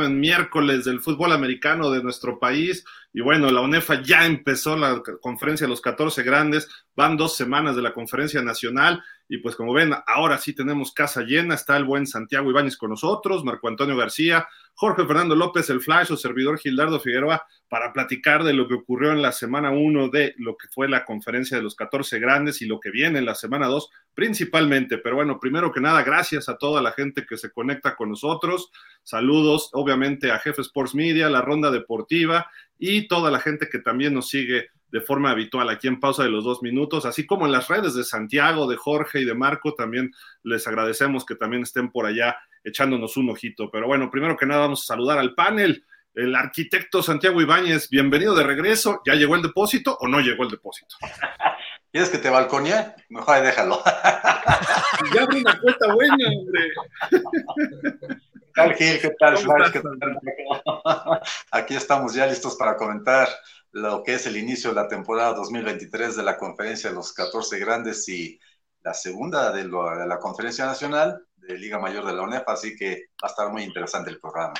saben, miércoles del fútbol americano de nuestro país. Y bueno, la UNEFA ya empezó la conferencia de los 14 grandes, van dos semanas de la conferencia nacional. Y pues como ven, ahora sí tenemos casa llena, está el buen Santiago Ibáñez con nosotros, Marco Antonio García, Jorge Fernando López, el Flash, su servidor Gildardo Figueroa, para platicar de lo que ocurrió en la semana 1 de lo que fue la conferencia de los 14 grandes y lo que viene en la semana 2 principalmente. Pero bueno, primero que nada, gracias a toda la gente que se conecta con nosotros. Saludos, obviamente, a Jefe Sports Media, la Ronda Deportiva y toda la gente que también nos sigue de forma habitual aquí en pausa de los dos minutos, así como en las redes de Santiago, de Jorge y de Marco, también les agradecemos que también estén por allá echándonos un ojito. Pero bueno, primero que nada vamos a saludar al panel. El arquitecto Santiago Ibáñez, bienvenido de regreso. ¿Ya llegó el depósito o no llegó el depósito? ¿Quieres que te balconee? Mejor déjalo. ya abre una cuenta buena, hombre. ¿Qué tal, Gil? ¿Qué tal, ¿Qué tal? Aquí estamos ya listos para comentar lo que es el inicio de la temporada 2023 de la conferencia de los 14 grandes y la segunda de, de la conferencia nacional de Liga Mayor de la UNEF, así que va a estar muy interesante el programa.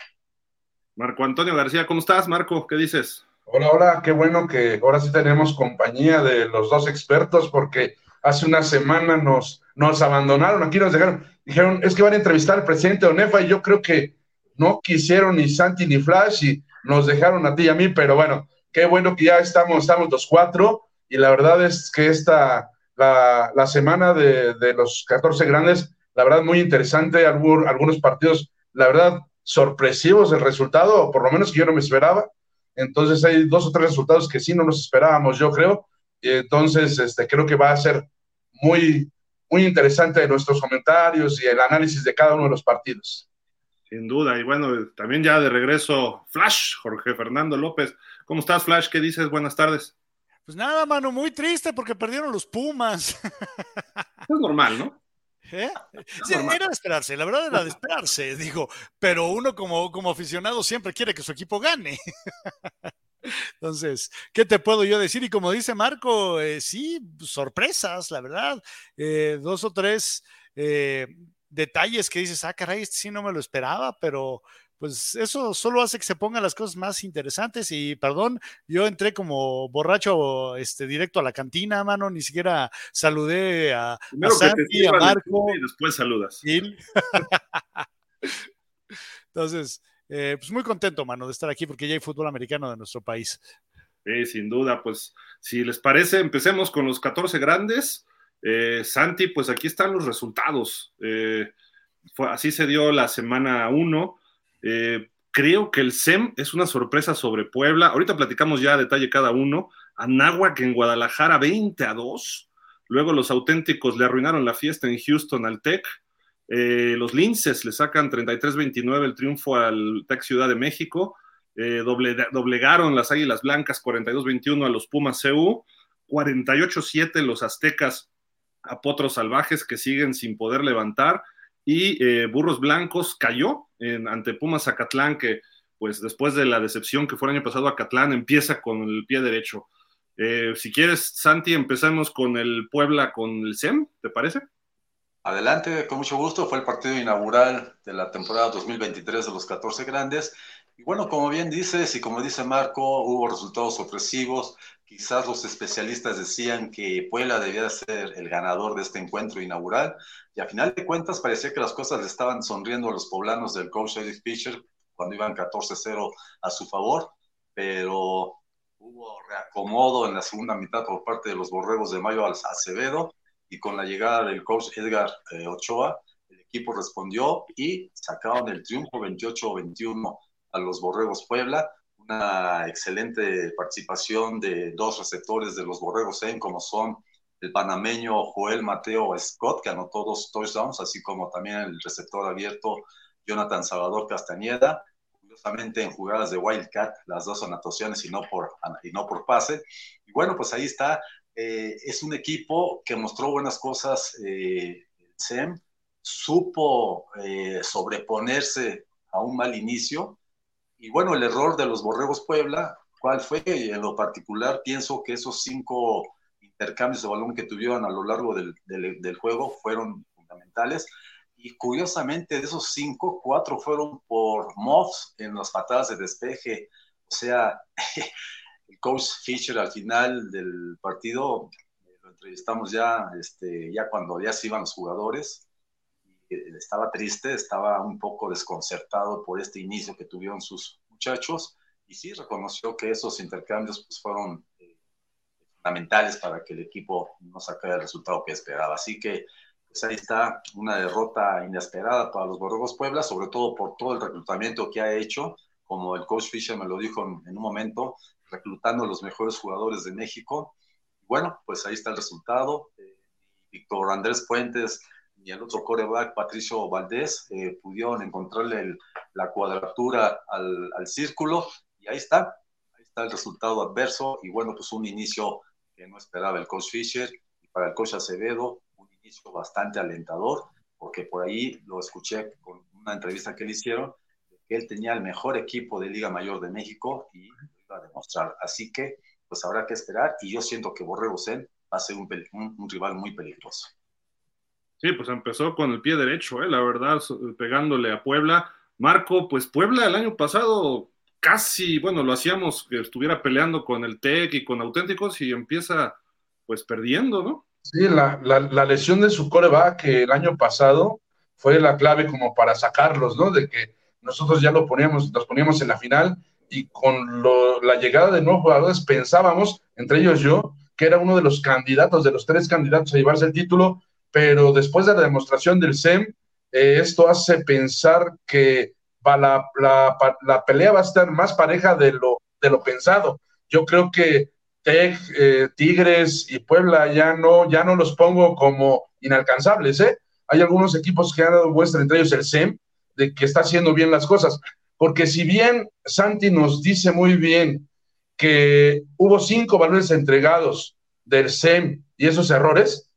Marco Antonio García, ¿cómo estás, Marco? ¿Qué dices? Hola, hola, qué bueno que ahora sí tenemos compañía de los dos expertos, porque hace una semana nos, nos abandonaron, aquí nos dejaron, dijeron, es que van a entrevistar al presidente de ONEFA y yo creo que no quisieron ni Santi ni Flash y nos dejaron a ti y a mí, pero bueno, qué bueno que ya estamos, estamos los cuatro y la verdad es que esta, la, la semana de, de los 14 grandes la verdad muy interesante, algunos partidos, la verdad, sorpresivos el resultado, por lo menos que yo no me esperaba. Entonces hay dos o tres resultados que sí no nos esperábamos, yo creo. Entonces, este, creo que va a ser muy, muy interesante nuestros comentarios y el análisis de cada uno de los partidos. Sin duda, y bueno, también ya de regreso, Flash, Jorge Fernando López. ¿Cómo estás, Flash? ¿Qué dices? Buenas tardes. Pues nada, mano, muy triste porque perdieron los Pumas. Es normal, ¿no? ¿Eh? Sí, era de esperarse, la verdad era de esperarse, digo, pero uno como, como aficionado siempre quiere que su equipo gane. Entonces, ¿qué te puedo yo decir? Y como dice Marco, eh, sí, sorpresas, la verdad, eh, dos o tres detalles que dices, ah, caray, este sí no me lo esperaba, pero pues eso solo hace que se pongan las cosas más interesantes y perdón, yo entré como borracho este, directo a la cantina, mano, ni siquiera saludé a, Santi, a Marco. Y después saludas. Entonces, eh, pues muy contento, mano, de estar aquí porque ya hay fútbol americano de nuestro país. Sí, sin duda, pues si les parece, empecemos con los 14 grandes. Eh, Santi, pues aquí están los resultados. Eh, fue, así se dio la semana 1. Eh, creo que el SEM es una sorpresa sobre Puebla. Ahorita platicamos ya a detalle cada uno. Anáhuac en Guadalajara 20 a 2. Luego los auténticos le arruinaron la fiesta en Houston al Tech. Eh, los Linces le sacan 33-29 el triunfo al Tech Ciudad de México. Eh, doblegaron las Águilas Blancas 42-21 a los Pumas CU. 48-7 los Aztecas a Potros Salvajes que siguen sin poder levantar y eh, Burros Blancos cayó ante Pumas Acatlán, que pues después de la decepción que fue el año pasado Acatlán, empieza con el pie derecho. Eh, si quieres, Santi, empezamos con el Puebla, con el SEM, ¿te parece? Adelante, con mucho gusto. Fue el partido inaugural de la temporada 2023 de los 14 grandes. Y bueno, como bien dices y como dice Marco, hubo resultados sorpresivos. Quizás los especialistas decían que Puebla debía ser el ganador de este encuentro inaugural y a final de cuentas parecía que las cosas le estaban sonriendo a los poblanos del coach Edith Fisher cuando iban 14-0 a su favor, pero hubo reacomodo en la segunda mitad por parte de los Borregos de Mayo Acevedo y con la llegada del coach Edgar eh, Ochoa, el equipo respondió y sacaron el triunfo 28-21 a los Borregos Puebla una excelente participación de dos receptores de los Borregos en, como son el panameño Joel Mateo Scott, que anotó dos touchdowns, así como también el receptor abierto Jonathan Salvador Castañeda, curiosamente en jugadas de Wildcat, las dos anotaciones y no por, y no por pase. Y bueno, pues ahí está. Eh, es un equipo que mostró buenas cosas. Eh, SEM supo eh, sobreponerse a un mal inicio y bueno, el error de los Borregos Puebla, ¿cuál fue? En lo particular, pienso que esos cinco intercambios de balón que tuvieron a lo largo del, del, juego fueron fundamentales. y curiosamente de esos cinco, cuatro fueron por Moffs en las patadas de despeje. O sea, el coach Fisher al final del partido lo entrevistamos ya, este, ya cuando ya se iban los jugadores. Estaba triste, estaba un poco desconcertado por este inicio que tuvieron sus muchachos y sí reconoció que esos intercambios pues, fueron eh, fundamentales para que el equipo no sacara el resultado que esperaba. Así que pues ahí está una derrota inesperada para los Borregos Puebla, sobre todo por todo el reclutamiento que ha hecho, como el coach Fisher me lo dijo en, un momento, reclutando a los mejores jugadores de México. Bueno, pues ahí está el resultado. Eh, Víctor Andrés Puentes y el otro coreback, Patricio Valdés, eh, pudieron encontrarle la cuadratura al, al, círculo y ahí está, ahí está el resultado adverso y bueno, pues un inicio que no esperaba el coach Fisher y para el coach Acevedo inicio bastante alentador, porque por ahí lo escuché con una entrevista que le hicieron, que él tenía el mejor equipo de Liga Mayor de México y lo iba a demostrar. Así que, pues habrá que esperar y yo siento que Borrego Zen va a ser un, un, rival muy peligroso. Sí, pues empezó con el pie derecho, ¿eh? la verdad, pegándole a Puebla. Marco, pues Puebla el año pasado casi, bueno, lo hacíamos que estuviera peleando con el TEC y con Auténticos y empieza pues perdiendo, ¿no? Sí, la, la, lesión de su coreback que el año pasado fue la clave como para sacarlos, ¿no? De que nosotros ya lo poníamos, los poníamos en la final y con la llegada de nuevos jugadores pensábamos, entre ellos yo, que era uno de los candidatos, de los tres candidatos a llevarse el título, pero después de la demostración del SEM, eh, esto hace pensar que va la, la, la, pelea va a estar más pareja de lo, de lo pensado. Yo creo que Tec, eh, Tigres y Puebla ya no, ya no los pongo como inalcanzables, ¿eh? Hay algunos equipos que han dado muestra, entre ellos el SEM, de que está haciendo bien las cosas. Porque si bien Santi nos dice muy bien que hubo cinco valores entregados del SEM y esos errores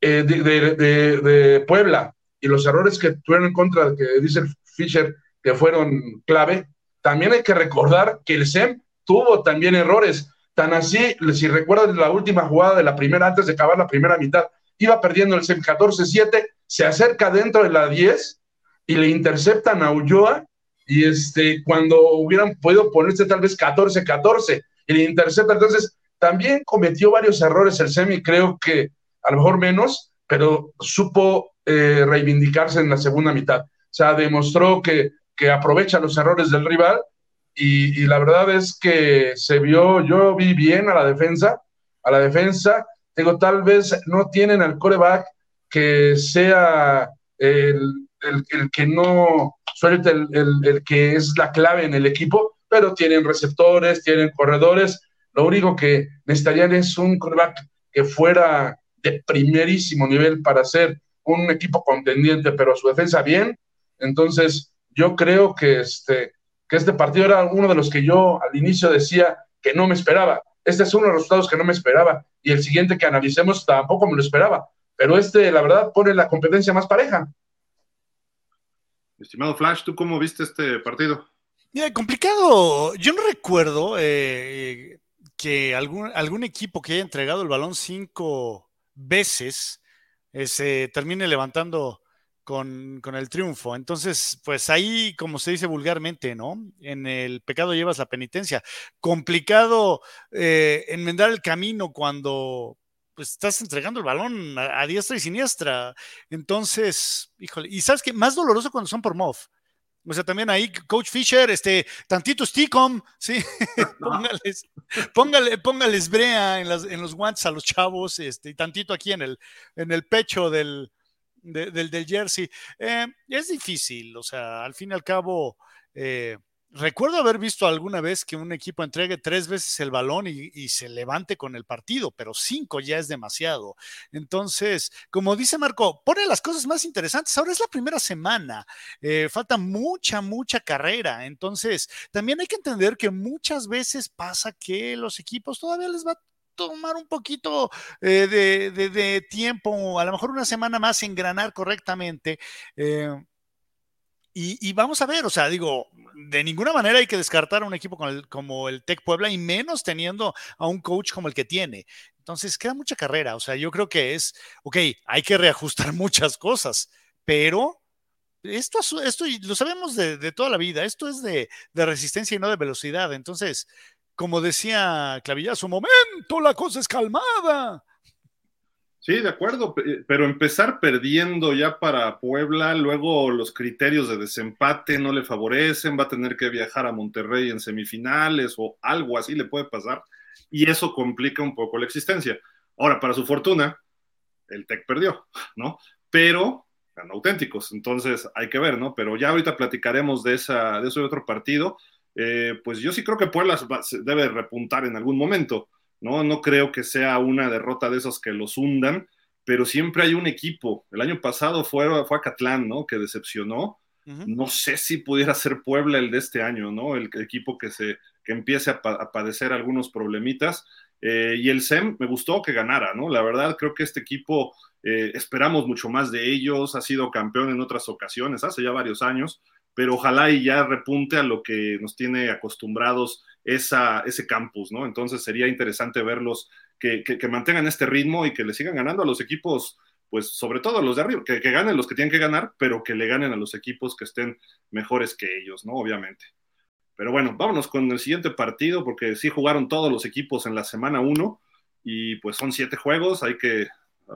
eh, de, Puebla y los errores que tuvieron en contra, que dice Fisher que fueron clave, también hay que recordar que el SEM tuvo también errores Tan así, si recuerdan la última jugada de la primera, antes de acabar la primera mitad, iba perdiendo el 14-7, se acerca dentro de la 10 y le interceptan a Ulloa. Y este, cuando hubieran podido ponerse tal vez 14-14 y le intercepta, entonces también cometió varios errores el semi, creo que a lo mejor menos, pero supo eh, reivindicarse en la segunda mitad. O sea, demostró que, que aprovecha los errores del rival y, la verdad es que se vio, yo vi bien a la defensa, a la defensa, digo, tal vez no tienen al coreback que sea el, que no suelte el, el, que es la clave en el equipo, pero tienen receptores, tienen corredores. Lo único que necesitarían es un coreback que fuera de primerísimo nivel para ser un equipo contendiente, pero su defensa bien. Entonces, yo creo que este, que este partido era uno de los que yo al inicio decía que no me esperaba. Este es uno de los resultados que no me esperaba y el siguiente que analicemos tampoco me lo esperaba. Pero este, la verdad, pone la competencia más pareja. Estimado Flash, ¿tú cómo viste este partido? Mira, complicado. Yo no recuerdo eh, que algún, algún equipo que haya entregado el balón cinco veces eh, se termine levantando con, el triunfo. Entonces, pues ahí, como se dice vulgarmente, ¿no? En el pecado llevas la penitencia. Complicado eh, enmendar el camino cuando pues estás entregando el balón a, diestra y siniestra. Entonces, híjole, y sabes que más doloroso cuando son por MOV. O sea, también ahí, Coach Fisher, este, tantito Sticom, sí, póngales, póngale, póngales brea en, las, en los guantes a los chavos, este, y tantito aquí en el, en el pecho del, del, del, jersey. Eh, es difícil, o sea, al fin y al cabo, eh, recuerdo haber visto alguna vez que un equipo entregue tres veces el balón y, se levante con el partido, pero cinco ya es demasiado. Entonces, como dice Marco, pone las cosas más interesantes. Ahora es la primera semana, eh, falta mucha, mucha carrera. Entonces, también hay que entender que muchas veces pasa que los equipos todavía les va tomar un poquito eh, de, tiempo, a lo mejor una semana más engranar correctamente. Eh, y, vamos a ver, o sea, digo, de ninguna manera hay que descartar a un equipo como el Tec Puebla y menos teniendo a un coach como el que tiene. Entonces, queda mucha carrera. O sea, yo creo que es, ok, hay que reajustar muchas cosas, pero esto, esto lo sabemos de, toda la vida, esto es de, resistencia y no de velocidad. Entonces, como decía Clavilla, su momento la cosa es calmada. Sí, de acuerdo, pero empezar perdiendo ya para Puebla, luego los criterios de desempate no le favorecen, va a tener que viajar a Monterrey en semifinales o algo así le puede pasar y eso complica un poco la existencia. Ahora, para su fortuna, el TEC perdió, ¿no? Pero ganó auténticos, entonces hay que ver, ¿no? Pero ya ahorita platicaremos de, esa, de ese otro partido. Eh, pues yo sí creo que Puebla debe repuntar en algún momento ¿no? No creo que sea una derrota de esos que los hundan, pero siempre hay un equipo. El año pasado fue, fue Acatlán, ¿no? Que decepcionó. No sé si pudiera ser Puebla el de este año, ¿no? El, equipo que, se, que empiece a, padecer algunos problemitas. Eh, y el SEM me gustó que ganara, ¿no? La verdad, creo que este equipo eh, esperamos mucho más de ellos, ha sido campeón en otras ocasiones, hace ya varios años, pero ojalá y ya repunte a lo que nos tiene acostumbrados esa, ese campus, ¿no? Entonces sería interesante verlos que, mantengan este ritmo y que le sigan ganando a los equipos, pues sobre todo los de arriba, que, que ganen los que tienen que ganar, pero que le ganen a los equipos que estén mejores que ellos, ¿no? Obviamente. Pero bueno, vámonos con el siguiente partido, porque sí jugaron todos los equipos en la semana 1 y pues son siete juegos, hay que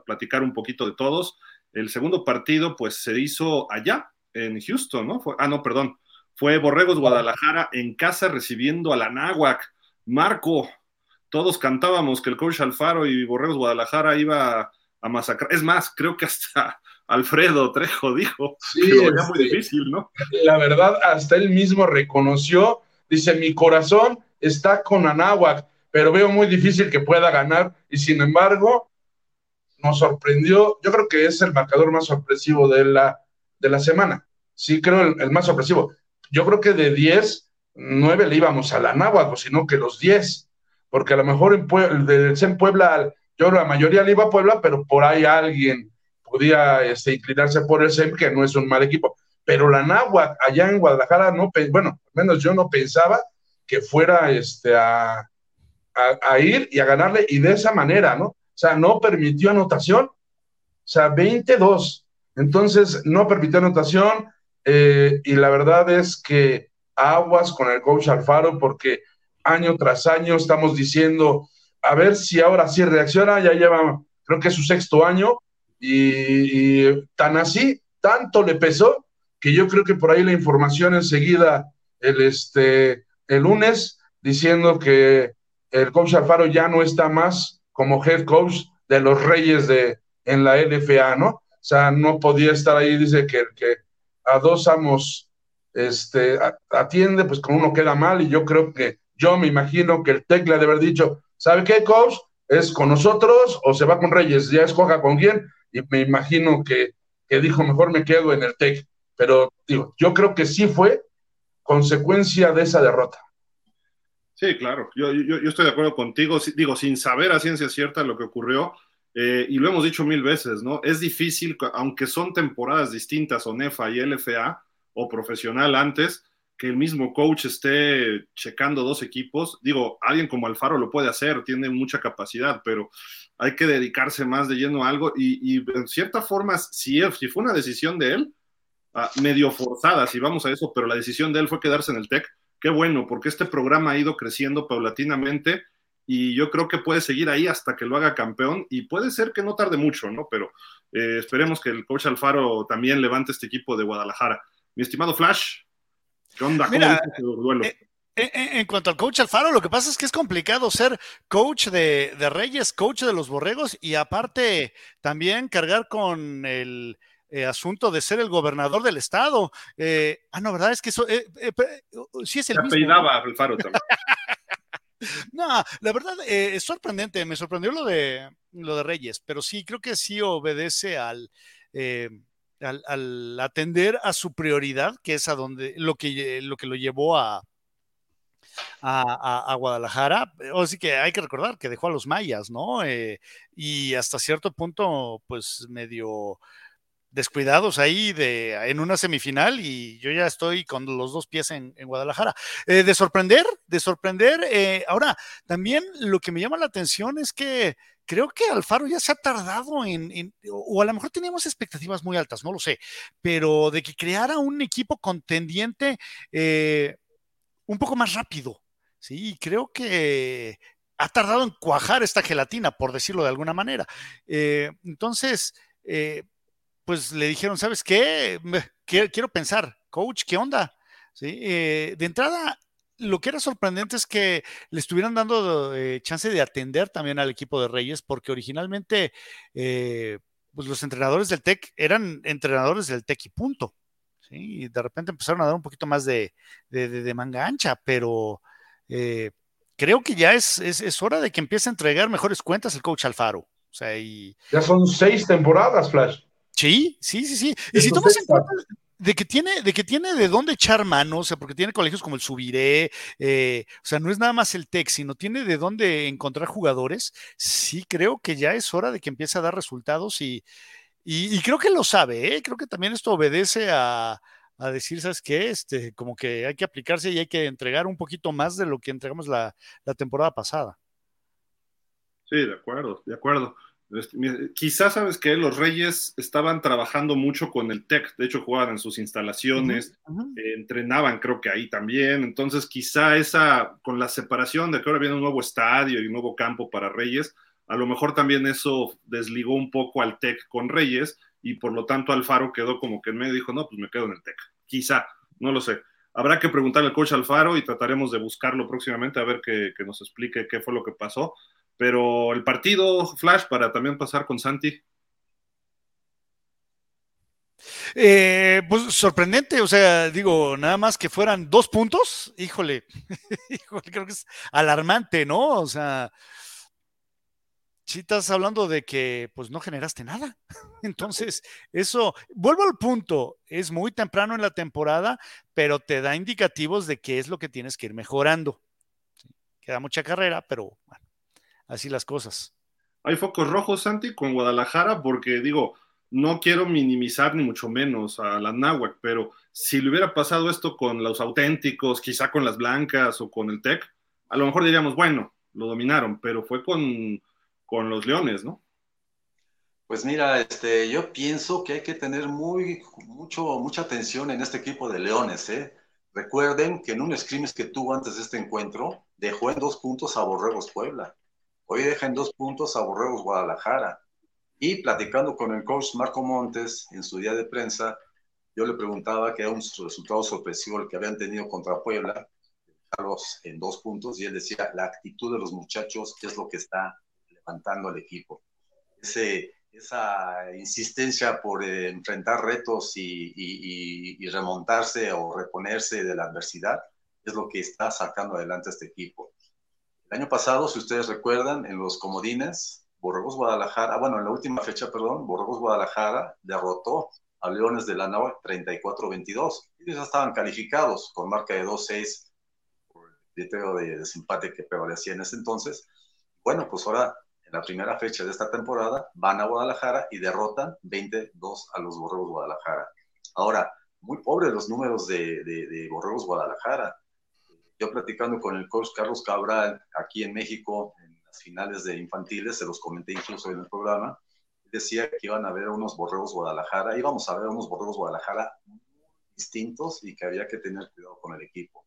platicar un poquito de todos. El segundo partido pues se hizo allá, en Houston, ¿no? ah, no, perdón, fue Borregos Guadalajara en casa recibiendo a la Náhuac. Marco, todos cantábamos que el coach Alfaro y Borregos Guadalajara iba a masacrar. Es más, creo que hasta Alfredo Trejo dijo que lo veía muy difícil, ¿no? La verdad, hasta él mismo reconoció, dice, mi corazón está con Anáhuac, pero veo muy difícil que pueda ganar y sin embargo nos sorprendió, yo creo que es el marcador más sorpresivo de la, de la semana, sí creo el, el más sorpresivo yo creo que de 10, 9 le íbamos a la Náhuatl, sino que los 10, porque a lo mejor en, Puebla, en Puebla, yo la mayoría le iba a Puebla, pero por ahí alguien podía este, inclinarse por el SEM, que no es un mal equipo. Pero la Náhuatl, allá en Guadalajara, no, bueno, al menos yo no pensaba que fuera este, a, ir y a ganarle, y de esa manera, ¿no? O sea, no permitió anotación, o sea, 22. Entonces, no permitió anotación, eh, y la verdad es que aguas con el coach Alfaro porque año tras año estamos diciendo, a ver si ahora sí reacciona, ya lleva, creo que es su sexto año, y, tan así, tanto le pesó, que yo creo que por ahí la información enseguida, el, este, el lunes, diciendo que el coach Alfaro ya no está más como head coach de los Reyes de, en la LFA, ¿no? O sea, no podía estar ahí, dice que, que a dos amos este, atiende, pues con uno queda mal y yo creo que, yo me imagino que el Tec le ha de haber dicho, ¿sabe qué, coach? ¿Es con nosotros o se va con Reyes? Ya escoja con quién y me imagino que, que dijo, mejor me quedo en el Tec. Pero digo, yo creo que sí fue consecuencia de esa derrota. Sí, claro, yo, yo estoy de acuerdo contigo, digo, sin saber a ciencia cierta lo que ocurrió, eh, y lo hemos dicho mil veces, ¿no? Es difícil, aunque son temporadas distintas, ONEFA y LFA, o profesional antes, que el mismo coach esté checando dos equipos. Digo, alguien como Alfaro lo puede hacer, tiene mucha capacidad, pero hay que dedicarse más de lleno a algo. Y, en cierta forma, si, fue una decisión de él, ah, medio forzada, si vamos a eso, pero la decisión de él fue quedarse en el TEC, qué bueno, porque este programa ha ido creciendo paulatinamente y yo creo que puede seguir ahí hasta que lo haga campeón y puede ser que no tarde mucho, ¿no? Pero eh, esperemos que el coach Alfaro también levante este equipo de Guadalajara. Mi estimado Flash, ¿qué onda? Mira, duelo? Eh, eh, en cuanto al coach Alfaro, lo que pasa es que es complicado ser coach de, Reyes, coach de los Borregos y aparte también cargar con el asunto de ser el gobernador del estado. ah, no, ¿verdad? Es que eso sí es el Se Alfaro también. No, la verdad eh, es sorprendente, me sorprendió lo de, lo de Reyes, pero sí, creo que sí obedece al, eh, al, atender a su prioridad, que es a donde lo que lo, que lo llevó a, a, Guadalajara. O sí que hay que recordar que dejó a los mayas, ¿no? Eh, y hasta cierto punto, pues medio descuidados ahí de, en una semifinal y yo ya estoy con los dos pies en, Guadalajara. Eh, de sorprender, de sorprender. Eh, ahora, también lo que me llama la atención es que creo que Alfaro ya se ha tardado en, o a lo mejor teníamos expectativas muy altas, no lo sé, pero de que creara un equipo contendiente eh, un poco más rápido. Sí, creo que ha tardado en cuajar esta gelatina, por decirlo de alguna manera. Entonces, eh, pues le dijeron, ¿sabes qué? Quiero pensar, coach, ¿qué onda? ¿Sí? de entrada, lo que era sorprendente es que le estuvieran dando eh, chance de atender también al equipo de Reyes, porque originalmente eh, pues los entrenadores del TEC eran entrenadores del TEC y punto. Y de repente empezaron a dar un poquito más de, manga ancha, pero eh, creo que ya es, es, hora de que empiece a entregar mejores cuentas el coach Alfaro. O sea, y... Ya son seis temporadas, Flash. Sí, sí, sí, sí. Y si tomas en cuenta de que tiene, de que tiene de dónde echar mano, o sea, porque tiene colegios como el Subiré, eh, o sea, no es nada más el TEC, sino tiene de dónde encontrar jugadores, sí creo que ya es hora de que empiece a dar resultados y, y, creo que lo sabe, ¿eh? creo que también esto obedece a, a, decir, ¿sabes qué? Este, como que hay que aplicarse y hay que entregar un poquito más de lo que entregamos la, la temporada pasada. Sí, de acuerdo, de acuerdo. Este, quizás, sabes que los Reyes estaban trabajando mucho con el TEC, de hecho jugaban en sus instalaciones, eh, entrenaban creo que ahí también, entonces quizá esa, con la separación de que ahora viene un nuevo estadio y un nuevo campo para Reyes, a lo mejor también eso desligó un poco al TEC con Reyes y por lo tanto Alfaro quedó como que en medio dijo, no, pues me quedo en el TEC, quizá, no lo sé. Habrá que preguntarle al coach Alfaro y trataremos de buscarlo próximamente a ver que nos explique qué fue lo que pasó pero el partido, Flash, para también pasar con Santi. Eh, pues sorprendente, o sea, digo, nada más que fueran dos puntos, híjole, híjole, creo que es alarmante, ¿no? O sea, si estás hablando de que pues no generaste nada. Entonces, eso, vuelvo al punto, es muy temprano en la temporada, pero te da indicativos de qué es lo que tienes que ir mejorando. Queda mucha carrera, pero bueno, así las cosas. Hay focos rojos, Santi, con Guadalajara, porque digo, no quiero minimizar ni mucho menos a la Náhuac, pero si le hubiera pasado esto con los auténticos, quizá con las blancas o con el TEC, a lo mejor diríamos, bueno, lo dominaron, pero fue con, con los leones, ¿no? Pues mira, este, yo pienso que hay que tener muy, mucho, mucha atención en este equipo de leones, ¿eh? Recuerden que en un scrimmage que tuvo antes de este encuentro, dejó en dos puntos a Borregos Puebla. Hoy deja en dos puntos a Borregos Guadalajara. Y platicando con el coach Marco Montes en su día de prensa, yo le preguntaba que era un resultado sorpresivo el que habían tenido contra Puebla, en dos puntos, y él decía, la actitud de los muchachos es lo que está levantando al equipo. Ese, esa insistencia por eh, enfrentar retos y, y, remontarse o reponerse de la adversidad es lo que está sacando adelante este equipo. Año pasado, si ustedes recuerdan, en los comodines, Borregos Guadalajara, bueno, en la última fecha, perdón, Borregos Guadalajara derrotó a Leones de la Nava 34-22. Ellos ya estaban calificados con marca de 2-6 por el criterio de desempate que prevalecía en ese entonces. Bueno, pues ahora, en la primera fecha de esta temporada, van a Guadalajara y derrotan 22 a los Borregos Guadalajara. Ahora, muy pobres los números de, de, de Borregos Guadalajara yo platicando con el coach Carlos Cabral aquí en México, en las finales de infantiles, se los comenté incluso en el programa, decía que iban a ver unos borregos Guadalajara, íbamos a ver unos borregos Guadalajara distintos y que había que tener cuidado con el equipo.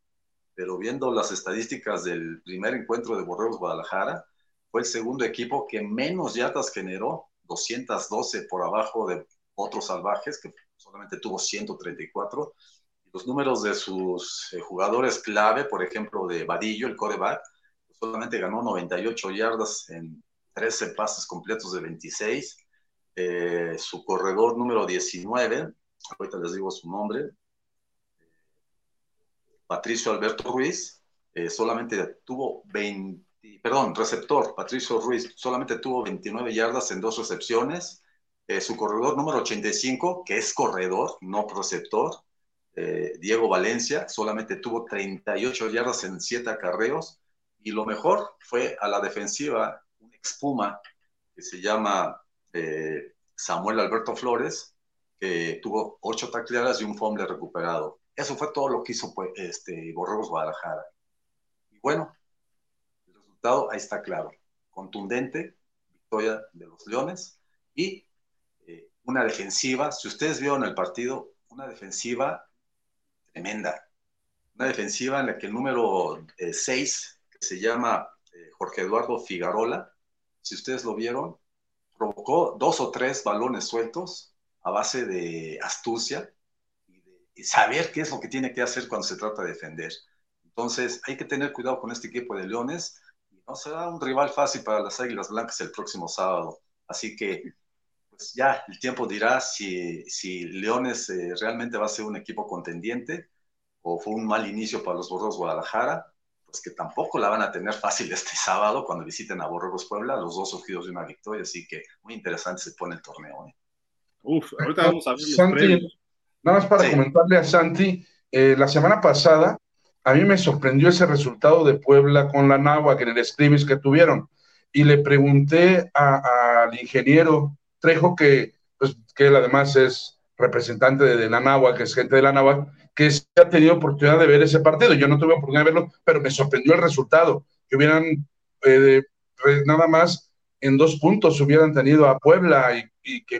Pero viendo las estadísticas del primer encuentro de Borregos Guadalajara, fue el segundo equipo que menos yardas generó, 212 por abajo de otros salvajes, que solamente tuvo 134, los números de sus eh, jugadores clave, por ejemplo, de Vadillo, el coreback, solamente ganó 98 yardas en 13 pases completos de 26. Eh, su corredor número 19, ahorita les digo su nombre, Patricio Alberto Ruiz, eh, solamente tuvo 20, perdón, receptor, Patricio Ruiz, solamente tuvo 29 yardas en dos recepciones. su corredor número 85, que es corredor, no receptor, eh, Diego Valencia, solamente tuvo 38 yardas en 7 acarreos, y lo mejor fue a la defensiva, un expuma que se llama eh, Samuel Alberto Flores, que tuvo 8 tacleadas y un fumble recuperado. Eso fue todo lo que hizo pues, este, Borregos Guadalajara. Y bueno, el resultado ahí está claro. Contundente, victoria de los Leones y eh, una defensiva, si ustedes vieron el partido, una defensiva tremenda, una defensiva en la que el número 6, que se llama Jorge Eduardo Figarola, si ustedes lo vieron, provocó dos o tres balones sueltos a base de astucia y saber qué es lo que tiene que hacer cuando se trata de defender. Entonces, hay que tener cuidado con este equipo de Leones y no será un rival fácil para las Águilas Blancas el próximo sábado. Así que, pues ya el tiempo dirá si, si Leones eh, realmente va a ser un equipo contendiente o fue un mal inicio para los Borros Guadalajara pues que tampoco la van a tener fácil este sábado cuando visiten a Borregos Puebla, los dos surgidos de una victoria, así que muy interesante se pone el torneo. ¿eh? Uf, ahorita vamos a ver Santi, nada más para comentarle a Santi, eh, la semana pasada a mí me sorprendió ese resultado de Puebla con la Náhuac en el scrimmage que tuvieron y le pregunté al ingeniero Trejo que, pues, que él además es representante de, de la que es gente de la Náhuac, que se ha tenido oportunidad de ver ese partido. Yo no tuve oportunidad de verlo, pero me sorprendió el resultado, que hubieran eh, nada más en dos puntos hubieran tenido a Puebla y, que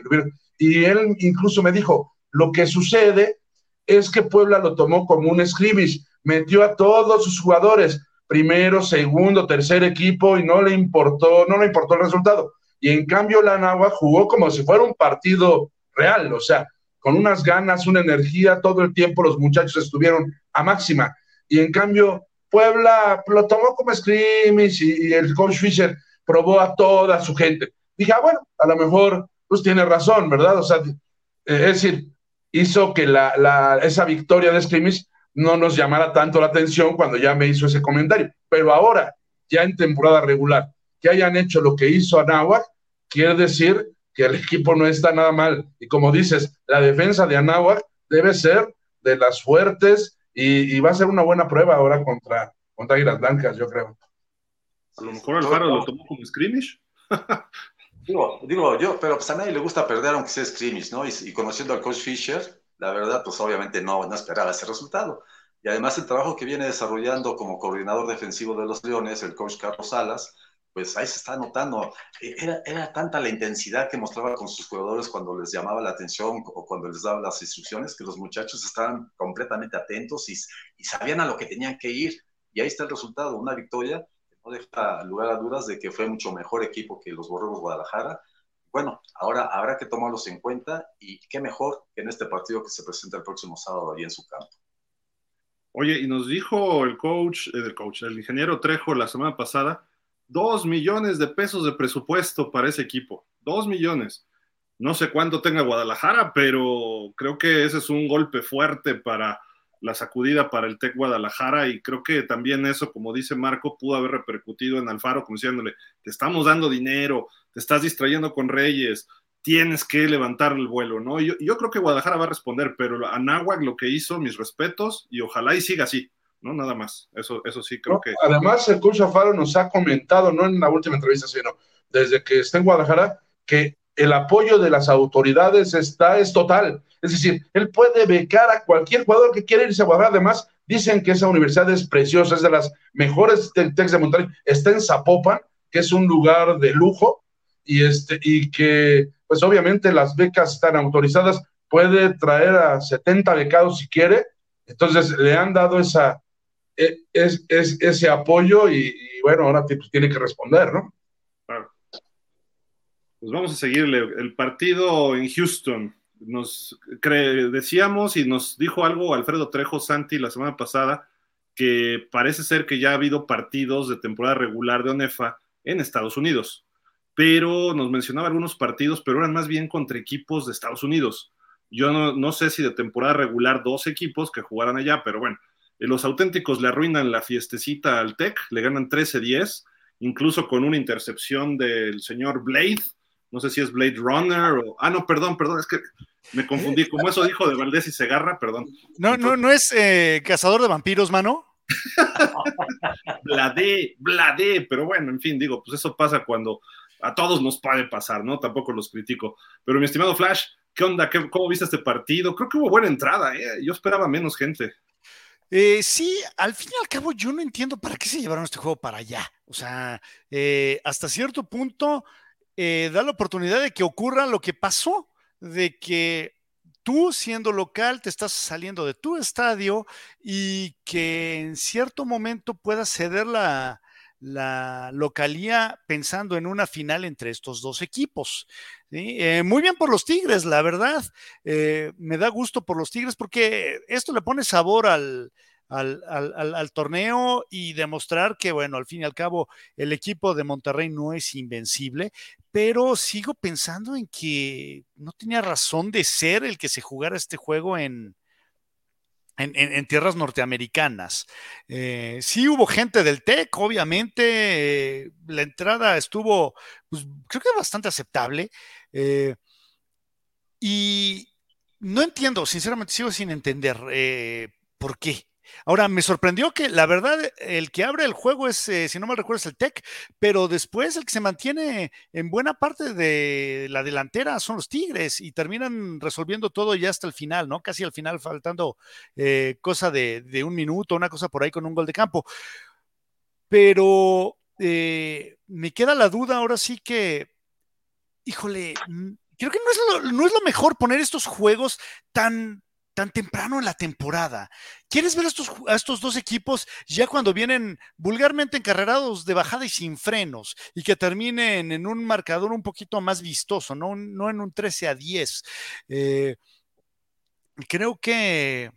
y él incluso me dijo, lo que sucede es que Puebla lo tomó como un scrimmage, metió a todos sus jugadores, primero, segundo, tercer equipo y no le importó, no le importó el resultado. Y en cambio la Nahua jugó como si fuera un partido real, o sea, con unas ganas, una energía, todo el tiempo los muchachos estuvieron a máxima. Y en cambio, Puebla lo tomó como scrimmage y, el coach Fisher probó a toda su gente. Dije, ah, bueno, a lo mejor pues tiene razón, ¿verdad? O sea, eh, es decir, hizo que la, esa victoria de scrimmage no nos llamara tanto la atención cuando ya me hizo ese comentario. Pero ahora, ya en temporada regular, que hayan hecho lo que hizo Anáhuac, quiere decir que el equipo no está nada mal. Y como dices, la defensa de Anáhuac debe ser de las fuertes y, va a ser una buena prueba ahora contra, contra Águilas Blancas, yo creo. A lo mejor Alfaro lo tomó como scrimmage. digo, digo, yo, pero pues a nadie le gusta perder aunque sea scrimmage, ¿no? Y, conociendo al coach Fisher, la verdad, pues obviamente no, no esperaba ese resultado. Y además el trabajo que viene desarrollando como coordinador defensivo de los Leones, el coach Carlos Salas, pues ahí se está notando. E, era, era tanta la intensidad que mostraba con sus jugadores cuando les llamaba la atención o cuando les daba las instrucciones que los muchachos estaban completamente atentos y, sabían a lo que tenían que ir. Y ahí está el resultado, una victoria no deja lugar a dudas de que fue mucho mejor equipo que los Borregos Guadalajara. Bueno, ahora habrá que tomarlos en cuenta y qué mejor que en este partido que se presenta el próximo sábado ahí en su campo. Oye, y nos dijo el coach, el coach, el ingeniero Trejo la semana pasada Dos millones de pesos de presupuesto para ese equipo. Dos millones. No sé cuánto tenga Guadalajara, pero creo que ese es un golpe fuerte para la sacudida para el TEC Guadalajara y creo que también eso, como dice Marco, pudo haber repercutido en Alfaro, como diciéndole, te estamos dando dinero, te estás distrayendo con Reyes, tienes que levantar el vuelo, ¿no? Yo, yo creo que Guadalajara va a responder, pero a Nahuac lo que hizo, mis respetos, y ojalá y siga así. ¿No? Nada más. Eso, eso sí creo que. Además, el coach Afaro nos ha comentado, no en la última entrevista, sino desde que está en Guadalajara, que el apoyo de las autoridades está, es total. Es decir, él puede becar a cualquier jugador que quiera irse a Guadalajara. Además, dicen que esa universidad es preciosa, es de las mejores del Tex de Monterrey. Está en Zapopan, que es un lugar de lujo, y, este, y que, pues obviamente, las becas están autorizadas. Puede traer a 70 becados si quiere. Entonces, le han dado esa, e, es, ese apoyo y, bueno, ahora pues, tiene que responder, ¿no? Pues vamos a seguirle. El partido en Houston, nos decíamos y nos dijo algo Alfredo Trejo Santi la semana pasada, que parece ser que ya ha habido partidos de temporada regular de ONEFA en Estados Unidos, pero nos mencionaba algunos partidos, pero eran más bien contra equipos de Estados Unidos. Yo no, no sé si de temporada regular dos equipos que jugaran allá, pero bueno, los auténticos le arruinan la fiestecita al Tech, le ganan 13-10, incluso con una intercepción del señor Blade. No sé si es Blade Runner o. Ah, no, perdón, perdón, es que me confundí. Como eso dijo de Valdés y Segarra, perdón. No, no, no es eh, cazador de vampiros, mano. Blade, Blade, pero bueno, en fin, digo, pues eso pasa cuando a todos nos puede pasar, ¿no? Tampoco los critico. Pero mi estimado Flash, ¿qué onda? ¿Cómo viste este partido? Creo que hubo buena entrada, ¿eh? Yo esperaba menos gente. Eh, sí, al fin y al cabo yo no entiendo para qué se llevaron este juego para allá. O sea, eh, hasta cierto punto eh, da la oportunidad de que ocurra lo que pasó, de que tú siendo local te estás saliendo de tu estadio y que en cierto momento puedas ceder la, la localía pensando en una final entre estos dos equipos. Eh, muy bien por los Tigres, la verdad. Eh, me da gusto por los Tigres porque esto le pone sabor al, al, torneo y demostrar que, bueno, al fin y al cabo, el equipo de Monterrey no es invencible, pero sigo pensando en que no tenía razón de ser el que se jugara este juego en, en, tierras norteamericanas. Eh, sí hubo gente del TEC, obviamente, la entrada estuvo, pues, creo que bastante aceptable. Eh, y no entiendo, sinceramente, sigo sin entender por qué. Ahora, me sorprendió que la verdad, el que abre el juego es, eh, si no mal recuerdo, es el Tech, pero después el que se mantiene en buena parte de la delantera son los Tigres y terminan resolviendo todo ya hasta el final, ¿no? Casi al final, faltando eh, cosa de, un minuto, una cosa por ahí con un gol de campo. Pero eh, me queda la duda ahora sí que, híjole, creo que no es lo, no es lo mejor poner estos juegos tan tan temprano en la temporada. ¿Quieres ver a estos, a estos dos equipos ya cuando vienen vulgarmente encarrerados de bajada y sin frenos y que terminen en un marcador un poquito más vistoso, no, no en un 13 a 10? Eh, creo que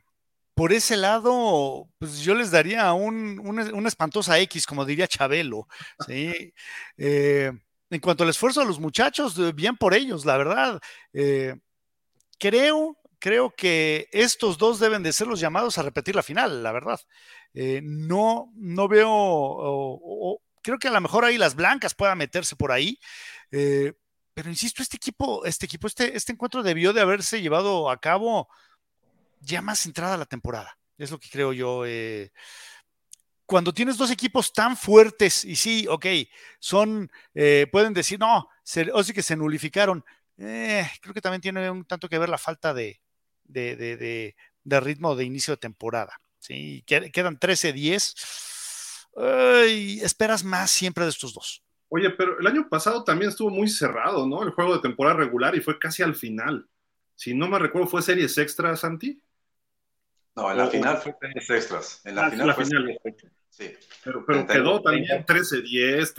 por ese lado, pues yo les daría un, una, espantosa X, como diría Chabelo. ¿sí? Eh, en cuanto al esfuerzo de los muchachos, bien por ellos, la verdad. Eh, creo creo que estos dos deben de ser los llamados a repetir la final, la verdad. Eh, no, no veo, creo que a lo mejor ahí las blancas puedan meterse por ahí, eh, pero insisto, este equipo, este equipo, este, este encuentro debió de haberse llevado a cabo ya más entrada la temporada, es lo que creo yo. Eh, cuando tienes dos equipos tan fuertes, y sí, ok, son, pueden decir, no, o sí que se nulificaron, creo que también tiene un tanto que ver la falta de, de, ritmo de inicio de temporada. ¿sí? Quedan 13-10. Esperas más siempre de estos dos. Oye, pero el año pasado también estuvo muy cerrado, ¿no? El juego de temporada regular y fue casi al final. Si no me recuerdo, ¿fue series extras, Santi? No, en la final fue series extras. En la ah, final fue series extras. Sí. Pero, pero quedó también 13-10,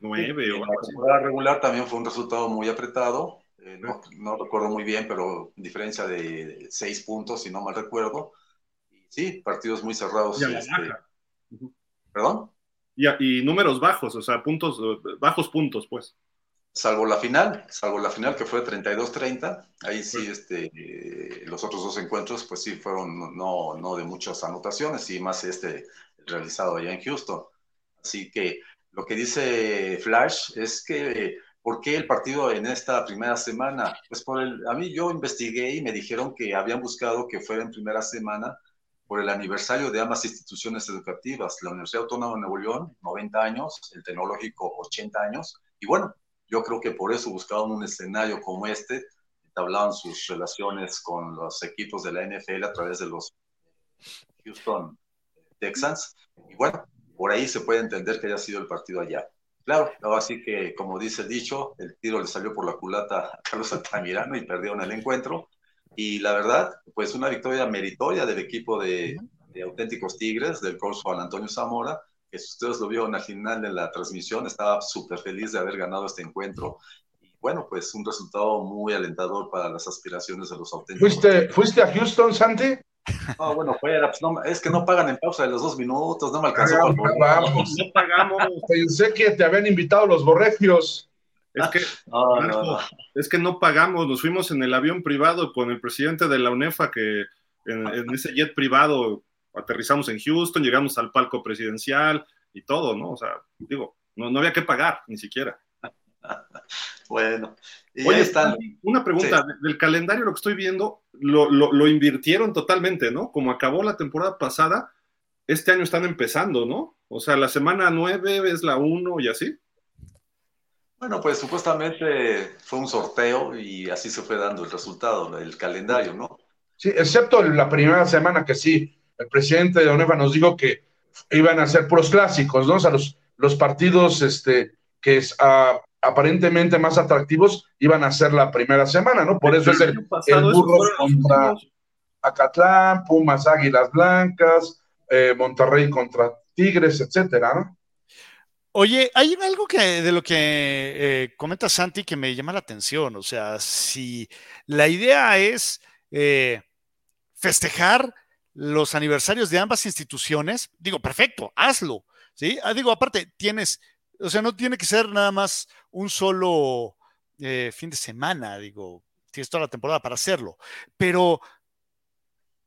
13-9. la temporada regular también fue un resultado muy apretado. Eh, no, recuerdo muy bien, pero diferencia de seis puntos, si no mal recuerdo. sí, partidos muy cerrados. Este, ¿Perdón? Y, números bajos, o sea, puntos, bajos puntos, pues. Salvo la final, salvo la final que fue 32-30, ahí sí, este, eh, los otros dos encuentros, pues sí, fueron no, no de muchas anotaciones, y más este realizado allá en Houston. Así que lo que dice Flash es que ¿Por qué el partido en esta primera semana? Pues por el, a mí yo investigué y me dijeron que habían buscado que fuera en primera semana por el aniversario de ambas instituciones educativas, la Universidad Autónoma de Nuevo León, 90 años, el Tecnológico, 80 años, y bueno, yo creo que por eso buscaban un escenario como este, entablaban sus relaciones con los equipos de la NFL a través de los Houston Texans, y bueno, por ahí se puede entender que haya sido el partido allá. Claro, así que como dice el dicho, el tiro le salió por la culata a Carlos Altamirano y perdieron el encuentro. Y la verdad, pues una victoria meritoria del equipo de, auténticos Tigres, del coach Juan Antonio Zamora, que si ustedes lo vieron al final de la transmisión, estaba súper feliz de haber ganado este encuentro. Y bueno, pues un resultado muy alentador para las aspiraciones de los auténticos. ¿Fuiste, ¿fuiste a Houston, Santi? No, bueno, fuera, pues no, es que no pagan en pausa de los dos minutos, no me alcanzó. No, pagamos, no pagamos. Pensé que te habían invitado los borregios. Es que, no, es que no pagamos, nos fuimos en el avión privado con el presidente de la UNEFA, que en, ese jet privado aterrizamos en Houston, llegamos al palco presidencial y todo, ¿no? O sea, digo, no, no había que pagar, ni siquiera. bueno, Oye, están. Una pregunta, del calendario lo que estoy viendo, lo, invirtieron totalmente, ¿no? Como acabó la temporada pasada, este año están empezando, ¿no? O sea, la semana 9 es la 1 y así. Bueno, pues supuestamente fue un sorteo y así se fue dando el resultado, el calendario, ¿no? Sí, excepto la primera semana que sí, el presidente de ONEFA nos dijo que iban a ser puros clásicos, ¿no? O sea, los, los partidos este, que es, a aparentemente más atractivos iban a ser la primera semana, ¿no? Por eso es el, el Burros contra Acatlán, Pumas Águilas Blancas, eh, Monterrey contra Tigres, etcétera, ¿no? Oye, hay algo que de lo que eh, comenta Santi que me llama la atención. O sea, si la idea es eh, festejar los aniversarios de ambas instituciones, digo, perfecto, hazlo. ¿sí? Ah, digo, aparte, tienes, o sea, no tiene que ser nada más un solo eh, fin de semana, digo, tienes toda la temporada para hacerlo. Pero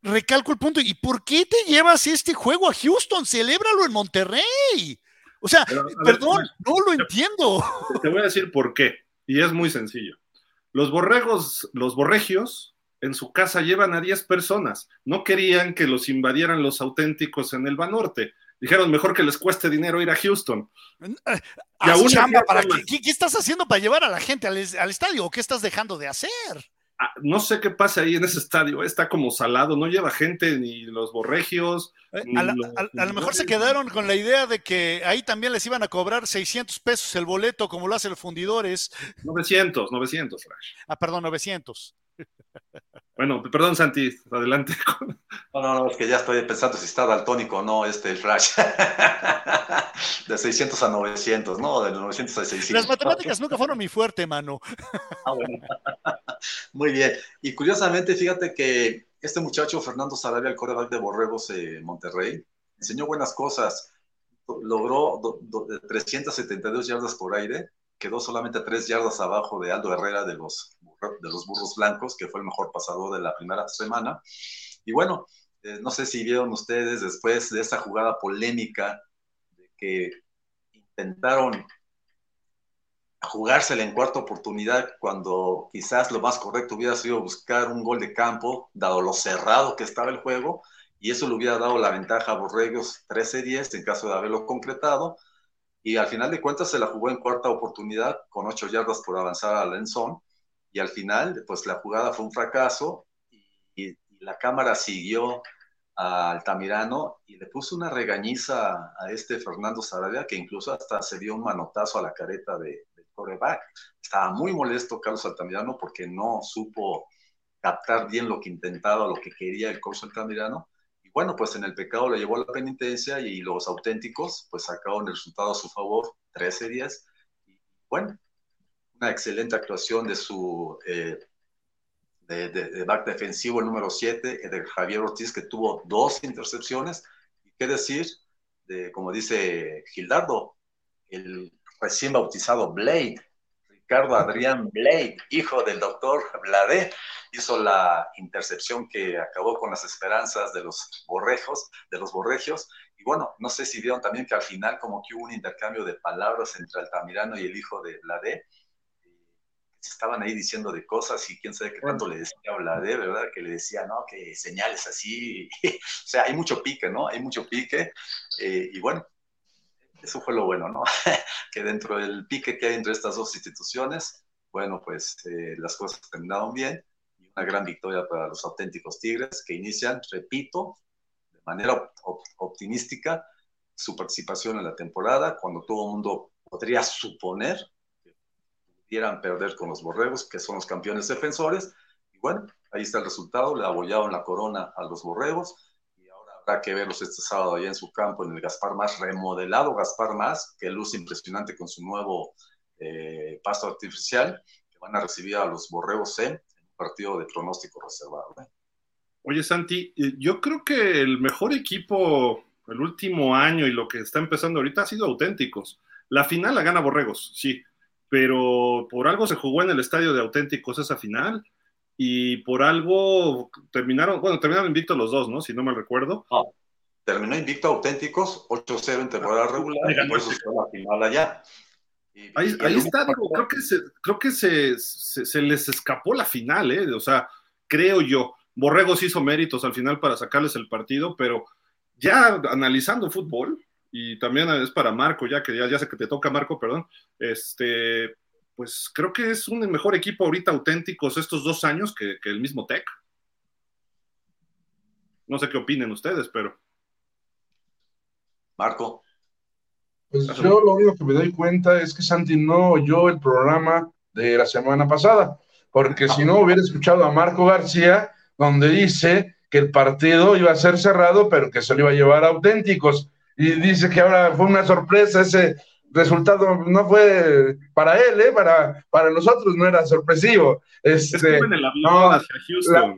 recalco el punto, ¿y por qué te llevas este juego a Houston? Celébralo en Monterrey. O sea, perdón, no lo entiendo. Te voy a decir por qué, y es muy sencillo. Los borregos, los borregios, en su casa llevan a 10 personas. No querían que los invadieran los auténticos en el Banorte. Dijeron, mejor que les cueste dinero ir a Houston. ¿qué, estás haciendo para llevar a la gente al, al estadio? ¿O qué estás dejando de hacer? Ah, no sé qué pasa ahí en ese estadio, está como salado, no lleva gente ni los borregios. Eh, a, lo mejor se quedaron con la idea de que ahí también les iban a cobrar 600 pesos el boleto, como lo hacen los fundidores. 900, 900, Ah, perdón, 900. Bueno, perdón, Santi, adelante. No, no, no, es que ya estoy pensando si está daltónico o no este Flash. De 600 a 900, ¿no? De 900 a 600. Las matemáticas nunca fueron mi fuerte, mano. Ah, bueno. Muy bien. Y curiosamente, fíjate que este muchacho, Fernando Sarabia, el coreback de Borregos eh, Monterrey, enseñó buenas cosas. Logró 372 yardas por aire, quedó solamente 3 yardas abajo de Aldo Herrera de los de los burros blancos, que fue el mejor pasador de la primera semana. Y bueno, eh, no sé si vieron ustedes después de esa jugada polémica de que intentaron jugársela en cuarta oportunidad cuando quizás lo más correcto hubiera sido buscar un gol de campo, dado lo cerrado que estaba el juego, y eso le hubiera dado la ventaja a Borregos 13-10 en caso de haberlo concretado, y al final de cuentas se la jugó en cuarta oportunidad con ocho yardas por avanzar a Lenzón, y al final, pues la jugada fue un fracaso y, la cámara siguió a Altamirano y le puso una regañiza a este Fernando Sarabia que incluso hasta se dio un manotazo a la careta de, del coreback. Estaba muy molesto Carlos Altamirano porque no supo captar bien lo que intentaba, lo que quería el coach Altamirano. Y bueno, pues en el pecado le llevó a la penitencia y los auténticos pues sacaron el resultado a su favor, 13 días. Y bueno, excelente actuación de su eh, de, back defensivo, el número 7, de Javier Ortiz, que tuvo dos intercepciones. Y qué decir de, como dice Gildardo, el recién bautizado Blade, Ricardo Adrián Blade, hijo del doctor Blade, hizo la intercepción que acabó con las esperanzas de los borrejos, de los borregios. Y bueno, no sé si vieron también que al final como que hubo un intercambio de palabras entre Altamirano y el hijo de Blade estaban ahí diciendo de cosas y quién sabe qué tanto le decía de ¿verdad? Que le decía, no, que señales así. o sea, hay mucho pique, ¿no? Hay mucho pique. Eh, y bueno, eso fue lo bueno, ¿no? que dentro del pique que hay entre estas dos instituciones, bueno, pues eh, las cosas terminaron bien y una gran victoria para los auténticos Tigres que inician, repito, de manera optimística su participación en la temporada, cuando todo el mundo podría suponer quieran perder con los borregos, que son los campeones defensores. Y bueno, ahí está el resultado, le abollaron la corona a los borregos y ahora habrá que verlos este sábado allá en su campo, en el Gaspar Más, remodelado Gaspar Más, que luce impresionante con su nuevo eh, pasto artificial, que van a recibir a los borregos en un partido de pronóstico reservado. ¿eh? Oye, Santi, eh, yo creo que el mejor equipo el último año y lo que está empezando ahorita ha sido auténticos. La final la gana Borregos, sí, pero por algo se jugó en el estadio de auténticos esa final y por algo terminaron, bueno, terminaron invictos los dos, ¿no? Si no me recuerdo. terminó invicto auténticos 8-0 en temporada regular y por eso fue la final allá. ahí, está, creo que, se, creo que se, se, les escapó la final, ¿eh? O sea, creo yo. Borregos hizo méritos al final para sacarles el partido, pero ya analizando fútbol, y también es para Marco, ya que ya, ya sé que te toca Marco, perdón, este, pues creo que es un mejor equipo ahorita auténticos estos dos años que, el mismo Tech. No sé qué opinen ustedes, pero. Marco. Pues yo lo único que me doy cuenta es que Santi no oyó el programa de la semana pasada, porque si no hubiera escuchado a Marco García, donde dice que el partido iba a ser cerrado, pero que se lo iba a llevar a auténticos. Y dice que ahora fue una sorpresa ese resultado, no fue para él, ¿eh? para, para nosotros no era sorpresivo. Este,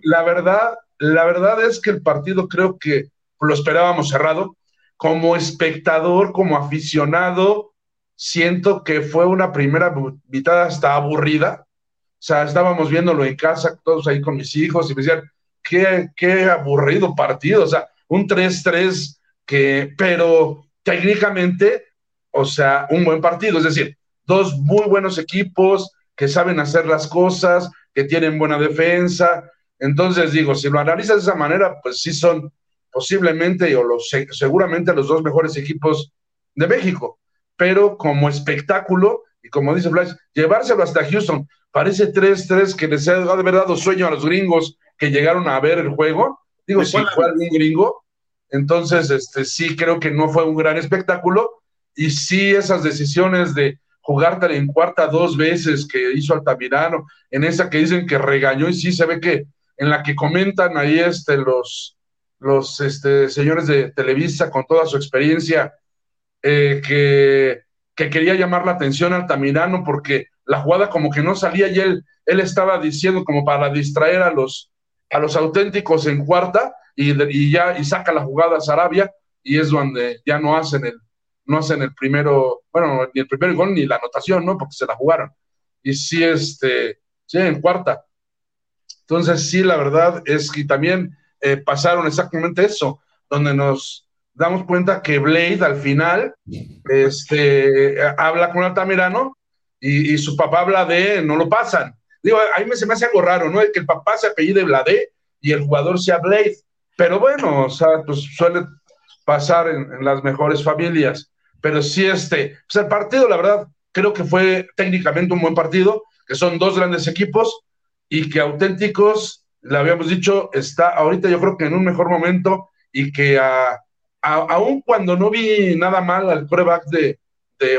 la, verdad, la verdad es que el partido creo que lo esperábamos cerrado. Como espectador, como aficionado, siento que fue una primera mitad hasta aburrida. O sea, estábamos viéndolo en casa, todos ahí con mis hijos, y me decían, qué, qué aburrido partido. O sea, un 3-3 que, pero técnicamente, o sea, un buen partido. Es decir, dos muy buenos equipos que saben hacer las cosas, que tienen buena defensa. Entonces, digo, si lo analizas de esa manera, pues sí son posiblemente o los, seguramente los dos mejores equipos de México. Pero como espectáculo, y como dice Flash, llevárselo hasta Houston, parece 3-3 que les ha de haber dado sueño a los gringos que llegaron a ver el juego. Digo, si fue algún gringo, entonces este, sí creo que no fue un gran espectáculo. Y sí esas decisiones de jugártela en cuarta dos veces que hizo Altamirano, en esa que dicen que regañó y sí se ve que en la que comentan ahí este, los, los este, señores de Televisa con toda su experiencia, eh, que, quería llamar la atención al Altamirano porque la jugada como que no salía y él, él estaba diciendo como para distraer a los, a los auténticos en cuarta y, ya y saca la jugada a Sarabia y es donde ya no hacen el no hacen el primero, bueno, ni el primer gol ni la anotación, ¿no? Porque se la jugaron. Y sí, este, sí, en cuarta. Entonces, sí, la verdad es que también eh, pasaron exactamente eso, donde nos damos cuenta que Blade al final este, habla con Altamirano y, su papá habla de no lo pasan. Digo, ahí me, se me hace algo raro, ¿no? Que el papá se apellide Blade y el jugador sea Blade. Pero bueno, o sea, pues suele pasar en, las mejores familias. Pero sí, este, pues el partido, la verdad, creo que fue técnicamente un buen partido, que son dos grandes equipos y que auténticos le habíamos dicho, está ahorita yo creo que en un mejor momento y que aún cuando no vi nada mal al coreback de,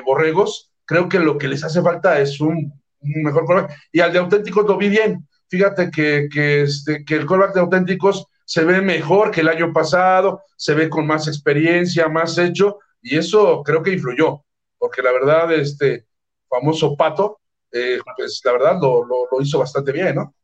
Borregos, creo que lo que les hace falta es un, mejor coreback. Y al de Auténticos lo vi bien. Fíjate que, que, este, que el coreback de Auténticos se ve mejor que el año pasado, se ve con más experiencia, más hecho, y eso creo que influyó, porque la verdad, este famoso Pato, eh, pues la verdad lo, lo hizo bastante bien, ¿no?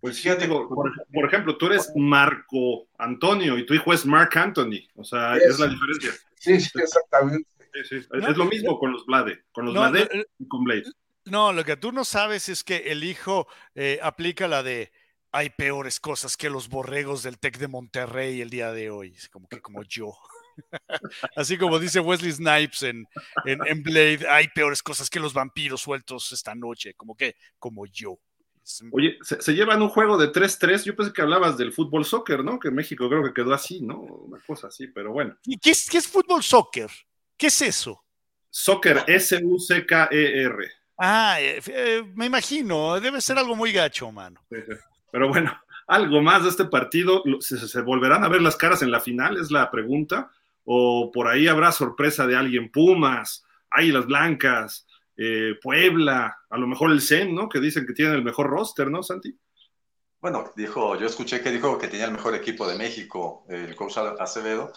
Pues fíjate, por, ejemplo, tú eres Marco Antonio y tu hijo es Mark Anthony. O sea, es la diferencia. Sí, sí, exactamente. Es lo mismo con los Blade, con los Blade y con Blade. No, lo que tú no sabes es que el hijo eh, aplica la de hay peores cosas que los borregos del Tec de Monterrey el día de hoy, como que como yo. Así como dice Wesley Snipes en, en, en Blade, hay peores cosas que los vampiros sueltos esta noche, como que como yo. Oye, se, llevan un juego de 3-3. Yo pensé que hablabas del fútbol soccer, ¿no? Que México creo que quedó así, ¿no? Una cosa así, pero bueno. ¿Y qué es, qué es fútbol soccer? ¿Qué es eso? Soccer, S-U-C-K-E-R. Ah, eh, eh, me imagino, debe ser algo muy gacho, mano. Pero bueno, algo más de este partido. ¿Se, volverán a ver las caras en la final? Es la pregunta. ¿O por ahí habrá sorpresa de alguien? Pumas, Águilas Blancas, eh, Puebla, a lo mejor el CEN, ¿no? Que dicen que tienen el mejor roster, ¿no, Santi? Bueno, dijo, yo escuché que dijo que tenía el mejor equipo de México, el coach Acevedo,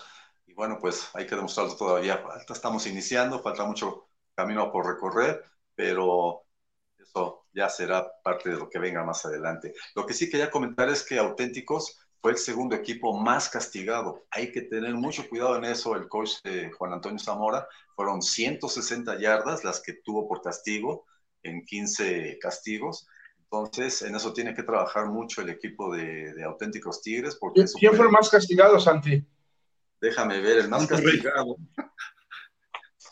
y bueno, pues hay que demostrarlo todavía. Estamos iniciando, falta mucho camino por recorrer, pero eso ya será parte de lo que venga más adelante. Lo que sí quería comentar es que Auténticos fue el segundo equipo más castigado. Hay que tener mucho cuidado en eso. El coach Juan Antonio Zamora fueron 160 yardas las que tuvo por castigo en 15 castigos. Entonces, en eso tiene que trabajar mucho el equipo de, auténticos Tigres. Porque ¿Quién fue el más castigado, Santi? Déjame ver, el más castigado.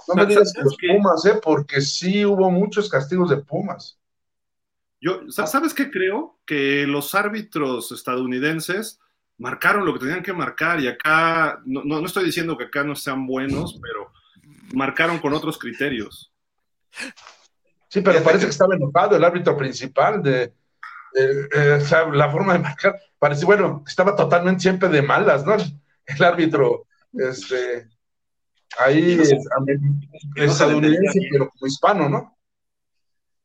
No me digas que los Pumas, ¿eh? porque sí hubo muchos castigos de Pumas. Yo, ¿sabes qué creo? Que los árbitros estadounidenses marcaron lo que tenían que marcar y acá, no, no, estoy diciendo que acá no sean buenos, pero marcaron con otros criterios. Sí, pero parece que estaba enojado el árbitro principal de, eh, la forma de marcar, parece, bueno, estaba totalmente siempre de malas, ¿no? El árbitro, este, ahí estadounidense, pero como hispano, ¿no?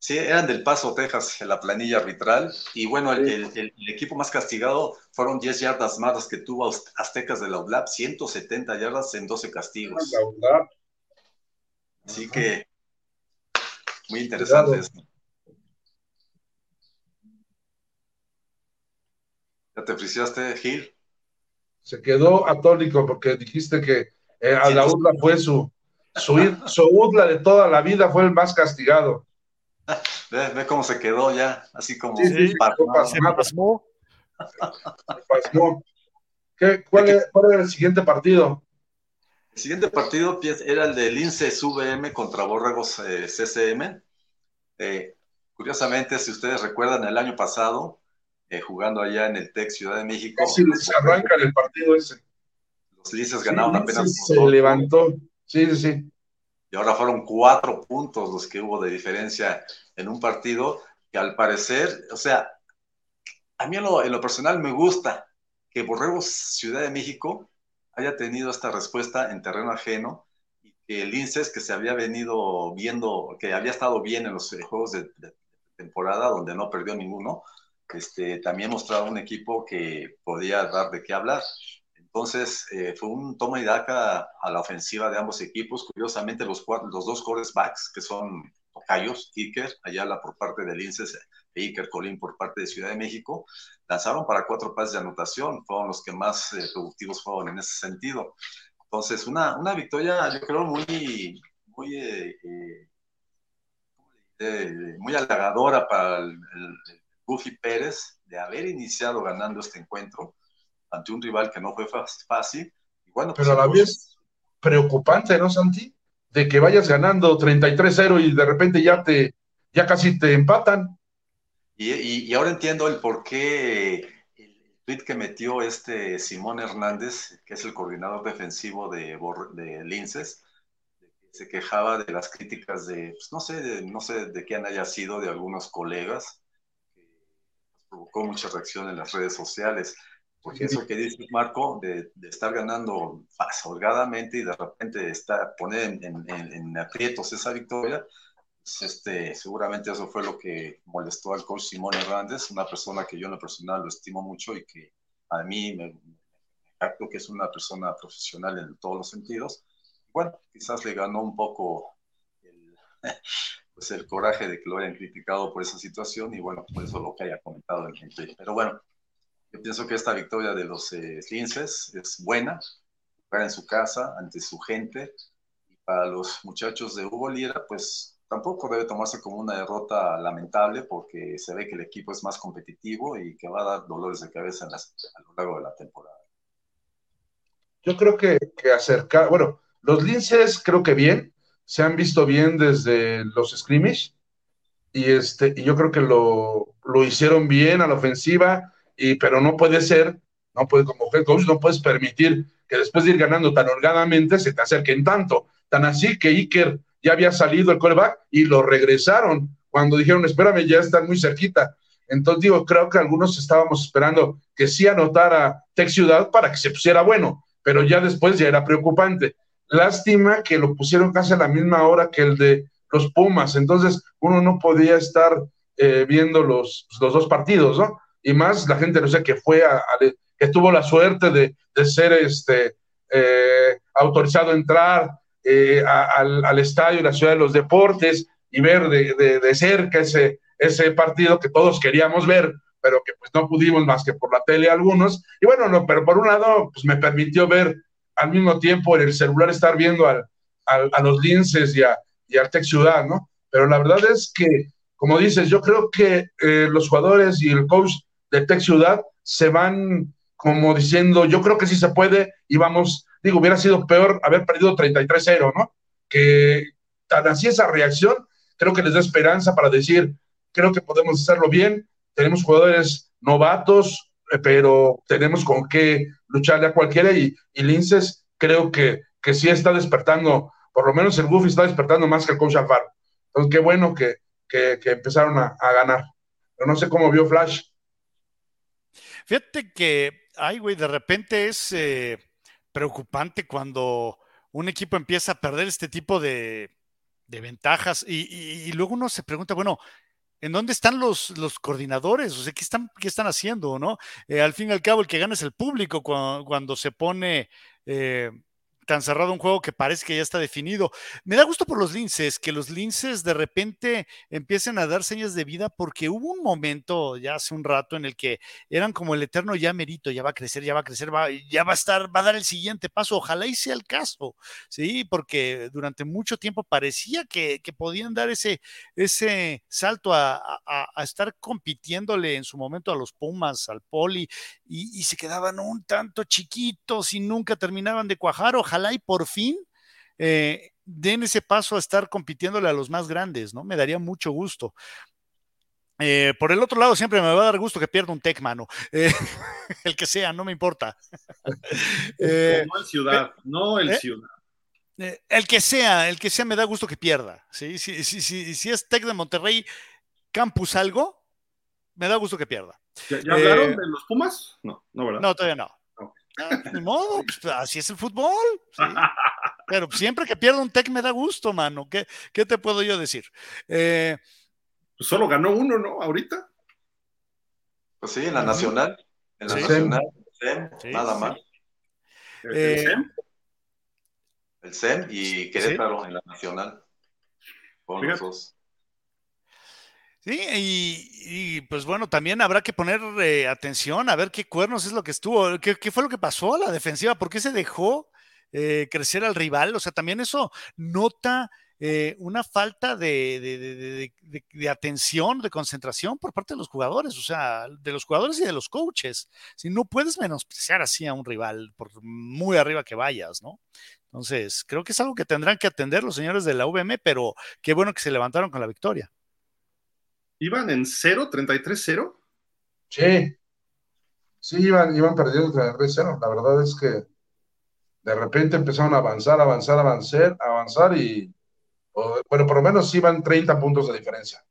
Sí, eran del Paso, Texas, en la planilla arbitral. Y bueno, el, equipo más castigado fueron 10 yardas más que tuvo Aztecas de la UDLAP, 170 yardas en 12 castigos. Así que, muy interesante esto. ¿Ya te friciaste, Gil? Se quedó atónico porque dijiste que eh, a la UDLA fue su, su, su de toda la vida, fue el más castigado. Ve, cómo se quedó ya, así como sí, sí, pasmó. pasmó. cuál, era el siguiente partido? El siguiente partido era el de Lince VM contra Borregos eh, CCM. Eh, curiosamente, si ustedes recuerdan, el año pasado, eh, jugando allá en el TEC Ciudad de México. Casi se arranca el partido ese. Los Linces ganaron apenas. Se levantó. Sí, sí, sí y ahora fueron cuatro puntos los que hubo de diferencia en un partido que al parecer, o sea, a mí en lo, personal me gusta que Borregos Ciudad de México haya tenido esta respuesta en terreno ajeno y que el INSES que se había venido viendo, que había estado bien en los eh, juegos de, temporada donde no perdió ninguno, este, también mostraba un equipo que podía dar de qué hablar. Entonces, eh, fue un toma y daca a la ofensiva de ambos equipos. Curiosamente, los, los dos backs, que son Tocayos, Iker, Ayala por parte del INSES e Iker Colín por parte de Ciudad de México, lanzaron para cuatro pases de anotación. Fueron los que más eh, productivos fueron en ese sentido. Entonces, una, una victoria, yo creo, muy, muy, eh, muy halagadora para el, el Buffy Pérez de haber iniciado ganando este encuentro ante un rival que no fue fácil. bueno, pues Pero a la vez preocupante, ¿no, Santi? De que vayas ganando 33-0 y de repente ya te, ya casi te empatan. Y, ahora entiendo el por qué el tweet que metió este Simón Hernández, que es el coordinador defensivo de, de Linces, se quejaba de las críticas de, pues, no sé, de, no sé de quién haya sido, de algunos colegas, que provocó mucha reacción en las redes sociales. Porque eso que dice Marco, de, estar ganando holgadamente y de repente estar, poner en, aprietos esa victoria, pues este, seguramente eso fue lo que molestó al coach Simón Hernández, una persona que yo en lo personal lo estimo mucho y que a mí me, me que es una persona profesional en todos los sentidos. Bueno, quizás le ganó un poco el, pues el coraje de que lo hayan criticado por esa situación y bueno, por eso lo que haya comentado el gente. Pero bueno, yo pienso que esta victoria de los eh, es buena, para en su casa, ante su gente, y para los muchachos de Hugo Lira, pues tampoco debe tomarse como una derrota lamentable, porque se ve que el equipo es más competitivo y que va a dar dolores de cabeza a lo largo de la temporada. Yo creo que, que acercar, bueno, los linces creo que bien, se han visto bien desde los scrimmage, y, este, y yo creo que lo, lo hicieron bien a la ofensiva, y, pero no puede ser, no puede, como head coach, no puedes permitir que después de ir ganando tan holgadamente se te acerquen tanto. Tan así que Iker ya había salido el coreback y lo regresaron cuando dijeron, espérame, ya están muy cerquita. Entonces digo, creo que algunos estábamos esperando que sí anotara Tech Ciudad para que se pusiera bueno, pero ya después ya era preocupante. Lástima que lo pusieron casi a la misma hora que el de los Pumas, entonces uno no podía estar eh, viendo los, los dos partidos, ¿no? Y más la gente, no sé, que fue, a, que tuvo la suerte de, ser este, eh, autorizado a entrar eh, al, al, estadio de la Ciudad de los Deportes y ver de, de, cerca ese, ese partido que todos queríamos ver, pero que pues no pudimos más que por la tele algunos. Y bueno, no, pero por un lado, pues me permitió ver al mismo tiempo en el celular estar viendo al, al, a los linces y, a, y al Tech Ciudad, ¿no? Pero la verdad es que, como dices, yo creo que eh, los jugadores y el coach de Tech Ciudad se van como diciendo, yo creo que sí se puede y vamos, digo, hubiera sido peor haber perdido 33-0, ¿no? Que tan así esa reacción, creo que les da esperanza para decir, creo que podemos hacerlo bien, tenemos jugadores novatos, eh, pero tenemos con qué lucharle a cualquiera y, y Linces creo que, que sí está despertando, por lo menos el Goofy está despertando más que el coach Alfaro. Entonces, qué bueno que, que, empezaron a, a ganar. Pero no sé cómo vio Flash. Fíjate que, ay, güey, de repente es eh, preocupante cuando un equipo empieza a perder este tipo de, ventajas y, luego uno se pregunta, bueno, ¿en dónde están los, los coordinadores? O sea, ¿qué están, qué están haciendo? ¿no? Eh, al fin y al cabo, el que gana es el público cuando, se pone... Eh, tan cerrado un juego que parece que ya está definido. Me da gusto por los linces, que los linces de repente empiecen a dar señas de vida, porque hubo un momento ya hace un rato en el que eran como el eterno ya merito, ya va a crecer, ya va a crecer, ya va a estar, va a dar el siguiente paso. Ojalá y sea el caso, sí, porque durante mucho tiempo parecía que, podían dar ese, ese salto a, estar compitiéndole en su momento a los Pumas, al Poli, y, y se quedaban un tanto chiquitos y nunca terminaban de cuajar. Ojalá ojalá y por fin eh, den ese paso a estar compitiéndole a los más grandes, ¿no? Me daría mucho gusto. Eh, por el otro lado, siempre me va a dar gusto que pierda un tech, mano. Eh, el que sea, no me importa. no el ciudad, no el ciudad. el que sea, el que sea, me da gusto que pierda. ¿sí? Si, si, es Tech de Monterrey, Campus algo, me da gusto que pierda. ¿Ya, hablaron de los Pumas? No, no, ¿verdad? No, todavía no. Ah, ni modo, pues, así es el fútbol. Pero siempre que pierdo un tech me da gusto, mano. ¿Qué, qué te puedo yo decir? Eh, pues solo ganó uno, ¿no? Ahorita. Pues sí, en la Nacional. En la Nacional, nada más. ¿El, eh, SEM? El SEM y Querétaro en la Nacional. Con los dos. Sí, y, pues bueno, también habrá que poner eh, atención a ver qué cuernos es lo que estuvo, qué, fue lo que pasó a la defensiva, por qué se dejó eh, crecer al rival, o sea, también eso nota eh, una falta de, atención, de concentración por parte de los jugadores, o sea, de los jugadores y de los coaches. Si no puedes menospreciar así a un rival, por muy arriba que vayas, ¿no? Entonces, creo que es algo que tendrán que atender los señores de la VM, pero qué bueno que se levantaron con la victoria. ¿Iban en 0, 33-0? Sí. Sí, iban, iban perdiendo 33-0. La verdad es que de repente empezaron a avanzar, avanzar, avanzar, avanzar y, bueno, por lo menos iban 30 puntos de diferencia.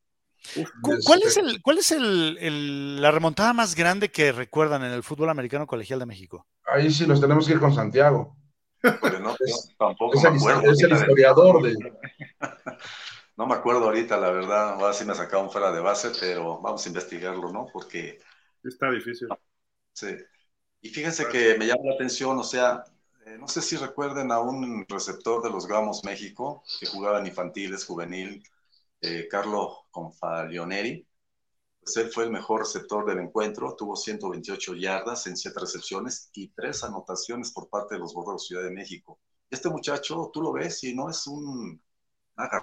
¿Cuál es, el, cuál es el, la remontada más grande que recuerdan en el fútbol americano colegial de México? Ahí sí nos tenemos que ir con Santiago. no, es, tampoco es, el, es el historiador de, No me acuerdo ahorita, la verdad, ahora sí me sacaron fuera de base, pero vamos a investigarlo, ¿no? Porque... Está difícil. Sí. Y fíjense que me llama la atención, o sea, eh, no sé si recuerden a un receptor de los Gamos México, que jugaba en infantiles, juvenil, eh, Carlos Confalioneri. Pues él fue el mejor receptor del encuentro, tuvo 128 yardas en 7 recepciones y 3 anotaciones por parte de los Bordeaux Ciudad de México. Este muchacho, tú lo ves y no es un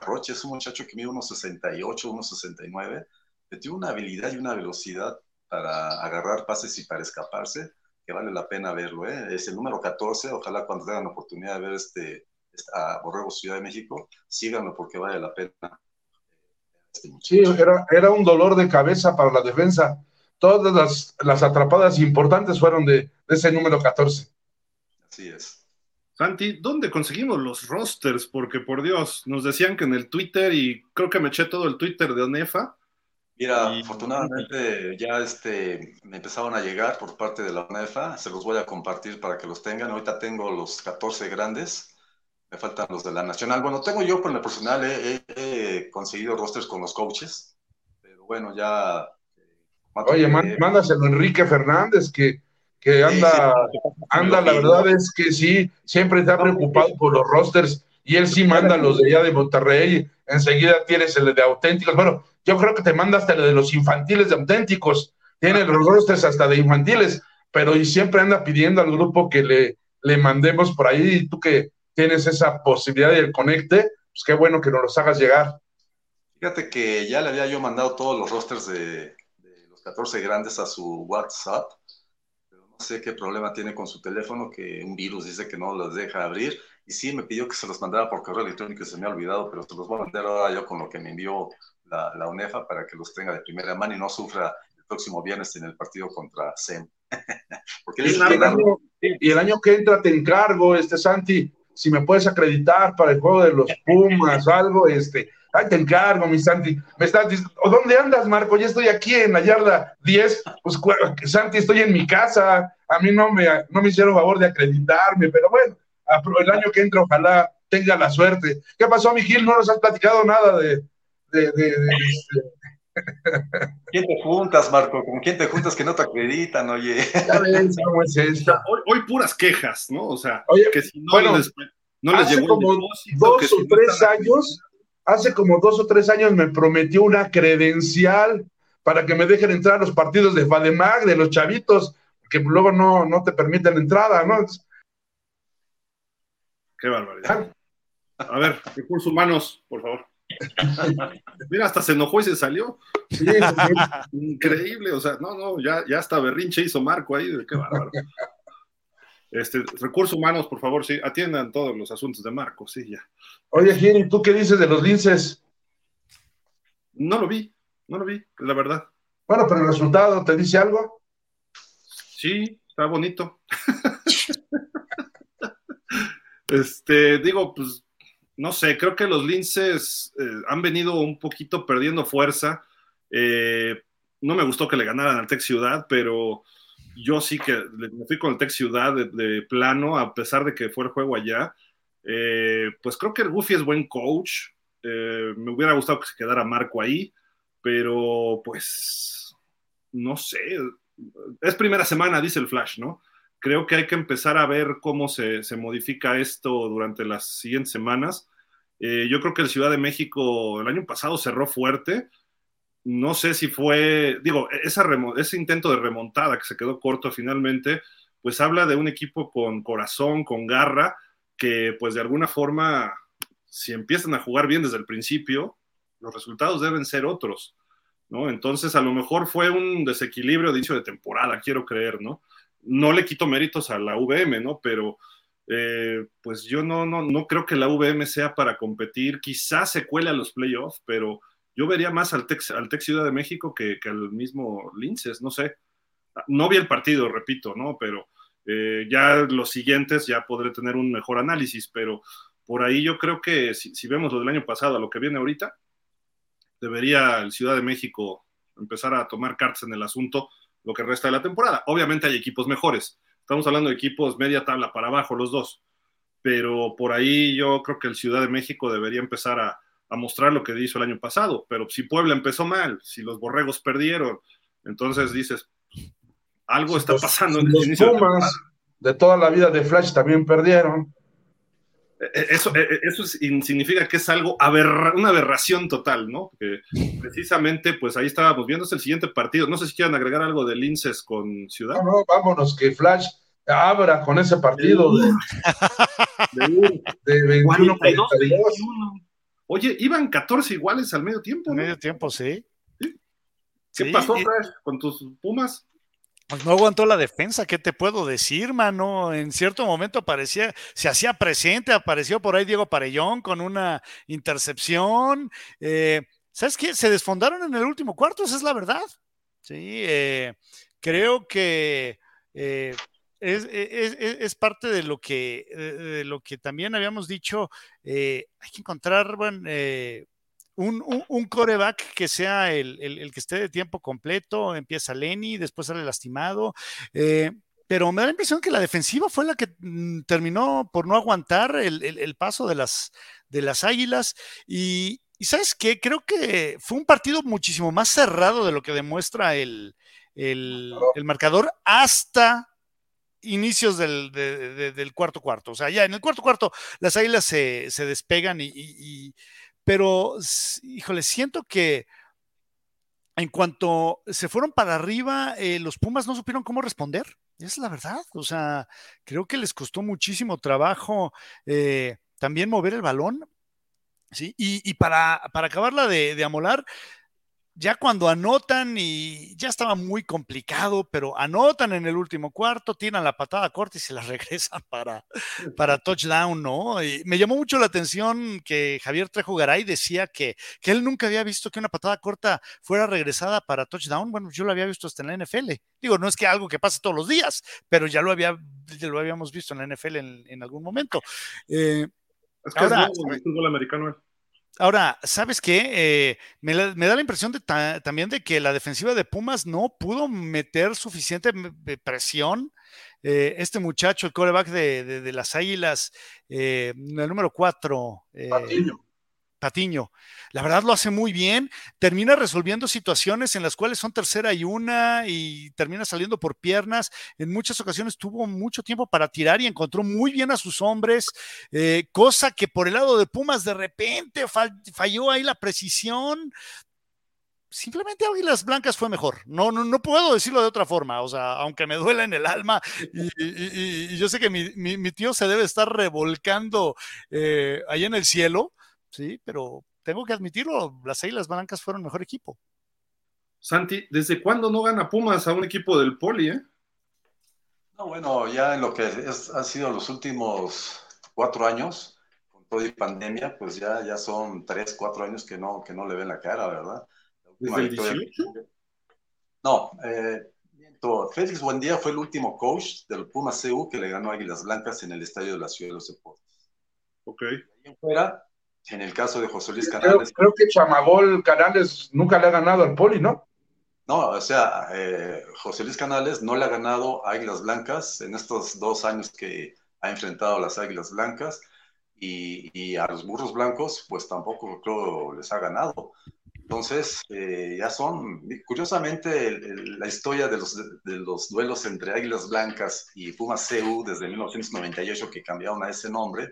Roche es un muchacho que mide unos 68, unos 69, que tiene una habilidad y una velocidad para agarrar pases y para escaparse, que vale la pena verlo. ¿eh? Es el número 14, ojalá cuando tengan la oportunidad de ver este, a Borrego Ciudad de México, síganlo porque vale la pena. Este sí, era, era un dolor de cabeza para la defensa. Todas las, las atrapadas importantes fueron de, de ese número 14. Así es. Santi, ¿dónde conseguimos los rosters? Porque por Dios, nos decían que en el Twitter y creo que me eché todo el Twitter de Onefa. Mira, afortunadamente ya este, me empezaron a llegar por parte de la ONEFA, se los voy a compartir para que los tengan. Ahorita tengo los 14 grandes, me faltan los de la Nacional. Bueno, tengo yo por el personal, he, conseguido rosters con los coaches, pero bueno, ya... Eh, Oye, mándaselo a Enrique Fernández, que que anda, anda, la verdad es que sí, siempre está preocupado por los rosters y él sí manda los de allá de Monterrey, enseguida tienes el de auténticos, bueno, yo creo que te manda hasta el de los infantiles de auténticos, tiene los rosters hasta de infantiles, pero y siempre anda pidiendo al grupo que le, le mandemos por ahí, y tú que tienes esa posibilidad del conecte, pues qué bueno que nos los hagas llegar. Fíjate que ya le había yo mandado todos los rosters de, de los 14 grandes a su WhatsApp sé qué problema tiene con su teléfono, que un virus dice que no los deja abrir. Y sí, me pidió que se los mandara por correo electrónico y se me ha olvidado, pero se los voy a mandar ahora yo con lo que me envió la, la UNEFA para que los tenga de primera mano y no sufra el próximo viernes en el partido contra SEM. Porque y, el año, y el año que entra te encargo, este Santi, si me puedes acreditar para el juego de los Pumas, algo, este, Ay, te encargo, mi Santi. Me estás diciendo, ¿dónde andas, Marco? Ya estoy aquí en la yarda 10. Pues, Santi, estoy en mi casa. A mí no me, no me hicieron favor de acreditarme, pero bueno, el año que entra, ojalá tenga la suerte. ¿Qué pasó, mi Gil? No nos has platicado nada de, de, de, ¿Quién te juntas, Marco? ¿Con quién te juntas que no te acreditan, oye? cómo es esto. Hoy, puras quejas, ¿no? O sea, que si no, les, no les llegó como dos o tres años, hace como dos o tres años me prometió una credencial para que me dejen entrar a los partidos de FADEMAG, de los chavitos, que luego no, no te permiten entrada, ¿no? Qué barbaridad. A ver, recursos humanos, por favor. Mira, hasta se enojó y se salió. Increíble, o sea, no, no, ya, ya hasta berrinche hizo Marco ahí, qué bárbaro. Este, recursos humanos, por favor, sí, atiendan todos los asuntos de Marco, sí, ya. Oye, Giri, ¿tú qué dices de los linces? No lo vi, no lo vi, la verdad. Bueno, pero el resultado, ¿te dice algo? Sí, está bonito. este, digo, pues no sé, creo que los linces eh, han venido un poquito perdiendo fuerza. Eh, no me gustó que le ganaran al Tech Ciudad, pero yo sí que me fui con el Tech Ciudad de, plano, a pesar de que fue el juego allá. Eh, pues creo que el Goofy es buen coach. me hubiera gustado que se quedara Marco ahí, pero pues no sé. Es primera semana, dice el Flash, ¿no? Creo que hay que empezar a ver cómo se, se modifica esto durante las siguientes semanas eh, yo creo que el Ciudad de México el año pasado cerró fuerte. No sé si fue, digo, ese intento de remontada que se quedó corto finalmente, pues habla de un equipo con corazón, con garra, que pues de alguna forma, si empiezan a jugar bien desde el principio, los resultados deben ser otros, ¿no? Entonces a lo mejor fue un desequilibrio de inicio de temporada, quiero creer, ¿no? No le quito méritos a la VM, ¿no? Pero eh, pues yo no, no, no creo que la VM sea para competir. Quizás se cuele a los playoffs, pero yo vería más al Tex, al Ciudad de México que, al mismo Linces, no sé. No vi el partido, repito, ¿no? Pero eh, ya los siguientes ya podré tener un mejor análisis, pero por ahí yo creo que si, vemos lo del año pasado a lo que viene ahorita, debería el Ciudad de México empezar a tomar cartas en el asunto lo que resta de la temporada. Obviamente hay equipos mejores, Estamos hablando de equipos media tabla para abajo, los dos. Pero por ahí yo creo que el Ciudad de México debería empezar a, mostrar lo que hizo el año pasado. Pero si Puebla empezó mal, si los borregos perdieron, entonces dices, algo está pasando en el inicio de, toda la vida de Flash también perdieron. E, e, eso, e, eso significa que es algo, una aberración total, ¿no? Que precisamente, pues ahí estábamos viendo, es el siguiente partido. No sé si quieren agregar algo de Linces con Ciudad. No, no, vámonos, que Flash abra con ese partido de, de, 21 Oye, iban 14 iguales al medio tiempo. ¿no? Medio tiempo, sí. ¿Qué pasó, Flash, con tus Pumas? Pues no aguantó la defensa, ¿qué te puedo decir, mano? En cierto momento aparecía, se hacía presente, apareció por ahí Diego Parellón con una intercepción. Eh, ¿Sabes qué? Se desfondaron en el último cuarto, esa es la verdad. Sí, eh, creo que eh, es, parte de lo que, de lo que también habíamos dicho. hay que encontrar bueno, un, coreback que sea el, que esté de tiempo completo, empieza Lenny, después sale lastimado. Eh, pero me da la impresión que la defensiva fue la que mm, terminó por no aguantar el, paso de las, de las águilas. Y, sabes qué, creo que fue un partido muchísimo más cerrado de lo que demuestra el, marcador hasta inicios del, del, cuarto cuarto. O sea, ya en el cuarto cuarto las águilas se, despegan y pero, híjole, siento que en cuanto se fueron para arriba, eh, los Pumas no supieron cómo responder. Es la verdad. O sea, creo que les costó muchísimo trabajo eh, también mover el balón. Y, para, para acabarla de amolar, ya cuando anotan y ya estaba muy complicado, pero anotan en el último cuarto, tiran la patada corta y se la regresan para, para touchdown, ¿no? Y me llamó mucho la atención que Javier Trejo Garay decía que, que él nunca había visto que una patada corta fuera regresada para touchdown. Bueno, yo lo había visto hasta en la NFL. Digo, no es que algo que pase todos los días, pero ya lo, había, lo habíamos visto en la NFL en, algún momento. Eh, es que ahora, es el fútbol americano. Ahora, ¿sabes qué? Eh, me, da la impresión de también de que la defensiva de Pumas no pudo meter suficiente presión. Eh, este muchacho, el coreback de, las Águilas, eh, el número 4. Patiño. La verdad lo hace muy bien, termina resolviendo situaciones en las cuales son tercera y una y termina saliendo por piernas. En muchas ocasiones tuvo mucho tiempo para tirar y encontró muy bien a sus hombres, eh, cosa que por el lado de Pumas de repente falló ahí la precisión. Simplemente Águilas Blancas fue mejor. No, no, no puedo decirlo de otra forma. O sea, aunque me duela en el alma y, yo sé que mi, tío se debe estar revolcando eh, ahí en el cielo sí, pero tengo que admitirlo, las Águilas Blancas fueron mejor equipo. Santi, ¿desde cuándo no gana Pumas a un equipo del Poli, eh? No, bueno, ya en lo que han sido los últimos cuatro años, con todo y pandemia, pues ya, ya son tres, cuatro años que no, que no le ven la cara, ¿verdad? ¿Desde el 18? No, eh, Félix Buendía fue el último coach del Pumas CU que le ganó a Águilas Blancas en el Estadio de la Ciudad de los Deportes. Ok. ahí fuera, en el caso de José Luis Canales. Creo, que Chamagol Canales nunca le ha ganado al Poli, ¿no? No, o sea, eh, José Luis Canales no le ha ganado a Águilas Blancas en estos dos años que ha enfrentado a las Águilas Blancas y, a los Burros Blancos, pues tampoco creo les ha ganado. Entonces, eh, ya son, curiosamente, la historia de los, de los duelos entre Águilas Blancas y Pumas CU desde 1998, que cambiaron a ese nombre,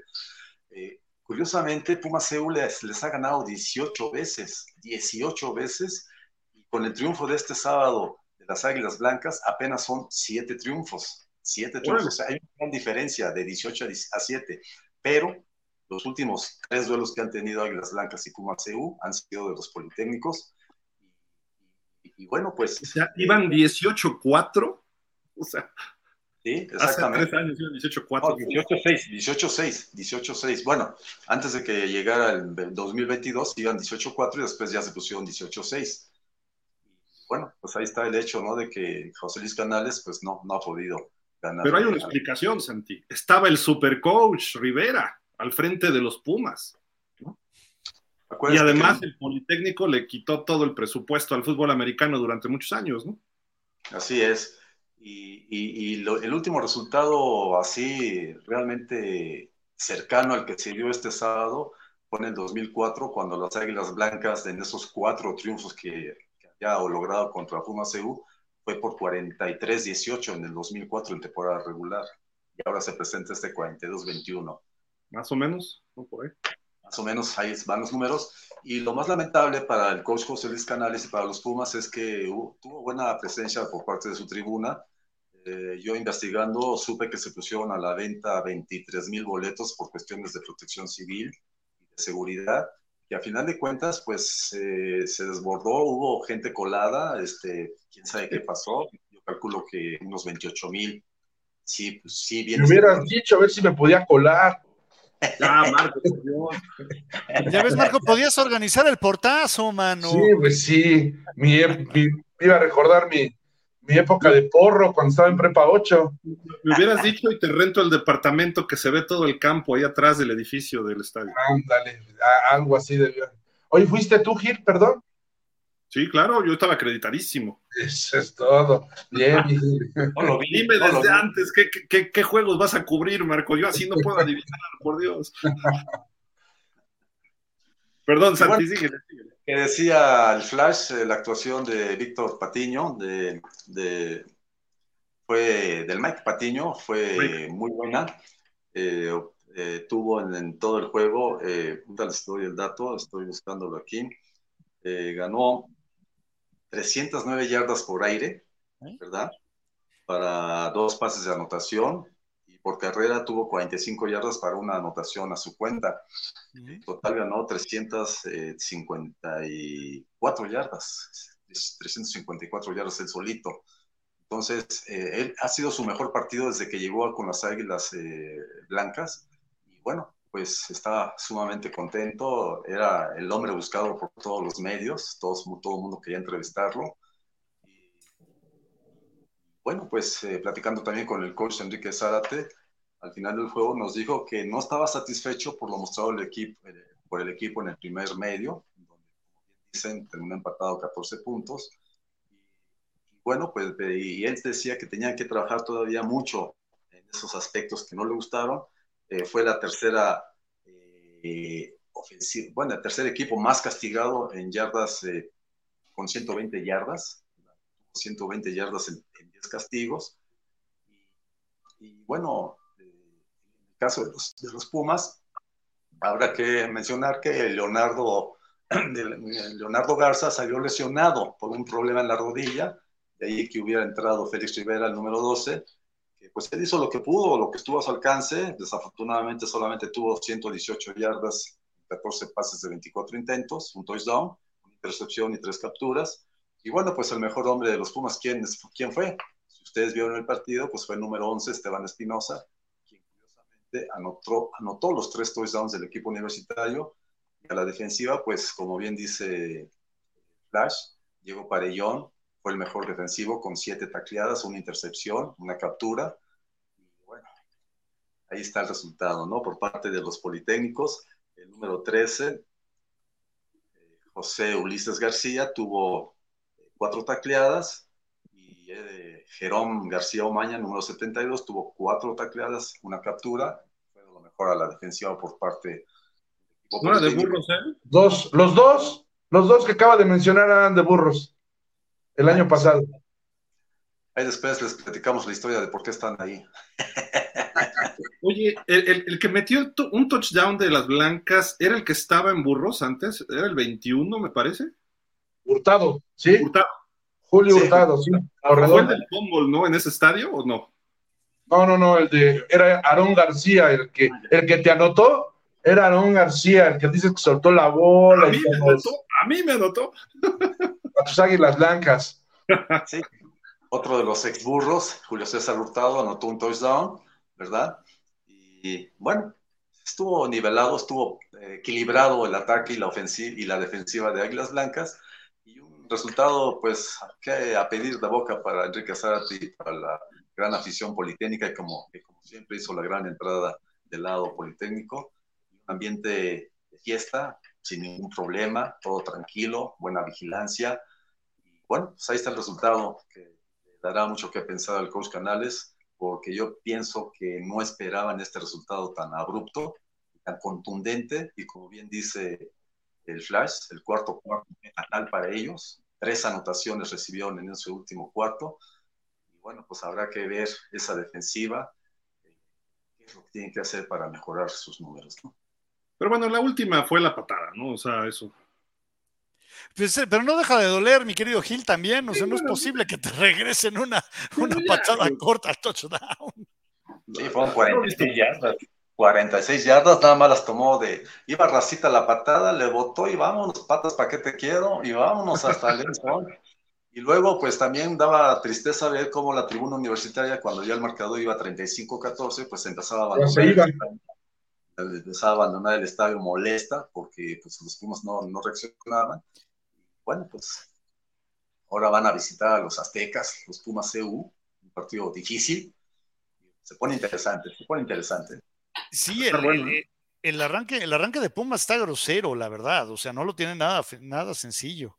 eh, Curiosamente, Pumas Seúl les, ha ganado 18 veces, 18 veces, y con el triunfo de este sábado de las Águilas Blancas apenas son 7 triunfos. 7 triunfos, hay una gran diferencia de 18 a 7, pero los últimos tres duelos que han tenido Águilas Blancas y Pumas Seúl han sido de los Politécnicos. Y, bueno, pues... O sea, iban 18-4. O sea, Sí, exactamente. Hace años 18-4. 18-6, 18-6, 18-6. Bueno, antes de que llegara el 2022 iban 18-4 y después ya se pusieron 18-6. Bueno, pues ahí está el hecho, ¿no? De que José Luis Canales, pues no, no ha podido ganar. Pero hay una explicación, Santi. Estaba el supercoach Rivera al frente de los Pumas. Y además el Politécnico le quitó todo el presupuesto al fútbol americano durante muchos años, ¿no? Así es. Y, el último resultado así realmente cercano al que se dio este sábado fue en el 2004, cuando las Águilas Blancas, en esos cuatro triunfos que, había logrado contra Pumas EU, fue por 43-18 en el 2004 en temporada regular. Y ahora se presenta este 42-21. Más o menos, Más o menos ahí van los números. Y lo más lamentable para el coach José Luis Canales y para los Pumas es que tuvo buena presencia por parte de su tribuna. Eh, yo investigando supe que se pusieron a la venta 23 mil boletos por cuestiones de protección civil y de seguridad. Y a final de cuentas, pues eh, se desbordó, hubo gente colada, este, quién sabe qué pasó. Yo calculo que unos 28 mil. Sí, pues sí, bien. Me hubieras dicho a ver si me podía colar. Ya, Marco, Ya ves, Marco, podías organizar el portazo, mano. Sí, pues sí. Mi, iba a recordar mi, mi época de porro cuando estaba en prepa 8. Me hubieras dicho y te rento el departamento que se ve todo el campo ahí atrás del edificio del estadio. Ándale, algo así de. Oye, ¿fuiste tú, Gil, perdón? Sí, claro, yo estaba acreditadísimo. Eso es todo. Bien. Dime desde antes ¿qué, qué, juegos vas a cubrir, Marco. Yo así no puedo adivinar, por Dios. Perdón, Santi, síguele, síguele. Que decía el Flash, eh, la actuación de Víctor Patiño, de, fue del Mike Patiño, fue muy buena. Eh, eh, tuvo en, todo el juego, eh, les doy el dato, estoy buscándolo aquí, ganó 309 yardas por aire, ¿verdad? Para dos pases de anotación, por carrera tuvo 45 yardas para una anotación a su cuenta. En total ganó 354 yardas, 354 yardas él solito. Entonces, eh, él ha sido su mejor partido desde que llegó con las Águilas eh, Blancas. Y bueno, pues está sumamente contento. Era el hombre buscado por todos los medios, todos, todo el mundo quería entrevistarlo bueno, pues eh, platicando también con el coach Enrique Zárate, al final del juego nos dijo que no estaba satisfecho por lo mostrado eh, por el equipo en el primer medio, donde, dicen, terminó empatado 14 puntos. Y, bueno, pues y él decía que tenían que trabajar todavía mucho en esos aspectos que no le gustaron. Eh, fue la tercera eh, ofensiva, bueno, el tercer equipo más castigado en yardas eh, con 120 yardas, 120 yardas en, 10 castigos. Y, bueno, en el caso de los, de los Pumas, Habrá que mencionar que Leonardo, Leonardo Garza salió lesionado por un problema en la rodilla, de ahí que hubiera entrado Félix Rivera, el número 12, que pues él hizo lo que pudo, lo que estuvo a su alcance, desafortunadamente solamente tuvo 118 yardas, 14 pases de 24 intentos, un touchdown, una intercepción y tres capturas. Y bueno, pues el mejor hombre de los Pumas, ¿quién, quién fue? Si ustedes vieron el partido, pues fue el número 11, Esteban Espinosa, anotó, anotó los tres touchdowns del equipo universitario. Y a la defensiva, pues como bien dice Flash, Diego Parellón fue el mejor defensivo con siete tacleadas, una intercepción, una captura. Y bueno, ahí está el resultado, ¿no? Por parte de los Politécnicos, el número 13, eh, José Ulises García, tuvo cuatro tacleadas y eh, Jerón García Omaña, número 72, tuvo cuatro tacleadas, una captura, fue lo mejor a la defensiva por parte ¿No de burros, eh? Dos, los dos, los dos que acaba de mencionar eran de burros el año pasado. Ahí después les platicamos la historia de por qué están ahí. Oye, el, el, que metió un touchdown de las blancas era el que estaba en burros antes, era el 21, me parece. Hurtado, ¿sí? Hurtado. Julio Hurtado, sí. ¿Fue el del fútbol, no? ¿En ese estadio o no? No, no, no, el de, era Aarón García, el que, el que te anotó, era Aarón García, el que dice que soltó la bola. A mí me anotó, a mí me anotó. A tus águilas blancas. Sí, otro de los ex burros, Julio César Hurtado, anotó un touchdown, ¿verdad? Y bueno, estuvo nivelado, estuvo eh, equilibrado el ataque y la ofensiva y la defensiva de Águilas Blancas resultado, pues, que a pedir de boca para Enrique Zárate para la gran afición politécnica, como, que como siempre hizo la gran entrada del lado politécnico. Un ambiente de fiesta, sin ningún problema, todo tranquilo, buena vigilancia. Bueno, pues ahí está el resultado que dará mucho que pensar al coach Canales, porque yo pienso que no esperaban este resultado tan abrupto, tan contundente, y como bien dice el Flash, el cuarto cuarto fatal para ellos. Tres anotaciones recibieron en ese último cuarto. Y bueno, pues habrá que ver esa defensiva, eh, qué es lo que tienen que hacer para mejorar sus números, ¿no? Pero bueno, la última fue la patada, ¿no? O sea, eso. Pues, eh, pero no deja de doler, mi querido Gil, también. O sea, no es posible que te regresen una, una patada corta al touchdown. Sí, fueron 46 yardas. 46 yardas, nada más las tomó de, iba racita la patada, le botó y vámonos, patas, ¿para qué te quiero? Y vámonos hasta el Y luego, pues también daba tristeza ver cómo la tribuna universitaria, cuando ya el marcador iba 35-14, pues empezaba a abandonar. Empezaba a abandonar el estadio molesta porque pues, los Pumas no, no reaccionaban. Bueno, pues ahora van a visitar a los Aztecas, los Pumas CU, un partido difícil. Se pone interesante, se pone interesante. Sí, el, el, arranque, el arranque de Pumas está grosero, la verdad. O sea, no lo tiene nada, nada sencillo.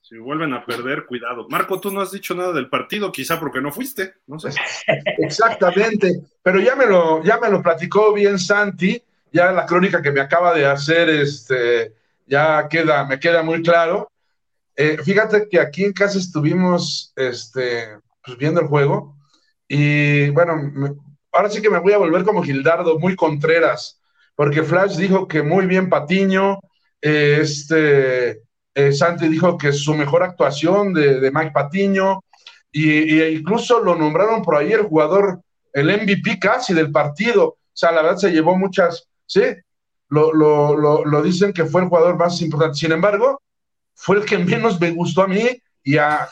Si vuelven a perder, cuidado. Marco, tú no has dicho nada del partido, quizá porque no fuiste, no sé. Exactamente, pero ya me lo, ya me lo platicó bien Santi, ya la crónica que me acaba de hacer, este, ya queda, me queda muy claro. Eh, fíjate que aquí en casa estuvimos este, pues, viendo el juego y bueno, ahora sí que me voy a volver como Gildardo, muy contreras, porque Flash dijo que muy bien Patiño, eh, este, eh, Santi dijo que su mejor actuación de, Mike Patiño, y, incluso lo nombraron por ahí el jugador, el MVP casi del partido, o sea, la verdad se llevó muchas, sí, lo, lo, lo dicen que fue el jugador más importante, sin embargo, fue el que menos me gustó a mí y a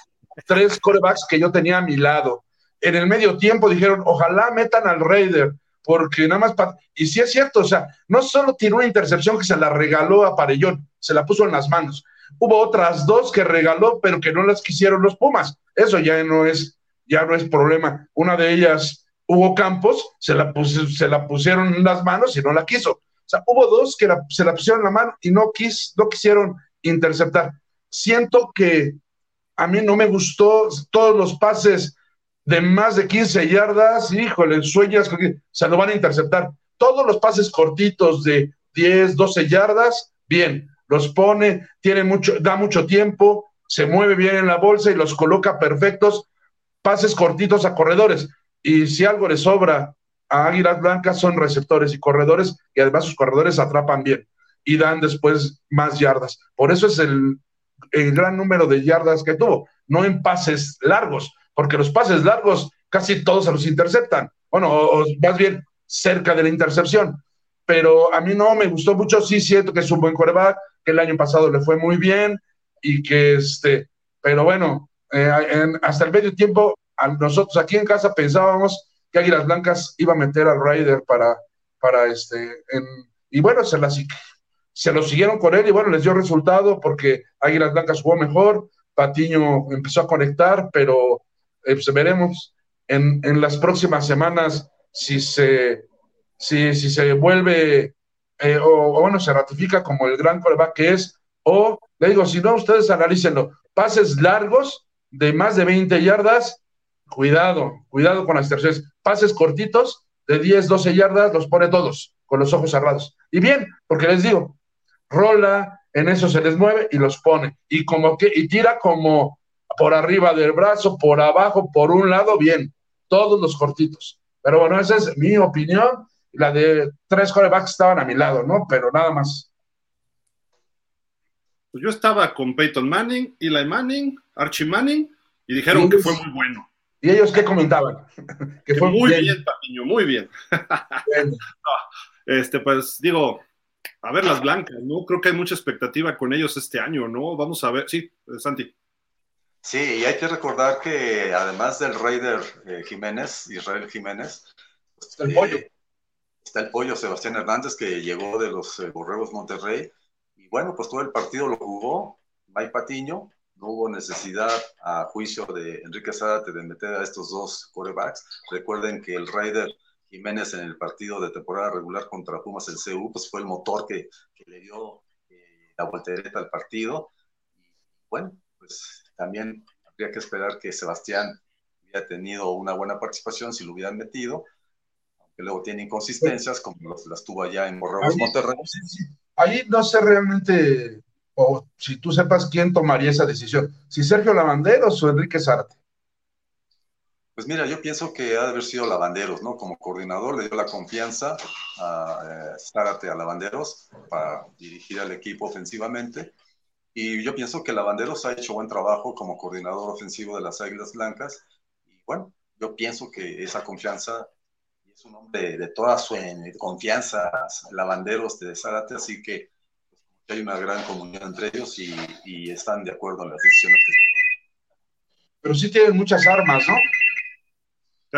tres corebacks que yo tenía a mi lado en el medio tiempo dijeron, ojalá metan al Raider, porque nada más... Y sí es cierto, o sea, no solo tiene una intercepción que se la regaló a Parellón, se la puso en las manos. Hubo otras dos que regaló, pero que no las quisieron los Pumas. Eso ya no es, ya no es problema. Una de ellas, Hugo Campos, se la, se la pusieron en las manos y no la quiso. Sea, hubo dos que se la pusieron en la mano y no, quis, no quisieron interceptar. Siento que a mí no me gustó todos los pases de más de 15 yardas, híjole, sueñas se lo van a interceptar. Todos los pases cortitos de 10, 12 yardas, bien, los pone, tiene mucho, da mucho tiempo, se mueve bien en la bolsa y los coloca perfectos, pases cortitos a corredores. Y si algo le sobra a Águilas Blancas son receptores y corredores, y además sus corredores atrapan bien y dan después más yardas. Por eso es el, el gran número de yardas que tuvo, no en pases largos, porque los pases largos casi todos se los interceptan. Bueno, o, más bien cerca de la intercepción. Pero a mí no me gustó mucho, sí siento que es un buen coreback, que el año pasado le fue muy bien y que este, pero bueno, eh, hasta el medio tiempo, nosotros aquí en casa pensábamos que Águilas Blancas iba a meter al Raider para, para este, y bueno, se, se lo siguieron con él y bueno, les dio resultado porque Águilas Blancas jugó mejor, Patiño empezó a conectar, pero eh, pues veremos en, en, las próximas semanas si se, si, si se vuelve eh, o, bueno, se ratifica como el gran coreback que es, o le digo, si no, ustedes analícenlo, pases largos de más de 20 yardas, cuidado, cuidado con las terceras, pases cortitos de 10, 12 yardas, los pone todos con los ojos cerrados. Y bien, porque les digo, rola, en eso se les mueve y los pone. Y como que, y tira como por arriba del brazo, por abajo, por un lado, bien, todos los cortitos. Pero bueno, esa es mi opinión. La de tres corebacks estaban a mi lado, ¿no? Pero nada más. Pues yo estaba con Peyton Manning, Eli Manning, Archie Manning, y dijeron que fue muy bueno. ¿Y ellos qué comentaban? que, fue muy bien, bien muy bien. este, pues digo, a ver las blancas, ¿no? Creo que hay mucha expectativa con ellos este año, ¿no? Vamos a ver, sí, Santi. Sí, y hay que recordar que además del Raider eh, Jiménez, Israel Jiménez, está el pollo. Eh, está el pollo Sebastián Hernández que llegó de los eh, Borregos Monterrey. Y bueno, pues todo el partido lo jugó Mike Patiño. No hubo necesidad a juicio de Enrique Zárate de meter a estos dos corebacks. Recuerden que el Raider Jiménez en el partido de temporada regular contra Pumas el CU, pues fue el motor que, que le dio la voltereta al partido. Y bueno, pues también habría que esperar que Sebastián hubiera tenido una buena participación si lo hubieran metido, aunque luego tiene inconsistencias como las tuvo allá en Monterrey. Ahí no sé realmente, o si tú sepas quién tomaría esa decisión, si Sergio Lavanderos o Enrique Zárate. Pues mira, yo pienso que ha de haber sido Lavanderos, ¿no? Como coordinador le dio la confianza a eh, Zárate a Lavanderos para dirigir al equipo ofensivamente y yo pienso que Lavanderos ha hecho buen trabajo como coordinador ofensivo de las Águilas Blancas. Y bueno, yo pienso que esa confianza, es un hombre de toda su confianza, Lavanderos de Zárate, así que hay una gran comunión entre ellos y, y, están de acuerdo en las decisiones que Pero sí tienen muchas armas, ¿no?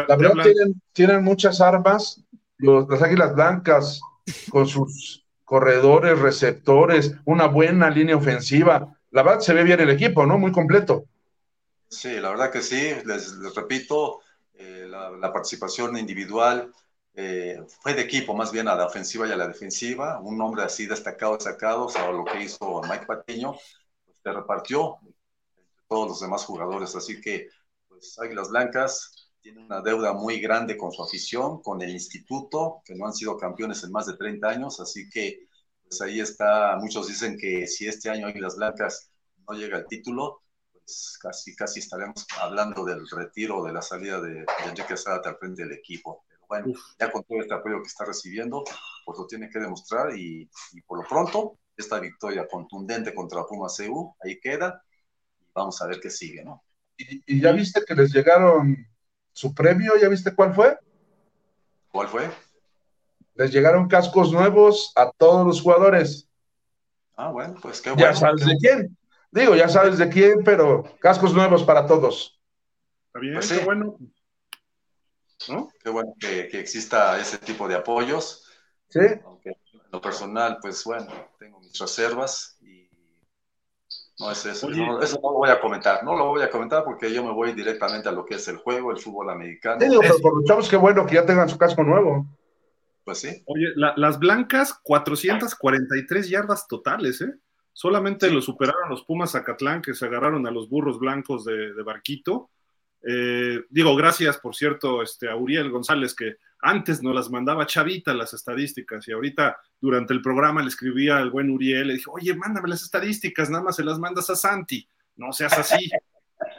La verdad, tienen, tienen muchas armas. Los, las Águilas Blancas con sus corredores, receptores, una buena línea ofensiva. La verdad se ve bien el equipo, ¿no? Muy completo. Sí, la verdad que sí. Les, repito, eh, la, participación individual eh, fue de equipo, más bien a la ofensiva y a la defensiva. Un nombre así destacado, destacado, o sea, lo que hizo Mike Patiño, pues, se repartió entre todos los demás jugadores. Así que, pues, Águilas Blancas tiene una deuda muy grande con su afición, con el instituto, que no han sido campeones en más de 30 años, así que pues ahí está, muchos dicen que si este año Águilas Blancas no llega al título, pues casi, casi estaremos hablando del retiro, de la salida de, Enrique Zárate al frente del equipo. Bueno, ya con todo este apoyo que está recibiendo, pues lo tiene que demostrar y, por lo pronto, esta victoria contundente contra Puma CU, ahí queda, vamos a ver qué sigue, ¿no? y ya viste que les llegaron su premio, ¿ya viste cuál fue? ¿Cuál fue? Les llegaron cascos nuevos a todos los jugadores. Ah, bueno, pues qué bueno. Ya sabes de quién. Digo, ya sabes de quién, pero cascos nuevos para todos. Está bien, pues qué bueno. ¿No? Qué bueno que, exista ese tipo de apoyos. Sí. Aunque en lo personal, pues bueno, tengo mis reservas y no es eso, eso, no, lo voy a comentar, no lo voy a comentar porque yo me voy directamente a lo que es el juego, el fútbol americano. Sí, pero aprovechamos que bueno que ya tengan su casco nuevo. Pues sí. Oye, las blancas, 443 yardas totales, ¿eh? Solamente lo superaron los Pumas Zacatlán, que se agarraron a los burros blancos de, Barquito. Eh, digo, gracias, por cierto, este, a Uriel González, que antes nos las mandaba chavita las estadísticas y ahorita durante el programa le escribía al buen Uriel, le dije, oye, mándame las estadísticas, nada más se las mandas a Santi, no seas así.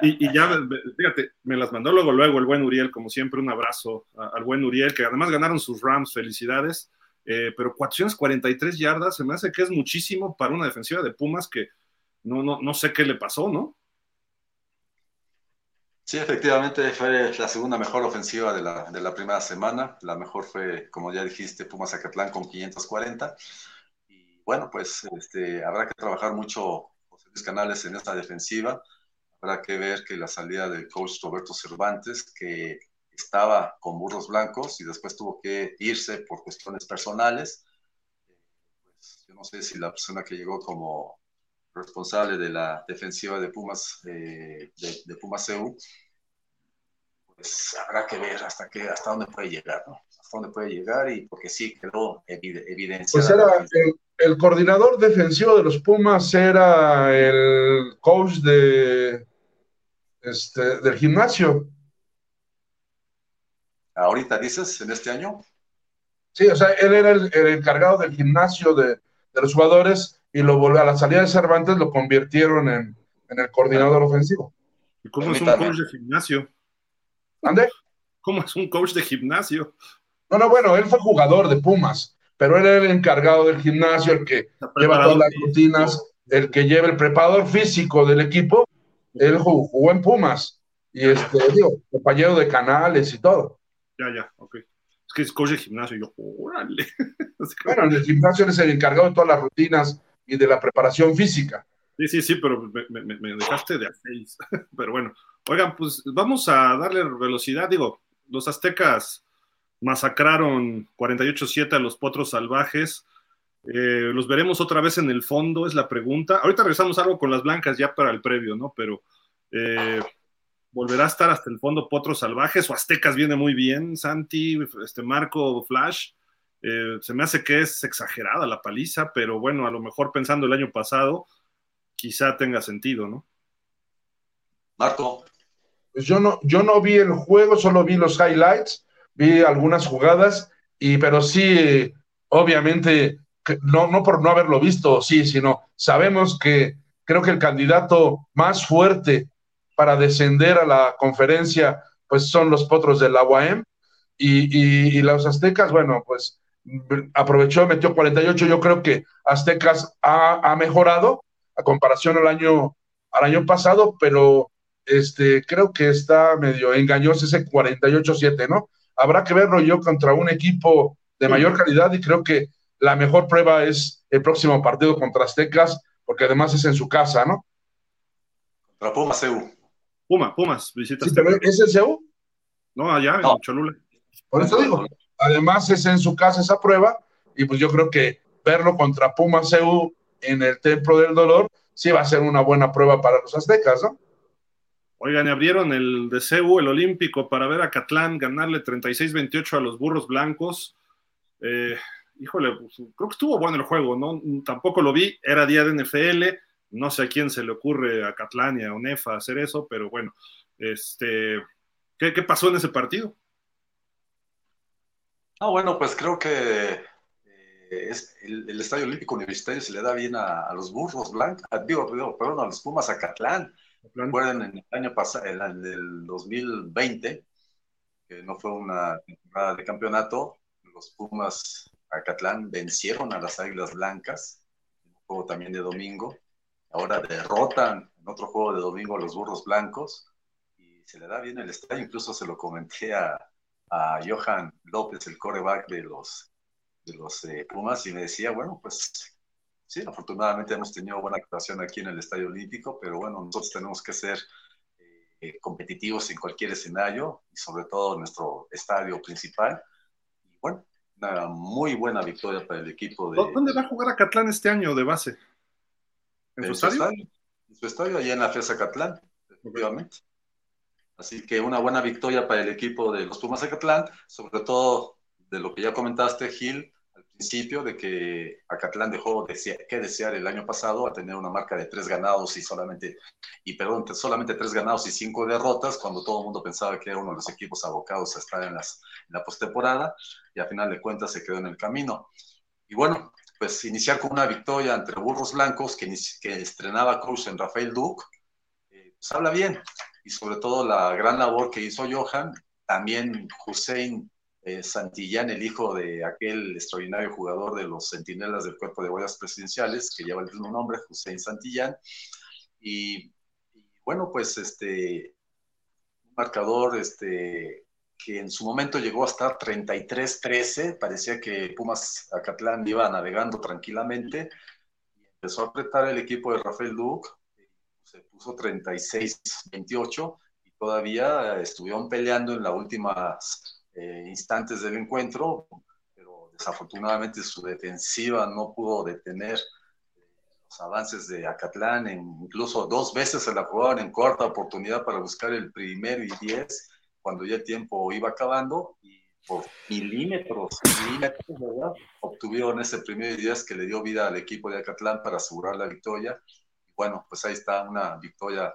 Y, ya, fíjate, me las mandó luego, luego el buen Uriel, como siempre, un abrazo al buen Uriel, que además ganaron sus Rams, felicidades. Eh, pero 443 yardas se me hace que es muchísimo para una defensiva de Pumas que no, no, no sé qué le pasó, ¿no? Sí, efectivamente fue la segunda mejor ofensiva de la, de la primera semana. La mejor fue, como ya dijiste, Pumas Zacatlán con 540. Y bueno, pues este, habrá que trabajar mucho José Luis Canales en esta defensiva. Habrá que ver que la salida del coach Roberto Cervantes, que estaba con burros blancos y después tuvo que irse por cuestiones personales. Pues, yo no sé si la persona que llegó como responsable de la defensiva de Pumas, eh, de, de, Pumas EU, pues habrá que ver hasta, qué, hasta dónde puede llegar, ¿no? Hasta dónde puede llegar y porque sí quedó evidencia. Pues era el, coordinador defensivo de los Pumas era el coach de, este, del gimnasio. Ahorita dices, en este año. Sí, o sea, él era el, encargado del gimnasio de, de, los jugadores y lo volvió a la salida de Cervantes lo convirtieron en, en el coordinador ofensivo. ¿Y cómo es un coach de gimnasio? ¿Ande? ¿Cómo es un coach de gimnasio? No, no, bueno, él fue jugador de Pumas, pero él era el encargado del gimnasio, el que lleva todas las rutinas, el que lleva el preparador físico del equipo. Él jugó, en Pumas y este, digo, compañero de canales y todo. Ya, ya, ok. Es que es coach de gimnasio, y yo, órale. bueno, en el gimnasio es el encargado de todas las rutinas de la preparación física. Sí, sí, sí, pero me, dejaste de seis. pero bueno, oigan, pues vamos a darle velocidad. Digo, los aztecas masacraron 48-7 a los potros salvajes. Eh, los veremos otra vez en el fondo, es la pregunta. Ahorita regresamos algo con las blancas ya para el previo, ¿no? Pero eh, volverá a estar hasta el fondo Potros Salvajes o Aztecas viene muy bien, Santi, este Marco Flash. Eh, se me hace que es exagerada la paliza, pero bueno, a lo mejor pensando el año pasado, quizá tenga sentido, ¿no? Marco. Pues yo no, yo no vi el juego, solo vi los highlights, vi algunas jugadas, y pero sí, obviamente, no, no por no haberlo visto, sí, sino sabemos que creo que el candidato más fuerte para descender a la conferencia, pues son los potros del la y, y, los aztecas, bueno, pues aprovechó, metió 48, yo creo que Aztecas ha, mejorado a comparación al año, al año pasado, pero este, creo que está medio engañoso ese 48-7, ¿no? Habrá que verlo yo contra un equipo de mayor calidad y creo que la mejor prueba es el próximo partido contra Aztecas, porque además es en su casa, ¿no? Contra Pumas EU. Puma, Pumas, visitas. Sí, ¿Es el CEU? No, allá en Cholula. Por eso digo, además es en su casa esa prueba, y pues yo creo que verlo contra Pumas CEU en el Templo del Dolor sí va a ser una buena prueba para los aztecas, ¿no? Oigan, abrieron el de CEU, el Olímpico, para ver a Catlán ganarle 36-28 a los burros blancos. Eh, híjole, pues, creo que estuvo bueno el juego, ¿no? Tampoco lo vi, era día de NFL, no sé a quién se le ocurre a Catlán y a Onefa hacer eso, pero bueno, este, ¿qué, pasó en ese partido? Ah, bueno, pues creo que eh, es el, Estadio Olímpico Universitario se le da bien a, los burros blancos, ah, digo, perdón, a los Pumas a Catlán. Recuerden en el año pasado, en el 2020, que no fue una temporada de campeonato, los Pumas a Catlán vencieron a las Águilas Blancas, un juego también de domingo, Ahora derrotan en otro juego de domingo a los burros blancos y se le da bien el estadio. Incluso se lo comenté a, a Johan López, el coreback de los, de los eh, Pumas, y me decía, bueno, pues sí, afortunadamente hemos tenido buena actuación aquí en el Estadio Olímpico, pero bueno, nosotros tenemos que ser eh, competitivos en cualquier escenario y sobre todo en nuestro estadio principal. Y bueno, una muy buena victoria para el equipo de... ¿Dónde va a jugar a Catlán este año de base? ¿En, su estadio? En su estadio, allá en la FESA Catlán, efectivamente. Así que una buena victoria para el equipo de los Pumas Catlán, sobre todo de lo que ya comentaste, Gil, al principio, de que Acatlán dejó que desear el año pasado a tener una marca de tres ganados y solamente, y perdón, solamente tres ganados y cinco derrotas, cuando todo el mundo pensaba que era uno de los equipos abocados a estar en, las, en la postemporada, y a final de cuentas se quedó en el camino. Y bueno, pues iniciar con una victoria entre Burros Blancos, que, estrenaba Cruz en Rafael Duke, pues habla bien, y sobre todo la gran labor que hizo Johan, también Hussein eh, Santillán, el hijo de aquel extraordinario jugador de los centinelas del Cuerpo de Guardias Presidenciales, que lleva el mismo nombre, Hussein Santillán. Y, bueno, pues este, un marcador este, que en su momento llegó a estar 33-13, parecía que Pumas Acatlán iba navegando tranquilamente, y empezó a apretar el equipo de Rafael Duque, se puso 36-28, y todavía estuvieron peleando en las últimas eh, instantes del encuentro, pero desafortunadamente su defensiva no pudo detener eh, los avances de Acatlán, incluso dos veces se la jugaban en corta oportunidad para buscar el primero y diez, cuando ya el tiempo iba acabando, y por milímetros, milímetros, ¿verdad? Obtuvieron ese primero y diez que le dio vida al equipo de Acatlán para asegurar la victoria. Bueno, pues ahí está una victoria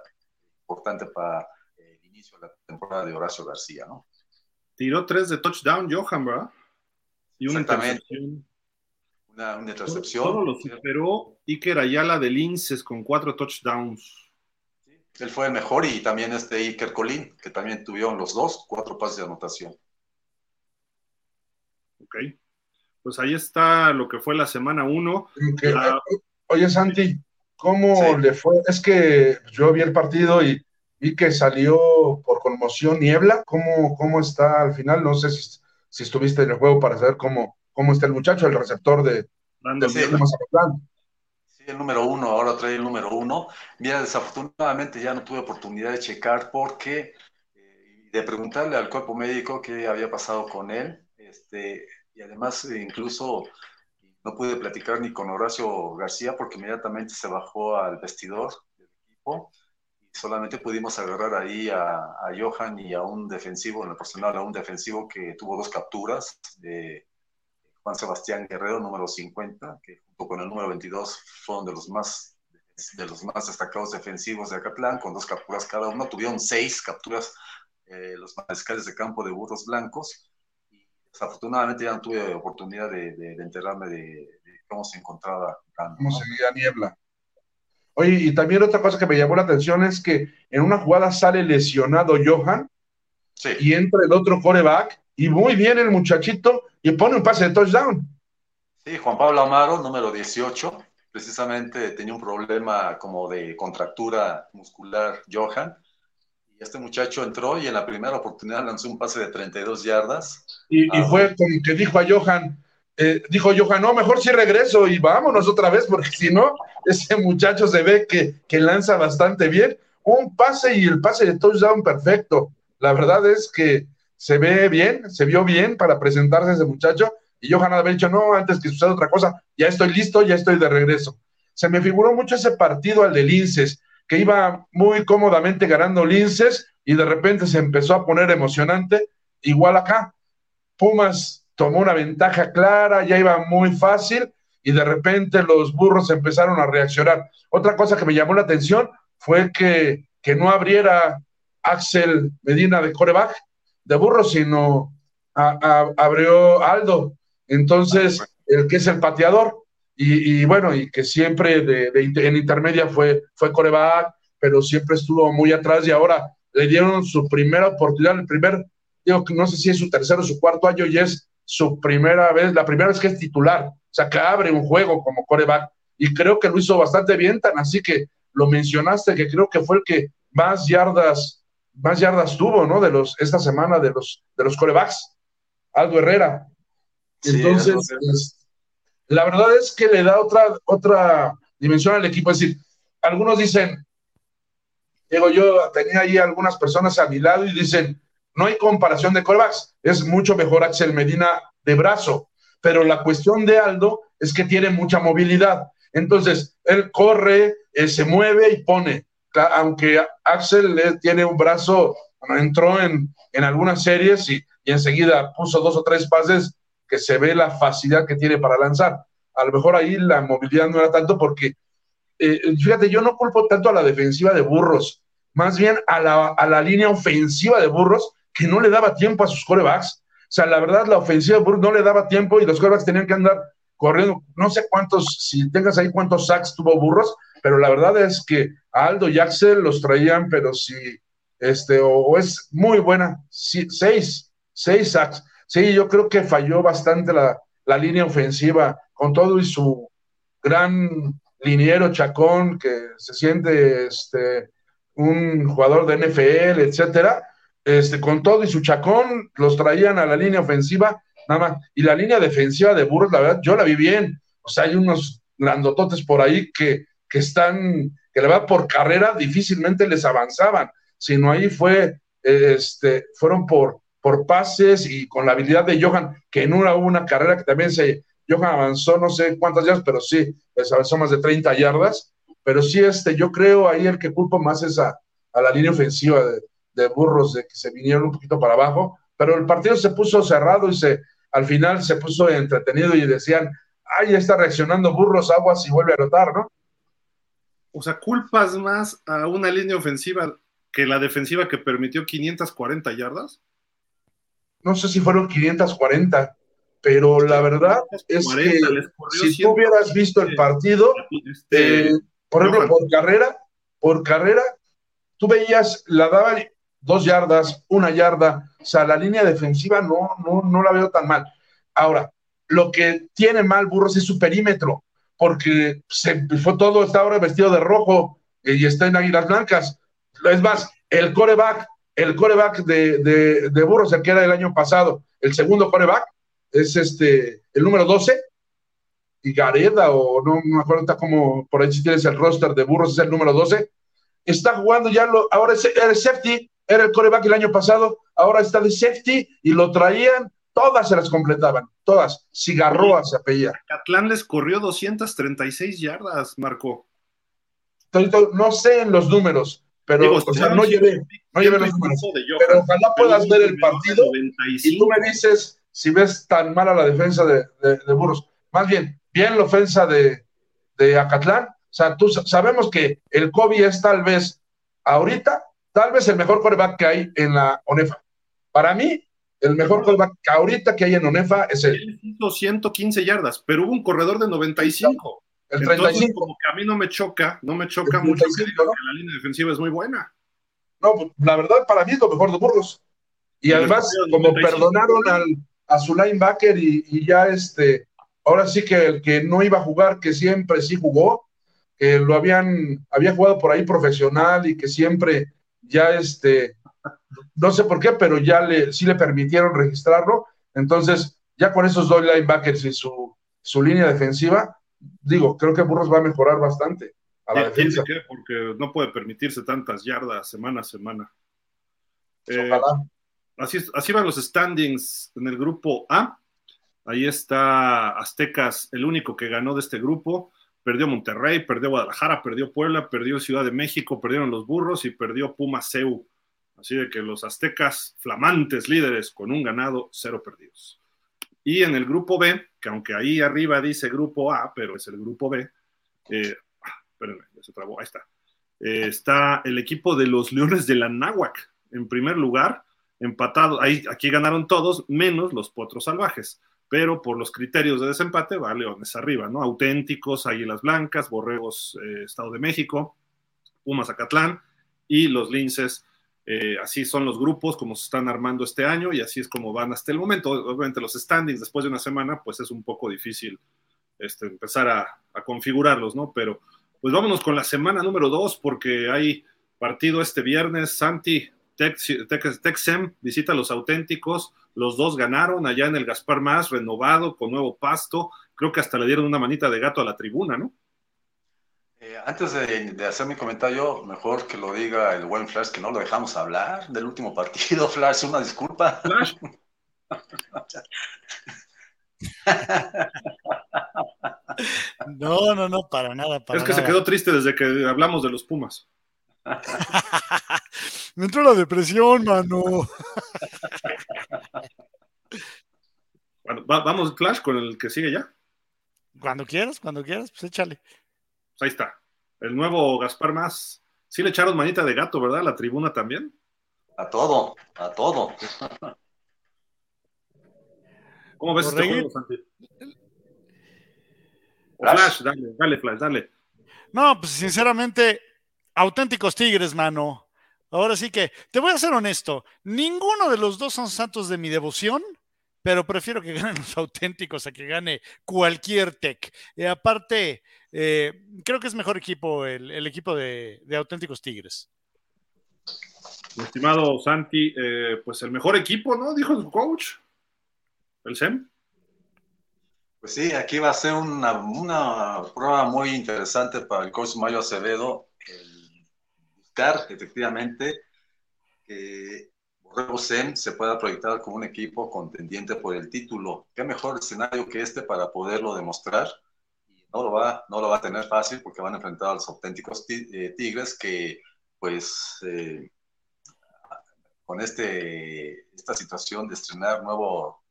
importante para el inicio de la temporada de Horacio García, ¿no? Tiró tres de touchdown, Johan, ¿verdad? Y una intercepción. Una, una intercepción. Todo, lo superó Iker Ayala de Linces con cuatro touchdowns. él fue el mejor y también este Iker Colín, que también tuvieron los dos, cuatro pases de anotación. Ok. Pues ahí está lo que fue la semana uno. Oye, Santi, ¿cómo le fue? Es que yo vi el partido y vi que salió por conmoción Niebla. ¿Cómo, cómo está al final? No sé si, si, estuviste en el juego para saber cómo, cómo está el muchacho, el receptor de, de sí, sí, el número uno, ahora trae el número uno. Mira, desafortunadamente ya no tuve oportunidad de checar porque, eh, de preguntarle al cuerpo médico qué había pasado con él. Este, y además, incluso no pude platicar ni con Horacio García porque inmediatamente se bajó al vestidor del equipo solamente pudimos agarrar ahí a, Johan y a un defensivo, en el personal, a un defensivo que tuvo dos capturas de Juan Sebastián Guerrero, número 50, que junto con el número 22 fueron de los más de los más destacados defensivos de Acatlán, con dos capturas cada uno. Tuvieron seis capturas eh, los mariscales de campo de burros blancos. Desafortunadamente ya no tuve oportunidad de, enterarme de, cómo se encontraba. ¿Cómo seguía Niebla? Oye, y también otra cosa que me llamó la atención es que en una jugada sale lesionado Johan y entra el otro coreback y muy bien el muchachito y pone un pase de touchdown. Sí, Juan Pablo Amaro, número 18, precisamente tenía un problema como de contractura muscular Johan. Y este muchacho entró y en la primera oportunidad lanzó un pase de 32 yardas. Y, y fue como que dijo a Johan, eh, dijo Johan, no, mejor sí regreso y vámonos otra vez, porque si no, ese muchacho se ve que, que lanza bastante bien. Un pase y el pase de touchdown perfecto. La verdad es que se ve bien, se vio bien para presentarse ese muchacho. Y Johan había dicho, no, antes que suceda otra cosa, ya estoy listo, ya estoy de regreso. Se me figuró mucho ese partido al de Linces, que iba muy cómodamente ganando Linces y de repente se empezó a poner emocionante. Igual acá, Pumas tomó una ventaja clara, ya iba muy fácil y de repente los burros empezaron a reaccionar. Otra cosa que me llamó la atención fue que, que no abriera Axel Medina de coreback de burros, sino abrió Aldo. Entonces, el que es el pateador. Y, bueno, y que siempre en intermedia fue, fue pero siempre estuvo muy atrás y ahora le dieron su primera oportunidad, el primer, digo que no sé si es su tercero o su cuarto año y es su primera vez, la primera vez que es titular, o sea, que abre un juego como coreback, y creo que lo hizo bastante bien, tan así que lo mencionaste, que creo que fue el que más yardas, más yardas tuvo, ¿no? De los, esta semana de los, de los corebacks, Aldo Herrera. Entonces, pues, la verdad es que le da otra, otra dimensión al equipo, es decir, algunos dicen, digo, yo tenía ahí algunas personas a mi lado y dicen, no hay comparación de corebacks. Es mucho mejor Axel Medina de brazo. Pero la cuestión de Aldo es que tiene mucha movilidad. Entonces, él corre, eh, se mueve y pone. Aunque Axel tiene un brazo, entró en, algunas series y, enseguida puso dos o tres pases que se ve la facilidad que tiene para lanzar. A lo mejor ahí la movilidad no era tanto porque, eh, fíjate, yo no culpo tanto a la defensiva de Burros, más bien a la, a la línea ofensiva de Burros, que no le daba tiempo a sus corebacks. O sea, la verdad, la ofensiva de Burros no le daba tiempo y los corebacks tenían que andar corriendo. No sé cuántos, si tengas ahí cuántos sacks tuvo Burros, pero la verdad es que Aldo y Axel los traían, pero si, este, o, es muy buena, seis, seis sacks. Sí, yo creo que falló bastante la, la línea ofensiva con todo y su gran liniero Chacón, que se siente este, un jugador de NFL, etcétera, este, con todo y su Chacón, los traían a la línea ofensiva, nada más. Y la línea defensiva de Burros, la verdad, yo la vi bien. O sea, hay unos grandototes por ahí que, que están, que le va por carrera, difícilmente les avanzaban, sino ahí fue, este, fueron por, por pases y con la habilidad de Johan, que en una hubo una carrera que también se, Johan avanzó no sé cuántas yardas, pero sí, les avanzó más de 30 yardas, pero sí, este, yo creo ahí el que culpo más es a, la línea ofensiva de, Burros, de que se vinieron un poquito para abajo, pero el partido se puso cerrado y se, al final se puso entretenido y decían, ay, está reaccionando Burros, aguas y vuelve a anotar, ¿no? O sea, culpas más a una línea ofensiva que la defensiva que permitió 540 yardas no sé si fueron 540, pero la verdad es que si tú hubieras visto el partido, este, eh, por ejemplo, por carrera, por carrera, tú veías, la daban dos yardas, una yarda, o sea, la línea defensiva no, no, no la veo tan mal. Ahora, lo que tiene mal Burros es su perímetro, porque se fue todo, está ahora vestido de rojo eh, y está en Águilas Blancas. Es más, el coreback el coreback de, de, de, Burros, el que era el año pasado, el segundo coreback, es este, el número 12, y Gareda, o no, me acuerdo está como, por ahí si tienes el roster de Burros, es el número 12, está jugando ya, lo, ahora es, el safety, era el coreback el año pasado, ahora está de safety, y lo traían, todas se las completaban, todas, Cigarroa se apellía. Catlán les corrió 236 yardas, Marco. No sé en los números, pero o sea, no llevé, no llevé los números. Pero ojalá puedas ver el partido y tú me dices si ves tan mala la defensa de, de, Burros. Más bien, bien la ofensa de, de Acatlán. O sea, tú sabemos que el Kobe es tal vez ahorita, tal vez el mejor coreback que hay en la ONEFA. Para mí, el mejor coreback que ahorita que hay en ONEFA es él. Hizo 115 yardas, pero hubo un corredor de 95. El 35. como que a mí no me choca, no me choca mucho que, la línea defensiva es muy buena. No, pues, la verdad, para mí es lo mejor de Burgos. Y además, como perdonaron al, a su linebacker y, ya este, ahora sí que el que no iba a jugar, que siempre sí jugó, que lo habían, había jugado por ahí profesional y que siempre ya este, no sé por qué, pero ya le, sí le permitieron registrarlo. Entonces, ya con esos dos linebackers y su, su línea defensiva, digo, creo que Burros va a mejorar bastante a la defensa. porque no puede permitirse tantas yardas semana a semana. Pues eh, así, así van los standings en el grupo A. Ahí está Aztecas, el único que ganó de este grupo. Perdió Monterrey, perdió Guadalajara, perdió Puebla, perdió Ciudad de México, perdieron los Burros y perdió Puma Seu. Así de que los aztecas, flamantes líderes, con un ganado, cero perdidos. Y en el grupo B, que aunque ahí arriba dice grupo A, pero es el grupo B, eh, ah, espérenme, ya se trabó, ahí está. Eh, está el equipo de los Leones de la Náhuac en primer lugar, empatado. Ahí, aquí ganaron todos, menos los Potros Salvajes. Pero por los criterios de desempate va Leones arriba, ¿no? Auténticos, Águilas Blancas, Borregos, eh, Estado de México, Pumas Acatlán y los Linces eh, así son los grupos como se están armando este año y así es como van hasta el momento. Obviamente los standings después de una semana pues es un poco difícil este, empezar a, configurarlos, ¿no? Pero pues vámonos con la semana número dos porque hay partido este viernes. Santi Texem visita a los auténticos. Los dos ganaron allá en el Gaspar Más, renovado, con nuevo pasto. Creo que hasta le dieron una manita de gato a la tribuna, ¿no? Eh, antes de, hacer mi comentario, mejor que lo diga el buen Flash, que no lo dejamos hablar del último partido. Flash, una disculpa. Flash. No, no, no, para nada. es que se quedó triste desde que hablamos de los Pumas. Me entró la depresión, mano. vamos, Clash, con el que sigue ya. Cuando quieras, cuando quieras, pues échale. Pues ahí está. El nuevo Gaspar Más. Sí le echaron manita de gato, ¿verdad? La tribuna también. A todo, a todo. ¿Cómo ves este juego, Santi? Flash, dale, dale, Flash, dale. No, pues sinceramente, auténticos tigres, mano. Ahora sí que, te voy a ser honesto, ninguno de los dos son santos de mi devoción, pero prefiero que ganen los auténticos a que gane cualquier tech. Y aparte, eh, creo que es mejor equipo el, equipo de, auténticos tigres. Mi estimado Santi, eh, pues el mejor equipo, ¿no? Dijo su coach, el SEM. Pues sí, aquí va a ser una, una prueba muy interesante para el coach Mayo Acevedo, buscar efectivamente que Borrego SEM se pueda proyectar como un equipo contendiente por el título. ¿Qué mejor escenario que este para poderlo demostrar? No lo va, no lo va a tener fácil porque van a enfrentar a los auténticos eh, Tigres que, pues, eh, con este, esta situación de estrenar nuevo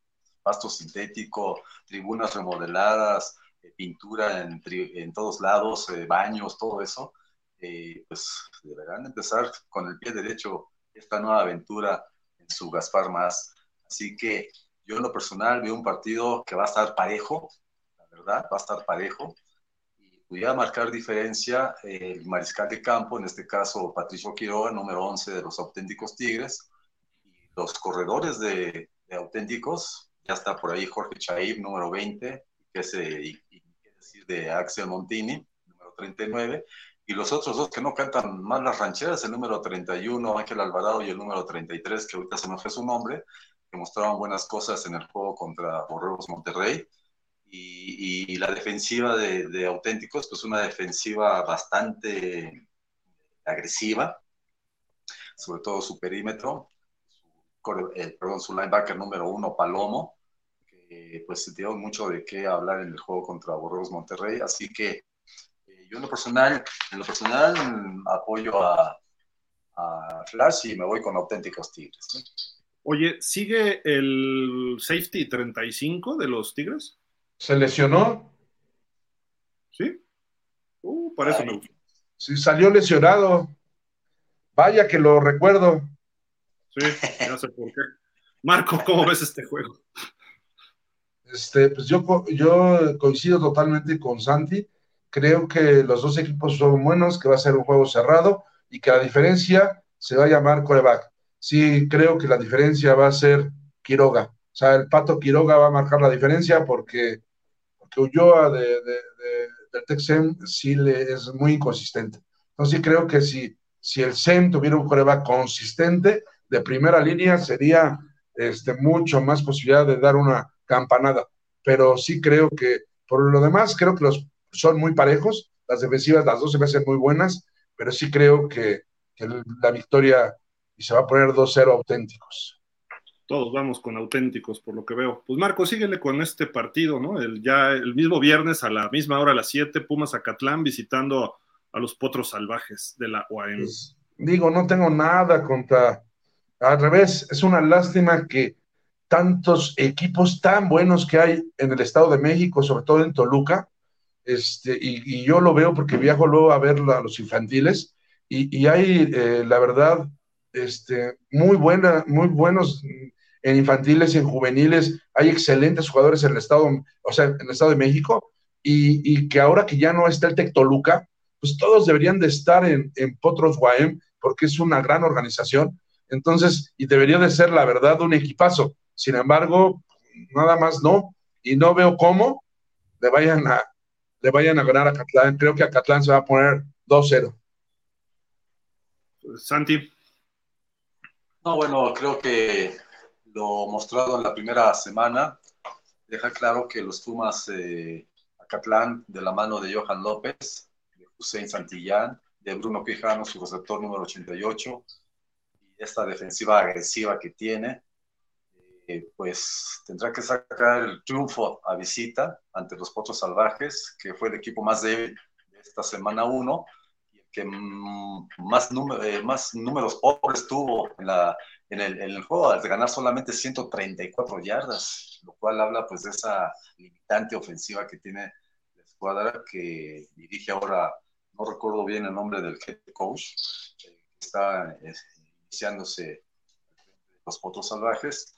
pasto sintético, tribunas remodeladas, eh, pintura en, en, todos lados, eh, baños, todo eso, eh, pues deberán empezar con el pie derecho esta nueva aventura en su Gaspar Más. Así que yo en lo personal veo un partido que va a estar parejo, la verdad, va a estar parejo. Y pudiera marcar diferencia el mariscal de campo, en este caso Patricio Quiroga, número 11 de los auténticos Tigres, y los corredores de, auténticos, ya está por ahí Jorge Chaib, número 20, que es, y, decir de Axel Montini, número 39, y los otros dos que no cantan más las rancheras, el número 31, Ángel Alvarado, y el número 33, que ahorita se me fue su nombre, que mostraban buenas cosas en el juego contra Borregos Monterrey. Y, la defensiva de, de, Auténticos, pues una defensiva bastante agresiva, sobre todo su perímetro, su, eh, perdón, su linebacker número uno, Palomo, eh, pues dio mucho de qué hablar en el juego contra Borregos Monterrey, así que yo en lo personal, en lo personal apoyo a, Flash y me voy con auténticos Tigres. Oye, ¿sigue el safety 35 de los Tigres? ¿Se lesionó? Sí. Uh, parece me Sí, salió lesionado. Vaya que lo recuerdo. Sí, no sé por qué. Marco, ¿cómo ves este juego? Este, pues yo, yo coincido totalmente con Santi. Creo que los dos equipos son buenos, que va a ser un juego cerrado y que la diferencia se va a llamar coreback. Sí, creo que la diferencia va a ser Quiroga. O sea, el pato Quiroga va a marcar la diferencia porque, porque Ulloa de, de, del Texem sí le, es muy inconsistente. Entonces, creo que si, si el SEM tuviera un coreback consistente de primera línea, sería este, mucho más posibilidad de dar una campanada. Pero sí creo que, por lo demás, creo que los son muy parejos. Las defensivas, las dos se me hacen muy buenas, pero sí creo que, la victoria y se va a poner 2-0 auténticos. Todos vamos con auténticos, por lo que veo. Pues Marco, síguele con este partido, ¿no? El, ya el mismo viernes a la misma hora, a las 7, Pumas Acatlán visitando a los potros salvajes de la OAM. Pues, digo, no tengo nada contra. Al revés, es una lástima que tantos equipos tan buenos que hay en el Estado de México, sobre todo en Toluca, este, y, yo lo veo porque viajo luego a ver a los infantiles, y, hay, eh, la verdad, este, muy, buena, muy buenos en infantiles en juveniles, hay excelentes jugadores en el Estado, o sea, en el Estado de México, y, que ahora que ya no está el Tec Toluca, pues todos deberían de estar en, en Potros Guaem, porque es una gran organización, entonces, y debería de ser, la verdad, un equipazo. Sin embargo, nada más no, y no veo cómo le vayan a, le vayan a ganar a Catlán. Creo que a Catlán se va a poner 2-0. Santi. No, bueno, creo que lo mostrado en la primera semana deja claro que los Pumas eh, Acatlán, de la mano de Johan López, de Hussein Santillán, de Bruno Quijano, su receptor número 88, y esta defensiva agresiva que tiene, pues tendrá que sacar el triunfo a visita ante los Potros Salvajes, que fue el equipo más débil de esta semana 1 y que mm, más, eh, más números pobres tuvo en la, en el, juego al ganar solamente 134 yardas, lo cual habla pues de esa limitante ofensiva que tiene la escuadra que dirige ahora, no recuerdo bien el nombre del head coach, eh, que está eh, iniciándose los potros salvajes,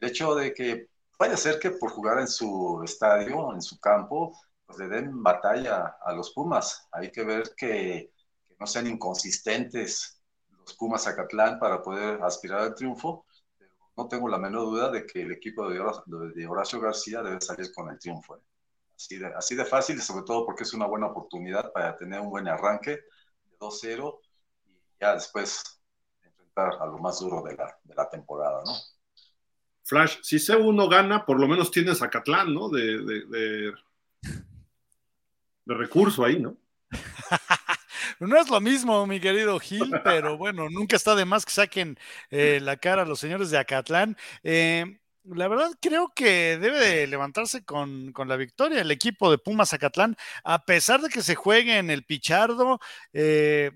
el hecho de que puede ser que por jugar en su estadio, en su campo, pues le den batalla a los Pumas. Hay que ver que, no sean inconsistentes los Pumas Zacatlán para poder aspirar al triunfo. No tengo la menor duda de que el equipo de Horacio, García debe salir con el triunfo. ¿eh? Así, de, así de fácil sobre todo porque es una buena oportunidad para tener un buen arranque de 2-0 y ya después enfrentar a lo más duro de la, de la temporada, ¿no? Flash, si C1 gana, por lo menos tienes a Catlán, ¿no? De, de, de, de recurso ahí, ¿no? no es lo mismo, mi querido Gil, pero bueno, nunca está de más que saquen eh, la cara a los señores de Acatlán. Eh, la verdad creo que debe de levantarse con, con, la victoria el equipo de Pumas Acatlán, a pesar de que se juegue en el Pichardo. Eh,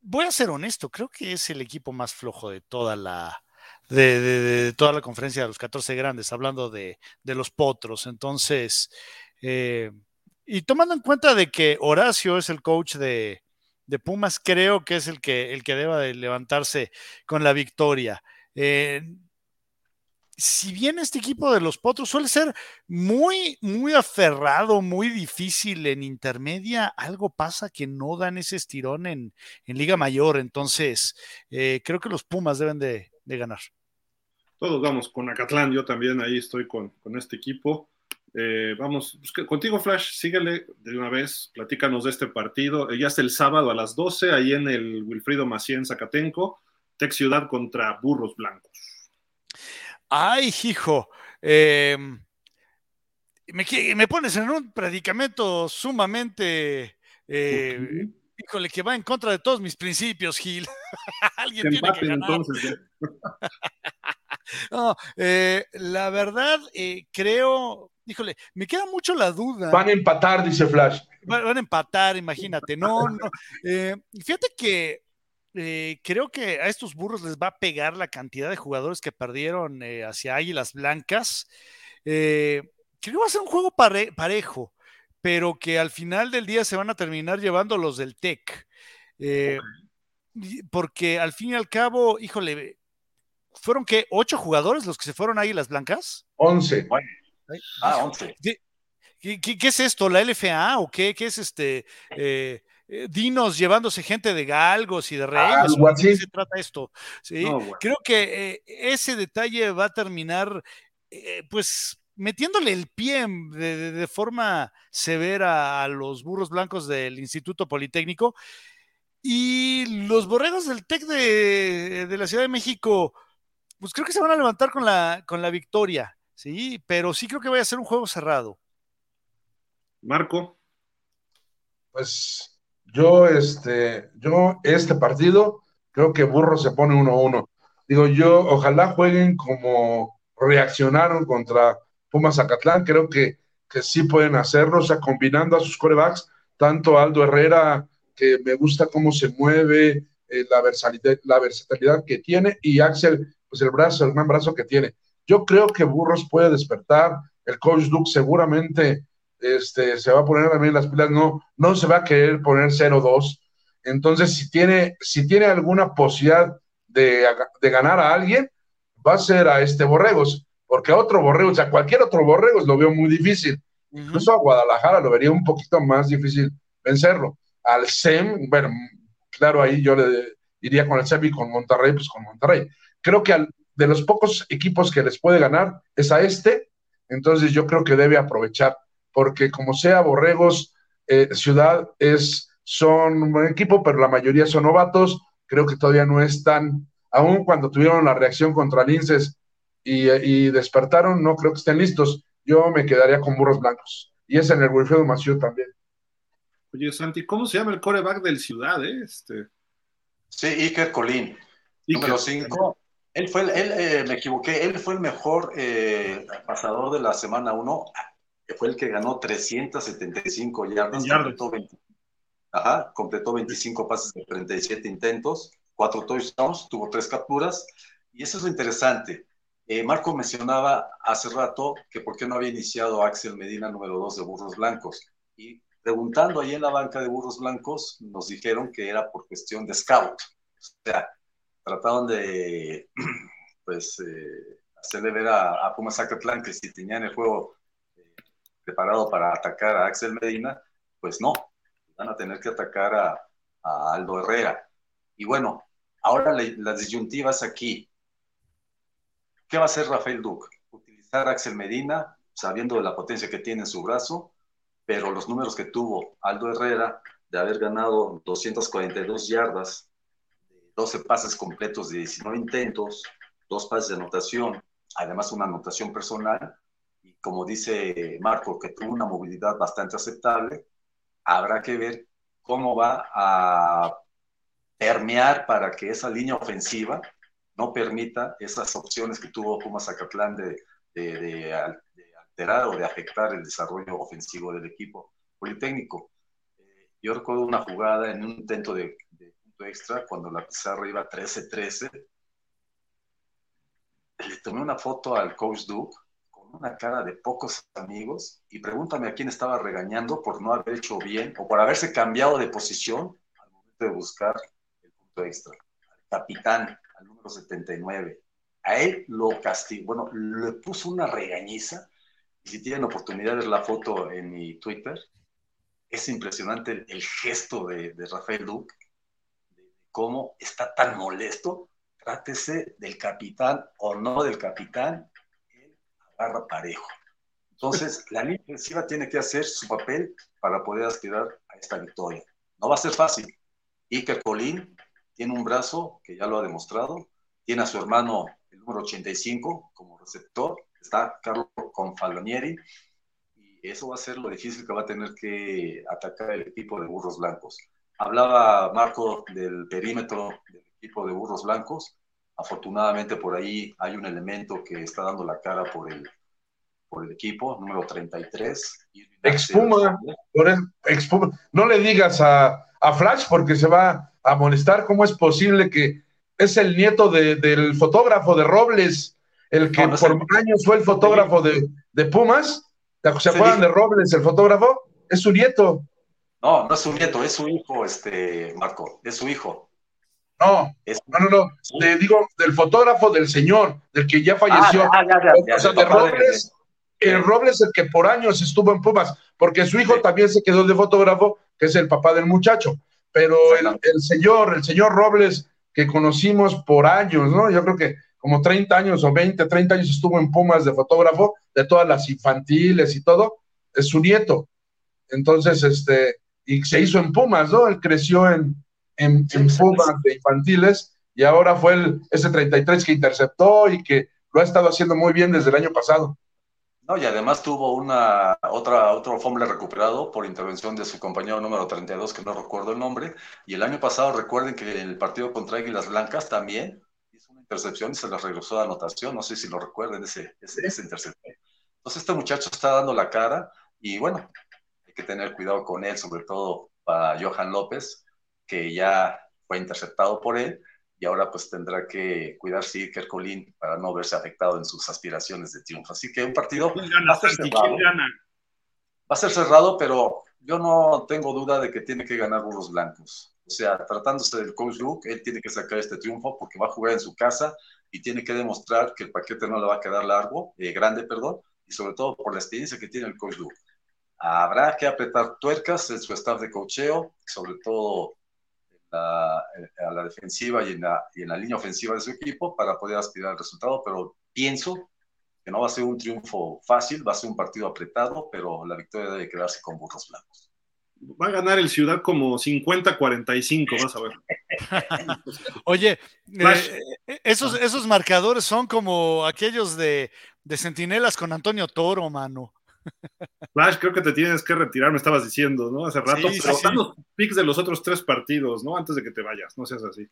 voy a ser honesto, creo que es el equipo más flojo de toda la, de, toda la conferencia de los 14 grandes, hablando de, de los potros. Entonces, eh, y tomando en cuenta de que Horacio es el coach de, Pumas, creo que es el que, el que deba de levantarse con la victoria. Eh, si bien este equipo de los Potros suele ser muy, muy aferrado, muy difícil en intermedia, algo pasa que no dan ese estirón en, en Liga Mayor. Entonces, eh, creo que los Pumas deben de, de ganar todos vamos con Acatlán, yo también ahí estoy con, con este equipo. Eh, vamos, pues, contigo Flash, síguele de una vez, platícanos de este partido. Eh, ya es el sábado a las 12, ahí en el Wilfrido Macién Zacatenco, Tech Ciudad contra Burros Blancos. Ay, hijo, eh, me, me, pones en un predicamento sumamente... Okay. Híjole, que va en contra de todos mis principios, Gil. Alguien tiene que ganar. Entonces, no, eh, la verdad, eh, creo, híjole, me queda mucho la duda. Van a empatar, dice Flash. Van, van a empatar, imagínate. No, no. Eh, fíjate que eh, creo que a estos burros les va a pegar la cantidad de jugadores que perdieron eh, hacia Águilas Blancas. creo que va a ser un juego pare parejo, pero que al final del día se van a terminar llevando los del TEC. porque al fin y al cabo, híjole, ¿Fueron qué? ¿Ocho jugadores los que se fueron ahí las blancas? Once. Ah, once. ¿Qué, qué, qué es esto? ¿La LFA o qué? ¿Qué es este? Eh, Dinos llevándose gente de galgos y de reyes. Ah, ¿De qué se trata esto? ¿Sí? No, bueno. Creo que eh, ese detalle va a terminar, eh, pues, metiéndole el pie de, de, de, forma severa a los burros blancos del Instituto Politécnico. Y los borregos del TEC de, de la Ciudad de México, pues creo que se van a levantar con la, con la victoria, sí, pero sí creo que vaya a ser un juego cerrado. Marco. Pues yo, este, yo, este partido, creo que Burro se pone 1-1. Digo, yo, ojalá jueguen como reaccionaron contra Pumas Zacatlán, creo que, que sí pueden hacerlo, o sea, combinando a sus corebacks, tanto Aldo Herrera, que me gusta cómo se mueve, eh, la, versatilidad, la versatilidad que tiene, y Axel pues el brazo, el gran brazo que tiene. Yo creo que Burros puede despertar, el coach Duke seguramente este, se va a poner también las pilas, no, no se va a querer poner 0-2. Entonces, si tiene, si tiene alguna posibilidad de, de, ganar a alguien, va a ser a este Borregos, porque a otro Borregos, o sea, cualquier otro Borregos lo veo muy difícil. Uh -huh. Incluso a Guadalajara lo vería un poquito más difícil vencerlo. Al SEM, bueno, claro, ahí yo le iría con el SEM y con Monterrey, pues con Monterrey creo que al, de los pocos equipos que les puede ganar es a este, entonces yo creo que debe aprovechar, porque como sea, Borregos, eh, Ciudad es, son un buen equipo, pero la mayoría son novatos, creo que todavía no están, aún cuando tuvieron la reacción contra Linces y, y despertaron, no creo que estén listos, yo me quedaría con burros blancos, y es en el Wilfredo Maciú también. Oye, Santi, ¿cómo se llama el coreback del Ciudad? Eh? Este... Sí, Iker Colín. Número 5. Él fue, él, eh, me equivoqué, él fue el mejor eh, pasador de la semana 1, fue el que ganó 375 yardas, completó, 20, ajá, completó 25 pases de 37 intentos, cuatro touchdowns, tuvo tres capturas, y eso es lo interesante. Eh, Marco mencionaba hace rato que por qué no había iniciado Axel Medina número dos de Burros Blancos. Y preguntando ahí en la banca de Burros Blancos, nos dijeron que era por cuestión de scout. O sea, trataron de, pues, eh, hacerle ver a, a Pumas Zacatlán que si tenían el juego eh, preparado para atacar a Axel Medina, pues no, van a tener que atacar a, a Aldo Herrera. Y bueno, ahora las disyuntivas aquí, ¿Qué va a hacer Rafael Duque? Utilizar a Axel Medina, sabiendo de la potencia que tiene en su brazo, pero los números que tuvo Aldo Herrera de haber ganado 242 yardas, 12 pases completos de 19 intentos, dos pases de anotación, además una anotación personal, y como dice Marco, que tuvo una movilidad bastante aceptable, habrá que ver cómo va a permear para que esa línea ofensiva no permita esas opciones que tuvo Pumas Zacatlán de, de, alterar o de afectar el desarrollo ofensivo del equipo politécnico. Eh, yo recuerdo una jugada en un intento de, punto extra cuando la pizarra iba 13-13. Le tomé una foto al coach Duke con una cara de pocos amigos y pregúntame a quién estaba regañando por no haber hecho bien o por haberse cambiado de posición al momento de buscar el punto extra. Al capitán, al número 79. A él lo castigó, bueno, le puso una regañiza. Y si tienen oportunidad de ver la foto en mi Twitter, es impresionante el, gesto de, Rafael Duque, de cómo está tan molesto. Trátese del capitán o no del capitán, él agarra parejo. Entonces, la línea ofensiva tiene que hacer su papel para poder aspirar a esta victoria. No va a ser fácil. Iker Colín tiene un brazo que ya lo ha demostrado, tiene a su hermano el número 85 como receptor, está Carlos Confalonieri, y eso va a ser lo difícil que va a tener que atacar el equipo de burros blancos. Hablaba Marco del perímetro del equipo de burros blancos, afortunadamente por ahí hay un elemento que está dando la cara por el, por el equipo, número 33. Expuma, expuma. No le digas a, a Flash porque se va a molestar. ¿Cómo es posible que es el nieto del fotógrafo de Robles, el que por años fue el fotógrafo de, Pumas? ¿Se acuerdan de Robles, el fotógrafo? Es su nieto. No, no es su nieto, es su hijo, este, Marco, es su hijo. No, no, no, no, le digo del fotógrafo del señor, del que ya falleció. Ah, o sea, de Robles, el Robles el que por años estuvo en Pumas, porque su hijo también se quedó de fotógrafo, que es el papá del muchacho pero el, señor, el señor Robles, que conocimos por años, ¿no? Yo creo que como 30 años o 20, 30 años estuvo en Pumas de fotógrafo, de todas las infantiles y todo, es su nieto. Entonces, este, y se hizo en Pumas, ¿no? Él creció en, en, Pumas de infantiles y ahora fue el, ese 33 que interceptó y que lo ha estado haciendo muy bien desde el año pasado. No, y además tuvo una otra otro fumble recuperado por intervención de su compañero número 32, que no recuerdo el nombre. Y el año pasado, recuerden que el partido contra Águilas Blancas también hizo una intercepción y se le regresó de anotación. No sé si lo recuerden, ese, ese, ese intercepción. Entonces, este muchacho está dando la cara y bueno, hay que tener cuidado con él, sobre todo para Johan López, que ya fue interceptado por él y ahora pues tendrá que cuidarse Iker Colín para no verse afectado en sus aspiraciones de triunfo. Así que un partido va a ser cerrado. Va a ser cerrado, pero yo no tengo duda de que tiene que ganar Burros Blancos. O sea, tratándose del coach Luke, él tiene que sacar este triunfo porque va a jugar en su casa y tiene que demostrar que el paquete no le va a quedar largo, eh, grande, perdón, y sobre todo por la experiencia que tiene el coach Luke. Habrá que apretar tuercas en su staff de cocheo, sobre todo a la defensiva y en la, y en la línea ofensiva de su equipo para poder aspirar al resultado, pero pienso que no va a ser un triunfo fácil, va a ser un partido apretado, pero la victoria debe quedarse con burros blancos. Va a ganar el Ciudad como 50-45, vas a ver. Oye, eh, esos, esos marcadores son como aquellos de, de Centinelas con Antonio Toro, mano. Flash, creo que te tienes que retirar, me estabas diciendo, ¿no? Hace rato, pero sí, los picks de los otros tres partidos, ¿no? Antes de que te vayas, no seas así.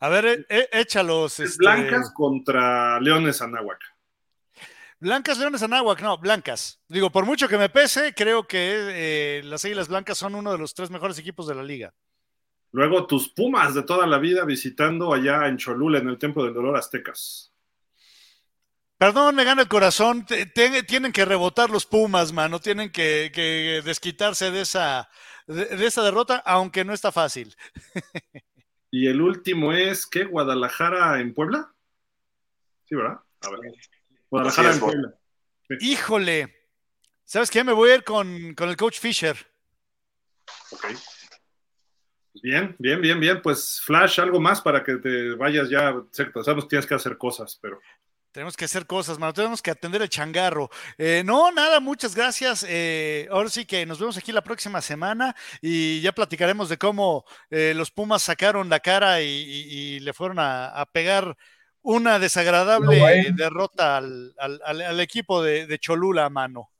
A ver, eh, échalos. Este... Blancas contra Leones Anáhuac. Blancas, Leones Anáhuac, no, blancas. Digo, por mucho que me pese, creo que eh, las Águilas Blancas son uno de los tres mejores equipos de la liga. Luego tus Pumas de toda la vida visitando allá en Cholula, en el Templo del Dolor Aztecas. Perdón, me gana el corazón. tienen que rebotar los Pumas, mano. Tienen que, desquitarse de esa, de, esa derrota, aunque no está fácil. y el último es, ¿qué? ¿Guadalajara en Puebla? Sí, ¿verdad? A ver. Guadalajara en Puebla. Híjole. ¿Sabes qué? Me voy a ir con, con el coach Fisher. Ok. Bien, bien, bien, bien. Pues Flash, algo más para que te vayas ya. Sabemos que tienes que hacer cosas, pero. Tenemos que hacer cosas, mano. Tenemos que atender el changarro. Eh, no, nada, muchas gracias. Eh, ahora sí que nos vemos aquí la próxima semana y ya platicaremos de cómo eh, los Pumas sacaron la cara y, le fueron a, pegar una desagradable derrota al, equipo de, de Cholula, mano.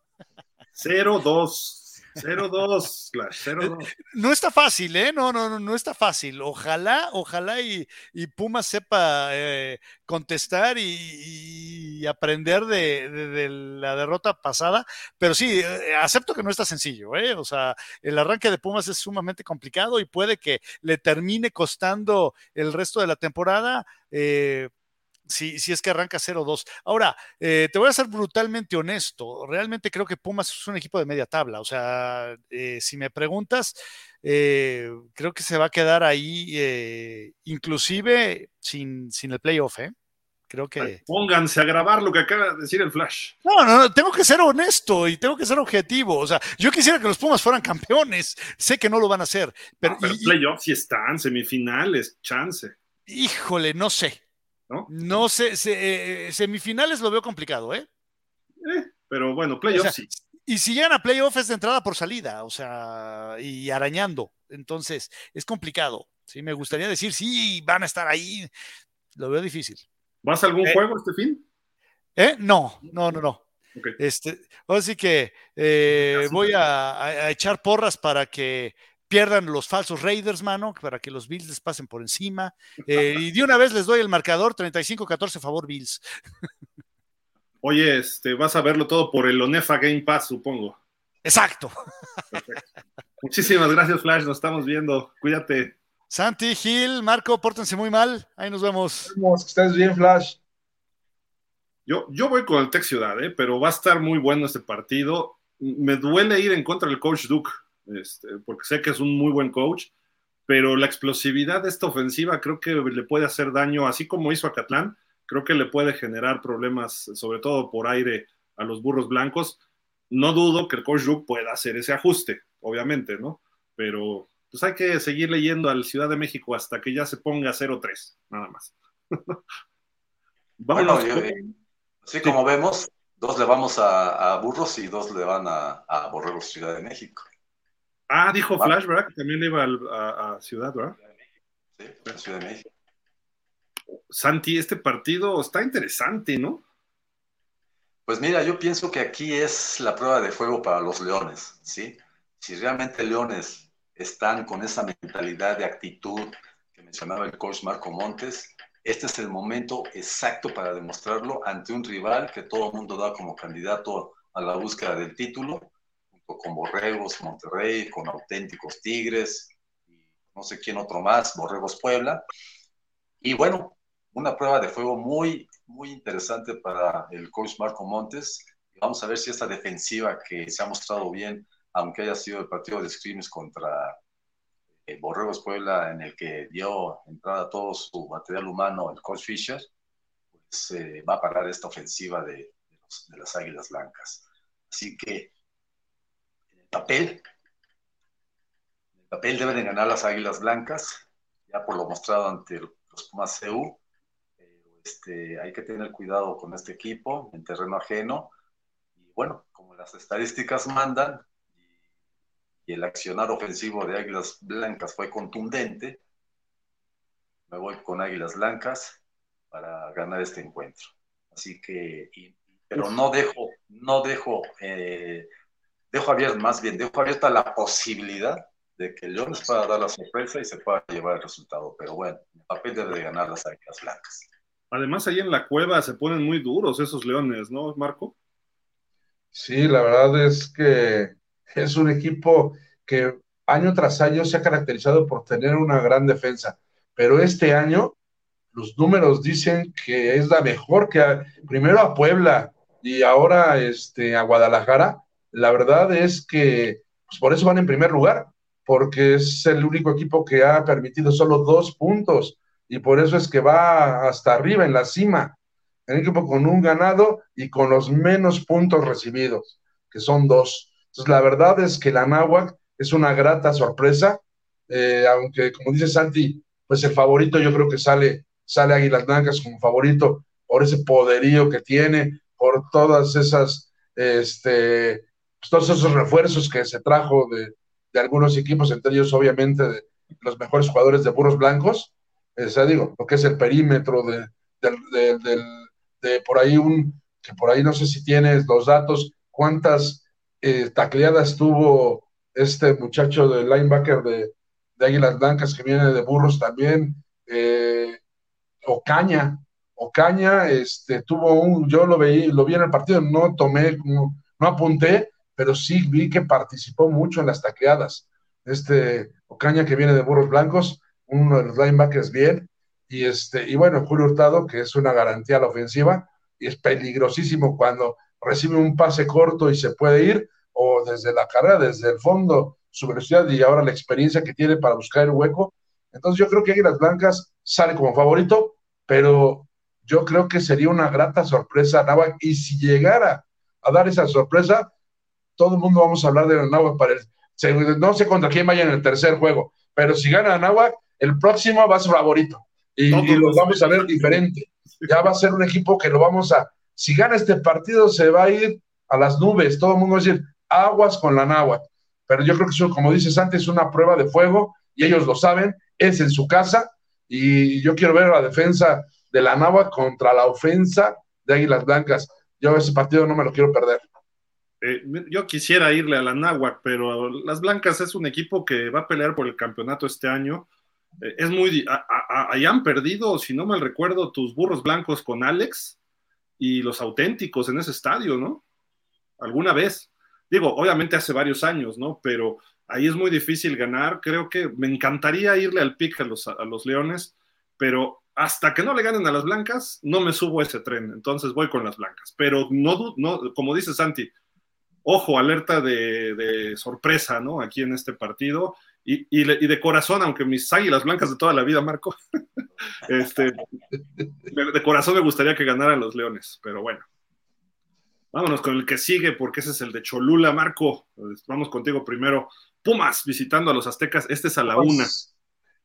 0-2. 0-2, Clash, 0-2. No está fácil, ¿eh? No, no, no, no está fácil. Ojalá, ojalá y, y Puma sepa eh, contestar y, aprender de, la derrota pasada. Pero sí, eh, acepto que no está sencillo, ¿eh? O sea, el arranque de Pumas es sumamente complicado y puede que le termine costando el resto de la temporada. Eh, si, si es que arranca 0-2. Ahora, eh, te voy a ser brutalmente honesto. Realmente creo que Pumas es un equipo de media tabla. O sea, eh, si me preguntas, eh, creo que se va a quedar ahí, inclusive sin, sin el playoff, ¿eh? Creo que. pónganse a grabar lo que acaba de decir el Flash. No, no, no, tengo que ser honesto y tengo que ser objetivo. O sea, yo quisiera que los Pumas fueran campeones. Sé que no lo van a hacer. Pero, ah, playoff sí están, semifinales, chance. Híjole, no sé. ¿No? sé, eh, semifinales lo veo complicado, ¿eh? eh pero bueno, playoffs sí. Y si llegan a playoffs es de entrada por salida, o sea, y arañando. Entonces, es complicado. Sí, me gustaría decir, sí, van a estar ahí. Lo veo difícil. ¿Vas a algún eh, juego este fin? ¿Eh? No, no, no, no. Este, así que voy a, echar porras para que pierdan los falsos Raiders, mano, para que los Bills les pasen por encima. Eh, y de una vez les doy el marcador 35-14 favor Bills. Oye, este, vas a verlo todo por el Onefa Game Pass, supongo. Exacto. Muchísimas gracias, Flash. Nos estamos viendo. Cuídate. Santi, Gil, Marco, pórtense muy mal. Ahí nos vemos. Vemos, que estés bien, Flash. Yo, yo voy con el Tech Ciudad, ¿eh? pero va a estar muy bueno este partido. Me duele ir en contra del coach Duke. Este, porque sé que es un muy buen coach, pero la explosividad de esta ofensiva creo que le puede hacer daño, así como hizo a Catlán, creo que le puede generar problemas, sobre todo por aire, a los burros blancos. No dudo que el coach Rook pueda hacer ese ajuste, obviamente, ¿no? Pero pues hay que seguir leyendo al Ciudad de México hasta que ya se ponga 0-3, nada más. bueno, así como vemos, dos le vamos a, Burros y dos le van a, a Borregos Ciudad de México. Ah, dijo Flash, ¿verdad? Que también iba a, Ciudad, ¿verdad? Sí, a Ciudad de México. Santi, este partido está interesante, ¿no? Pues mira, yo pienso que aquí es la prueba de fuego para los Leones, ¿sí? Si realmente Leones están con esa mentalidad de actitud que mencionaba el coach Marco Montes, este es el momento exacto para demostrarlo ante un rival que todo el mundo da como candidato a la búsqueda del título con Borregos Monterrey, con auténticos Tigres, no sé quién otro más, Borregos Puebla. Y bueno, una prueba de fuego muy, muy interesante para el coach Marco Montes. Vamos a ver si esta defensiva que se ha mostrado bien, aunque haya sido el partido de scrims contra eh, Borregos Puebla, en el que dio entrada todo su material humano el coach Fisher, pues eh, va a parar esta ofensiva de, de las Águilas Blancas. Así que papel. el papel deben de ganar las Águilas Blancas, ya por lo mostrado ante los Pumas CU. este, hay que tener cuidado con este equipo en terreno ajeno. Y bueno, como las estadísticas mandan y, el accionar ofensivo de Águilas Blancas fue contundente, me voy con Águilas Blancas para ganar este encuentro. Así que, pero no dejo, no dejo eh, dejo abierta, más bien, dejo abierta la posibilidad de que Leones pueda dar la sorpresa y se pueda llevar el resultado. Pero bueno, el papel debe de ganar las águilas blancas. Además, ahí en la cueva se ponen muy duros esos leones, ¿no, Marco? Sí, la verdad es que es un equipo que año tras año se ha caracterizado por tener una gran defensa, pero este año los números dicen que es la mejor que primero a Puebla y ahora este, a Guadalajara. La verdad es que pues por eso van en primer lugar, porque es el único equipo que ha permitido solo dos puntos y por eso es que va hasta arriba en la cima. El equipo con un ganado y con los menos puntos recibidos, que son dos. Entonces, la verdad es que la Náhuac es una grata sorpresa, eh, aunque como dice Santi, pues el favorito yo creo que sale, sale Águilas Blancas como favorito por ese poderío que tiene, por todas esas, este, pues, todos esos refuerzos que se trajo de, de algunos equipos, entre ellos obviamente de los mejores jugadores de burros blancos, o sea, digo, lo que es el perímetro de, de, por ahí un, que por ahí no sé si tienes los datos, cuántas eh, tacleadas tuvo este muchacho de linebacker de, Águilas Blancas que viene de Burros también, eh, Ocaña, Ocaña, este, tuvo un, yo lo veí, lo vi en el partido, no tomé, no, no apunté, pero sí vi que participó mucho en las tacleadas. Este Ocaña que viene de Burros Blancos, uno de los linebackers bien, y este, y bueno, Julio Hurtado, que es una garantía a la ofensiva, y es peligrosísimo cuando recibe un pase corto y se puede ir, o desde la carrera, desde el fondo, su velocidad y ahora la experiencia que tiene para buscar el hueco. Entonces yo creo que Águilas Blancas sale como favorito, pero yo creo que sería una grata sorpresa Nava, y si llegara a dar esa sorpresa, todo el mundo vamos a hablar de Nava para el, no sé contra quién vaya en el tercer juego, pero si gana Nava, el próximo va a ser favorito y, lo vamos a ver diferente. Ya va a ser un equipo que lo vamos a, si gana este partido, se va a ir a las nubes. Todo el mundo va a decir, aguas con la náhuatl. Pero yo creo que eso, como dices antes, es una prueba de fuego y ellos lo saben, es en su casa y yo quiero ver la defensa de la náhuatl contra la ofensa de Águilas Blancas. Yo ese partido no me lo quiero perder. Eh, yo quisiera irle a la náhuatl, pero las Blancas es un equipo que va a pelear por el campeonato este año es muy. Ahí han perdido, si no mal recuerdo, tus burros blancos con Alex y los auténticos en ese estadio, ¿no? Alguna vez. Digo, obviamente hace varios años, ¿no? Pero ahí es muy difícil ganar. Creo que me encantaría irle al pick a los, a los Leones, pero hasta que no le ganen a las blancas, no me subo ese tren. Entonces voy con las blancas. Pero no, no como dice Santi, ojo, alerta de, de sorpresa, ¿no? Aquí en este partido y, de corazón, aunque mis águilas blancas de toda la vida, Marco, este, de corazón me gustaría que ganaran los Leones, pero bueno. Vámonos con el que sigue, porque ese es el de Cholula, Marco. Vamos contigo primero. Pumas visitando a los Aztecas, este es a la pues, una.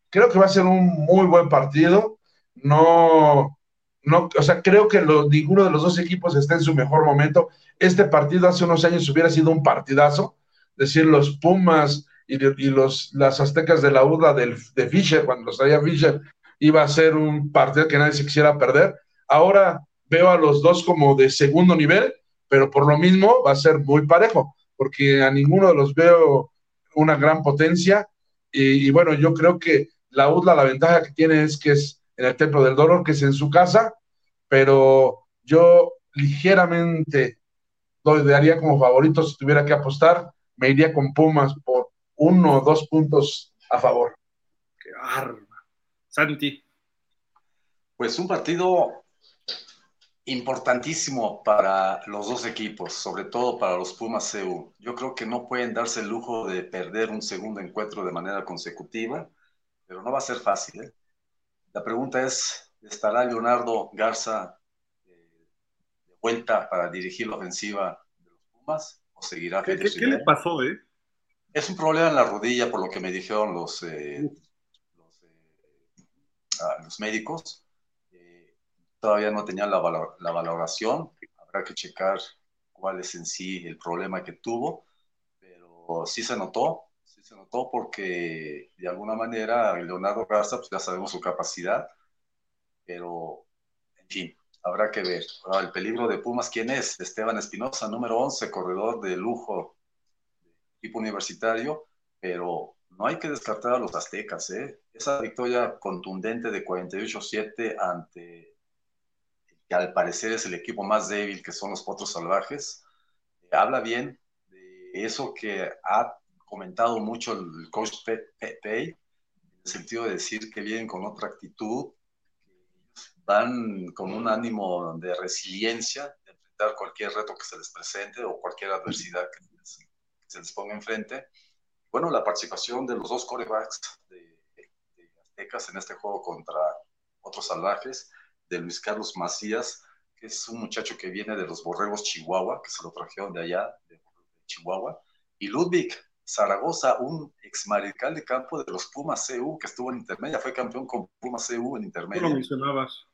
Creo que va a ser un muy buen partido. No, no, o sea, creo que ninguno de los dos equipos está en su mejor momento. Este partido hace unos años hubiera sido un partidazo. Decir, los Pumas y, los, las aztecas de la UDA del, de Fischer, cuando los traía Fischer, iba a ser un partido que nadie se quisiera perder. Ahora veo a los dos como de segundo nivel, pero por lo mismo va a ser muy parejo, porque a ninguno de los veo una gran potencia. Y, bueno, yo creo que la UDLA, la ventaja que tiene es que es en el Templo del Dolor, que es en su casa, pero yo ligeramente lo daría como favorito si tuviera que apostar, me iría con Pumas por uno o dos puntos a favor. Qué barba. Santi. Pues un partido importantísimo para los dos equipos, sobre todo para los Pumas CU. Yo creo que no pueden darse el lujo de perder un segundo encuentro de manera consecutiva, pero no va a ser fácil. ¿eh? La pregunta es, ¿estará Leonardo Garza eh, de vuelta para dirigir la ofensiva de los Pumas o seguirá? ¿Qué, ¿qué le pasó, eh? Es un problema en la rodilla, por lo que me dijeron los, eh, eh, ah, los, médicos. Eh, todavía no tenían la, la, valoración. Habrá que checar cuál es en sí el problema que tuvo. Pero sí se notó, se notó porque de alguna manera Leonardo Garza, pues ya sabemos su capacidad. Pero, en fin, habrá que ver. el peligro de Pumas, ¿quién es? Esteban Espinosa, número 11, corredor de lujo equipo universitario, pero no hay que descartar a los aztecas. ¿eh? Esa victoria contundente de 48-7 ante que al parecer es el equipo más débil, que son los Potros Salvajes, habla bien de eso que ha comentado mucho el coach Pay, en el sentido de decir que vienen con otra actitud, van con un ánimo de resiliencia, de enfrentar cualquier reto que se les presente o cualquier adversidad que, se les ponga enfrente. Bueno, la participación de los dos corebacks de, de Aztecas en este juego contra otros salvajes, de Luis Carlos Macías, que es un muchacho que viene de los Borregos Chihuahua, que se lo trajeron de allá, de Chihuahua, y Ludwig Zaragoza, un ex mariscal de campo de los Pumas CU, que estuvo en intermedia, fue campeón con Pumas CU en intermedia. Lo mencionabas.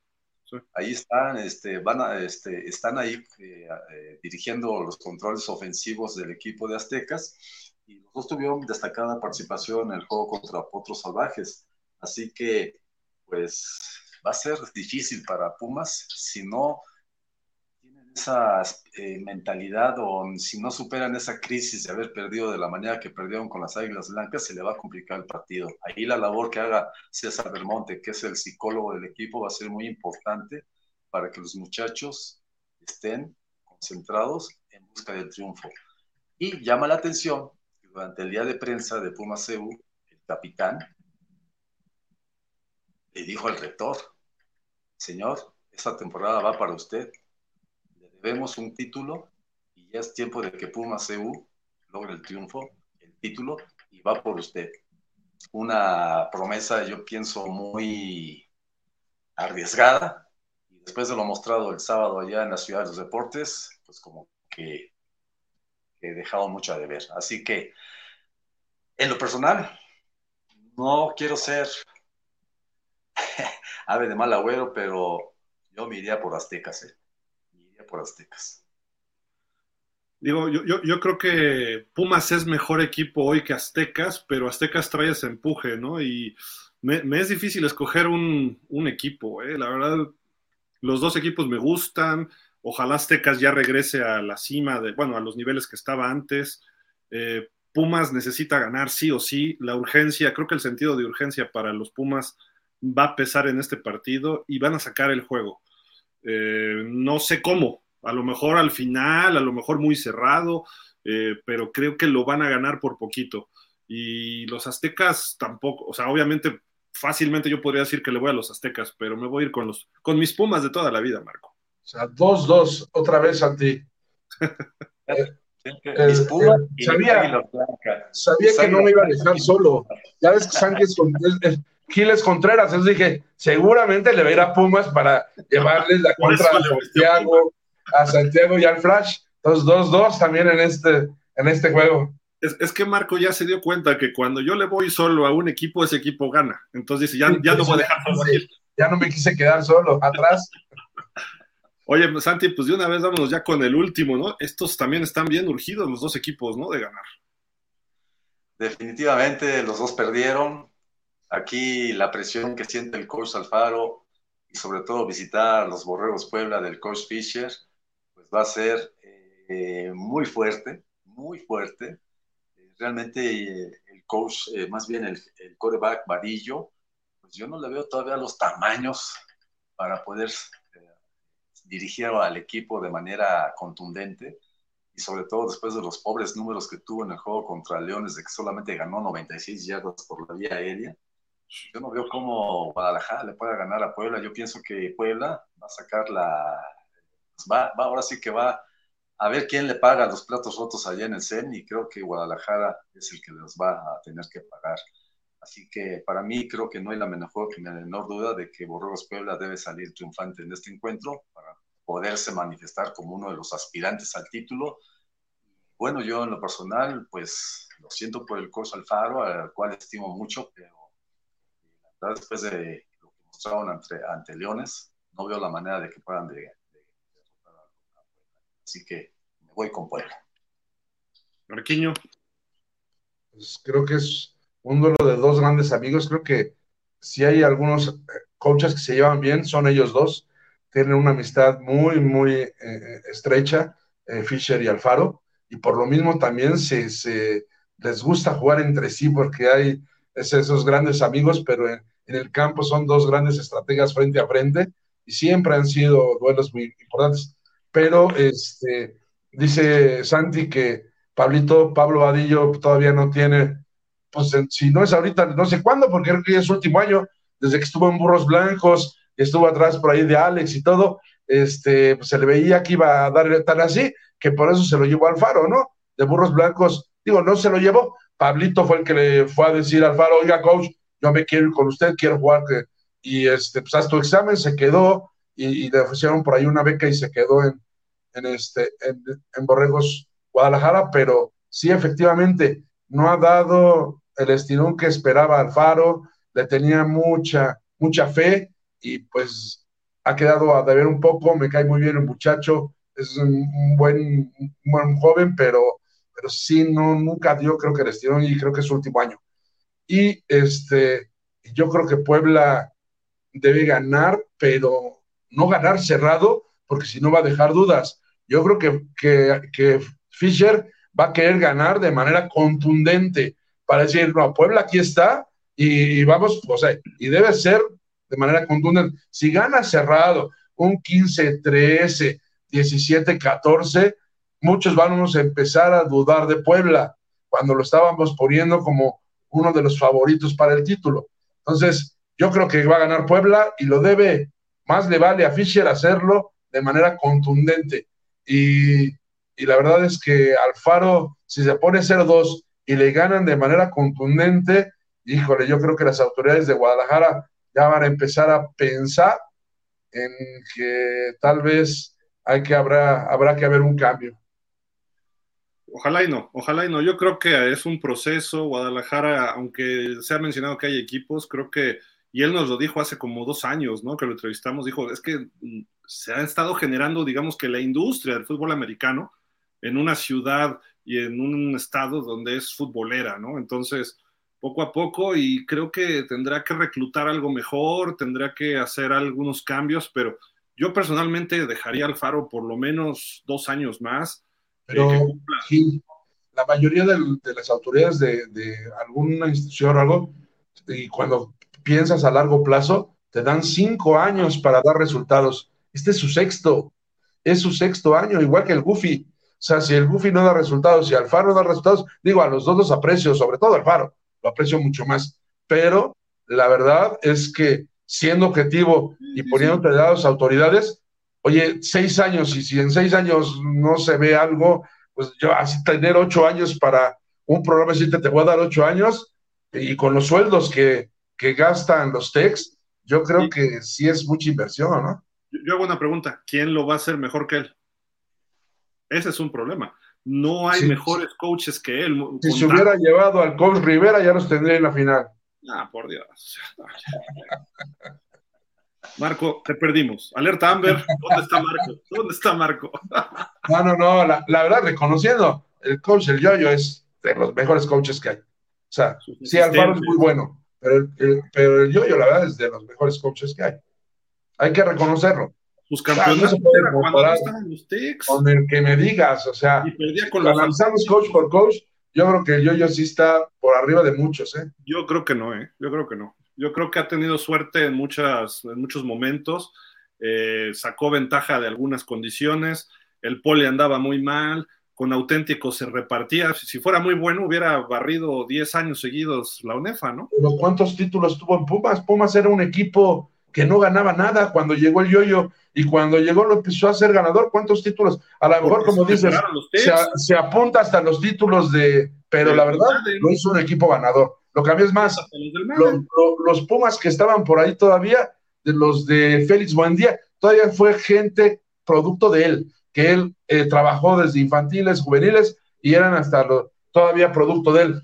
Ahí están, este, van a, este, están ahí eh, eh, dirigiendo los controles ofensivos del equipo de Aztecas y los dos tuvieron destacada participación en el juego contra Potros Salvajes. Así que, pues, va a ser difícil para Pumas si no esa eh, mentalidad o si no superan esa crisis de haber perdido de la manera que perdieron con las Águilas Blancas, se le va a complicar el partido. Ahí la labor que haga César Belmonte, que es el psicólogo del equipo, va a ser muy importante para que los muchachos estén concentrados en busca del triunfo. Y llama la atención que durante el día de prensa de Puma CEU, el capitán le dijo al rector, señor, esta temporada va para usted, vemos un título y ya es tiempo de que Puma CU logre el triunfo, el título, y va por usted. Una promesa, yo pienso, muy arriesgada. Y después de lo mostrado el sábado allá en la Ciudad de los Deportes, pues como que he dejado mucho a deber. Así que, en lo personal, no quiero ser ave de mal agüero, pero yo me iría por Aztecas. ¿eh? Por Aztecas. Digo, yo, yo, creo que Pumas es mejor equipo hoy que Aztecas, pero Aztecas trae ese empuje, ¿no? Y me, es difícil escoger un, equipo, ¿eh? La verdad, los dos equipos me gustan. Ojalá Aztecas ya regrese a la cima, de, bueno, a los niveles que estaba antes. Eh, Pumas necesita ganar sí o sí. La urgencia, creo que el sentido de urgencia para los Pumas va a pesar en este partido y van a sacar el juego. Eh, no sé cómo, a lo mejor al final, a lo mejor muy cerrado, eh, pero creo que lo van a ganar por poquito. Y los aztecas tampoco, o sea, obviamente fácilmente yo podría decir que le voy a los aztecas, pero me voy a ir con, los, con mis pumas de toda la vida, Marco. O sea, 2-2, otra vez a ti. sabía, sabía que no me iba a dejar solo. Ya ves que Sánchez Giles Contreras. Entonces dije, seguramente le va a ir a Pumas para llevarles la contra a Santiago, a Santiago y al Flash. Entonces, 2-2 también en este, en este juego. Es, que Marco ya se dio cuenta que cuando yo le voy solo a un equipo, ese equipo gana. Entonces dice, ya, ya no voy a dejar solo Ya no me quise quedar solo, atrás. Oye, Santi, pues de una vez vámonos ya con el último, ¿no? Estos también están bien urgidos los dos equipos, ¿no? De ganar. Definitivamente los dos perdieron. Aquí la presión que siente el coach Alfaro y sobre todo visitar los Borregos Puebla del coach Fisher, va a ser eh, muy fuerte, muy fuerte. realmente eh, el coach, eh, más bien el, el quarterback Varillo, pues yo no le veo todavía los tamaños para poder dirigir al equipo de manera contundente y sobre todo después de los pobres números que tuvo en el juego contra Leones, de que solamente ganó 96 yardas por la vía aérea yo no veo cómo Guadalajara le pueda ganar a Puebla. Yo pienso que Puebla va a sacar la. Pues va, ahora sí que va a ver quién le paga los platos rotos allá en el CEN y creo que Guadalajara es el que los va a tener que pagar. Así que para mí creo que no hay la menor, duda de que Borregos Puebla debe salir triunfante en este encuentro para poderse manifestar como uno de los aspirantes al título. Bueno, yo en lo personal, pues lo siento por el curso Alfaro, al cual estimo mucho, pero después de lo que mostraron ante, Leones, no veo la manera de que puedan Así que me voy con Puebla. Marquiño. Pues creo que es un duelo de dos grandes amigos. Creo que si hay algunos eh, coaches que se llevan bien, son ellos dos. Tienen una amistad muy, muy eh, eh, estrecha, Fisher y Alfaro. Y por lo mismo también se, se, les gusta jugar entre sí porque hay esos grandes amigos, pero en, en el campo son dos grandes estrategas frente a frente y siempre han sido duelos muy importantes. Pero este, dice Santi que Pablito, Pablo Vadillo todavía no tiene, pues si no es ahorita, no sé cuándo, porque creo que es su último año, desde que estuvo en Burros Blancos, estuvo atrás por ahí de Alex y todo, este, pues se le veía que iba a dar tan así, que por eso se lo llevó al Faro, ¿no? De Burros Blancos, digo, no se lo llevó, Pablito fue el que le fue a decir al Faro, oiga, coach, yo me quiero ir con usted, quiero jugar, y este, pues hasta tu examen se quedó, y, le ofrecieron por ahí una beca y se quedó en, en este, en Borregos Guadalajara, pero sí, efectivamente, no ha dado el estirón que esperaba Alfaro, le tenía mucha, mucha fe y pues ha quedado a deber un poco, me cae muy bien el muchacho, es un, buen, buen joven, pero, pero sí, no, nunca dio creo que el estirón y creo que es su último año. Y este, yo creo que Puebla debe ganar, pero no ganar cerrado, porque si no va a dejar dudas. Yo creo que, que, que Fischer va a querer ganar de manera contundente para decir, no, Puebla aquí está y, vamos, o sea, y debe ser de manera contundente. Si gana cerrado un 15-13, 17-14, muchos vamos a empezar a dudar de Puebla cuando lo estábamos poniendo como uno de los favoritos para el título. Entonces, yo creo que va a ganar Puebla y lo debe, más le vale a Fischer hacerlo de manera contundente. Y y la verdad es que Alfaro, si se pone 0-2 y le ganan de manera contundente, híjole, yo creo que las autoridades de Guadalajara ya van a empezar a pensar en que tal vez hay que habrá, habrá que haber un cambio. Ojalá y no, ojalá y no. Yo creo que es un proceso. Guadalajara, aunque se ha mencionado que hay equipos, creo que, y él nos lo dijo hace como dos años, ¿no? Que lo entrevistamos, dijo, es que se ha estado generando, digamos que la industria del fútbol americano en una ciudad y en un estado donde es futbolera, ¿no? Entonces, poco a poco y creo que tendrá que reclutar algo mejor, tendrá que hacer algunos cambios, pero yo personalmente dejaría al Faro por lo menos dos años más. Eh, pero sí, la mayoría de, las autoridades de, de, alguna institución o algo, y cuando piensas a largo plazo, te dan cinco años para dar resultados. Este es su sexto, es su sexto año, igual que el Goofy. O sea, si el Goofy no da resultados, si Alfaro no da resultados, digo, a los dos los aprecio, sobre todo Alfaro, lo aprecio mucho más. Pero la verdad es que siendo objetivo y poniéndote de las autoridades, oye, seis años, y si en seis años no se ve algo, pues yo así tener ocho años para un programa, si te, voy a dar ocho años, y con los sueldos que, que gastan los techs, yo creo que sí es mucha inversión, ¿no? Yo hago una pregunta, ¿quién lo va a hacer mejor que él? Ese es un problema. No hay mejores coaches que él. Si se hubiera llevado al coach Rivera, ya nos tendría en la final. Ah, por Dios. Marco, te perdimos. Alerta Amber, ¿dónde está Marco? ¿Dónde está Marco? no, no, no, la, verdad, reconociendo, el coach, el Yoyo, es de los mejores coaches que hay. O sea, sí, Alfaro es muy bueno, pero el, pero el Yoyo, la verdad, es de los mejores coaches que hay. Hay que reconocerlo. Sus campeones Con el que me digas, o sea, y perdía con analizamos coach por coach, yo creo que yo, yo sí está por arriba de muchos, ¿eh? Yo creo que no, ¿eh? Yo creo que no. Yo creo que ha tenido suerte en, muchas, en muchos momentos, eh, sacó ventaja de algunas condiciones, el pole andaba muy mal, con auténtico se repartía. Si fuera muy bueno, hubiera barrido 10 años seguidos la UNEFA, ¿no? Pero ¿cuántos títulos tuvo en Pumas? Pumas era un equipo que no ganaba nada cuando llegó el yoyo y cuando llegó lo empezó a ser ganador. ¿Cuántos títulos? A lo mejor, como dices, se, apunta hasta los títulos de, pero la verdad no es un equipo ganador. Lo que a mí es más, los Pumas que estaban por ahí todavía, de los de Félix Buendía, todavía fue gente producto de él, que él eh, trabajó desde infantiles, juveniles y eran hasta lo, todavía producto de él.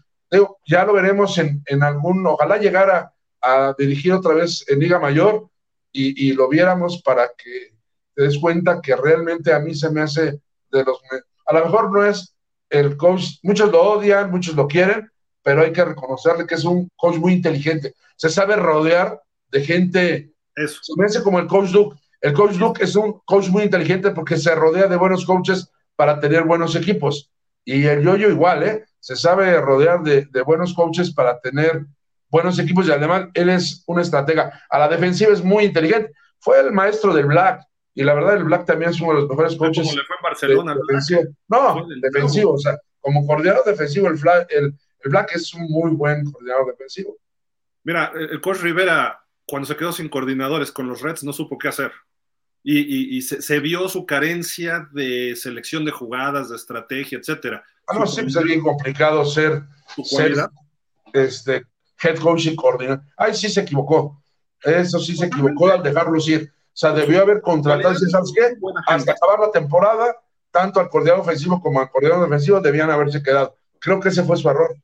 ya lo veremos en, en algún, ojalá llegara a dirigir otra vez en Liga Mayor y, lo viéramos para que te des cuenta que realmente a mí se me hace de los... A lo mejor no es el coach, muchos lo odian, muchos lo quieren, pero hay que reconocerle que es un coach muy inteligente. Se sabe rodear de gente... Eso. Se me hace como el coach Duke. El coach Duke es un coach muy inteligente porque se rodea de buenos coaches para tener buenos equipos. Y el Yoyo igual, ¿eh? Se sabe rodear de, de buenos coaches para tener buenos equipos y además él es un estratega. A la defensiva es muy inteligente. Fue el maestro del Black y la verdad el Black también es uno de los mejores coaches. Como le fue en Barcelona. no, defensivo, o sea, como coordinador defensivo, el, el, el Black es un muy buen coordinador defensivo. Mira, el coach Rivera, cuando se quedó sin coordinadores con los Reds, no supo qué hacer. Y, y, se, se, vio su carencia de selección de jugadas, de estrategia, etcétera. Ah, no, sí, pues es bien complicado ser, ser este, head coach y coordinador. Ay, sí se equivocó. Eso sí se equivocó al dejarlo ir. O sea, debió haber contratado, ¿sabes qué? Hasta acabar la temporada, tanto al coordinador ofensivo como al coordinador defensivo debían haberse quedado. Creo que ese fue su error.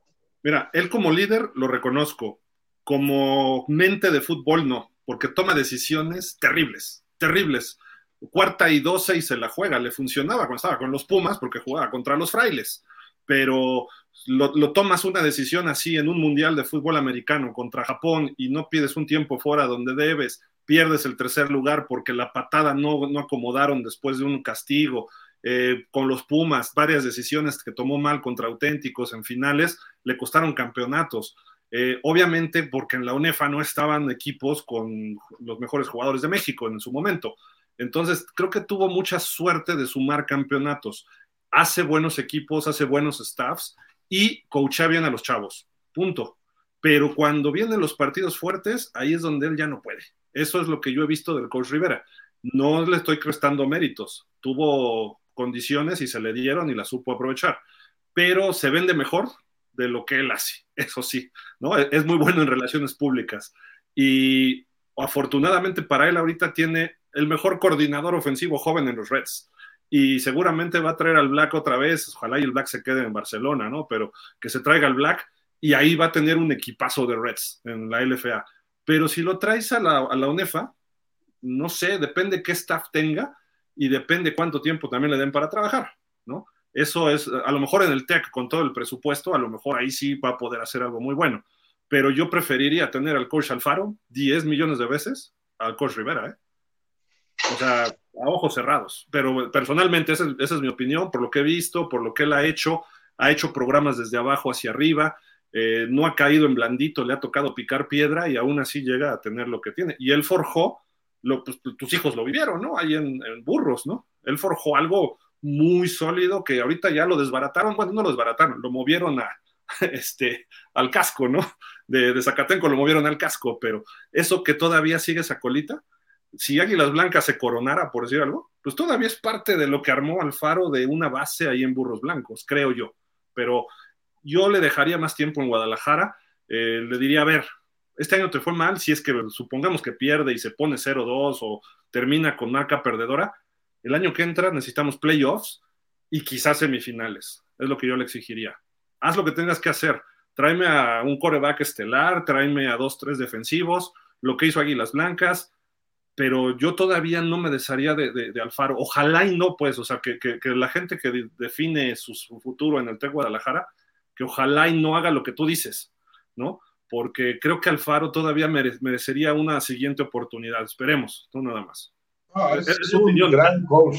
Mira, él como líder lo reconozco, como mente de fútbol no, porque toma decisiones terribles, terribles. Cuarta y doce y se la juega, le funcionaba cuando estaba con los Pumas porque jugaba contra los frailes, pero lo, tomas una decisión así en un mundial de fútbol americano contra Japón y no pides un tiempo fuera donde debes, pierdes el tercer lugar porque la patada no, no acomodaron después de un castigo, eh, con los Pumas, varias decisiones que tomó mal contra auténticos en finales, le costaron campeonatos. Eh, obviamente porque en la UNEFA no estaban equipos con los mejores jugadores de México en su momento. Entonces, creo que tuvo mucha suerte de sumar campeonatos. Hace buenos equipos, hace buenos staffs y coacha bien a los chavos. Punto. Pero cuando vienen los partidos fuertes, ahí es donde él ya no puede. Eso es lo que yo he visto del coach Rivera. No le estoy crestando méritos. Tuvo condiciones y se le dieron y la supo aprovechar. Pero se vende mejor de lo que él hace, eso sí, ¿no? Es muy bueno en relaciones públicas. Y afortunadamente para él ahorita tiene el mejor coordinador ofensivo joven en los Reds. Y seguramente va a traer al Black otra vez, ojalá y el Black se quede en Barcelona, ¿no? Pero que se traiga al Black y ahí va a tener un equipazo de Reds en la LFA. Pero si lo traes a la, a la UNEFA, no sé, depende qué staff tenga, y depende cuánto tiempo también le den para trabajar, ¿no? Eso es, a lo mejor en el TEC con todo el presupuesto, a lo mejor ahí sí va a poder hacer algo muy bueno, pero yo preferiría tener al coach Alfaro 10 millones de veces al coach Rivera, ¿eh? O sea, a ojos cerrados, pero personalmente esa, es mi opinión, por lo que he visto, por lo que él ha hecho, ha hecho programas desde abajo hacia arriba, eh, no ha caído en blandito, le ha tocado picar piedra y aún así llega a tener lo que tiene. Y él forjó lo, pues, tus hijos lo vivieron, ¿no? Ahí en, en, Burros, ¿no? Él forjó algo muy sólido que ahorita ya lo desbarataron, bueno, no lo desbarataron, lo movieron a, este, al casco, ¿no? De, de Zacatenco lo movieron al casco, pero eso que todavía sigue esa colita, si Águilas Blancas se coronara, por decir algo, pues todavía es parte de lo que armó Alfaro de una base ahí en Burros Blancos, creo yo. Pero yo le dejaría más tiempo en Guadalajara, eh, le diría, a ver, este año te fue mal, si es que supongamos que pierde y se pone 0-2 o termina con marca perdedora, el año que entra necesitamos playoffs y quizás semifinales. Es lo que yo le exigiría. Haz lo que tengas que hacer. Tráeme a un coreback estelar, tráeme a dos, tres defensivos, lo que hizo Águilas Blancas, pero yo todavía no me desharía de, de, de Alfaro. Ojalá y no, pues, o sea, que, que, que la gente que define su, su, futuro en el TEC Guadalajara, que ojalá y no haga lo que tú dices, ¿no? porque creo que Alfaro todavía mere merecería una siguiente oportunidad. Esperemos, no nada más. No, es, es, un gran coach,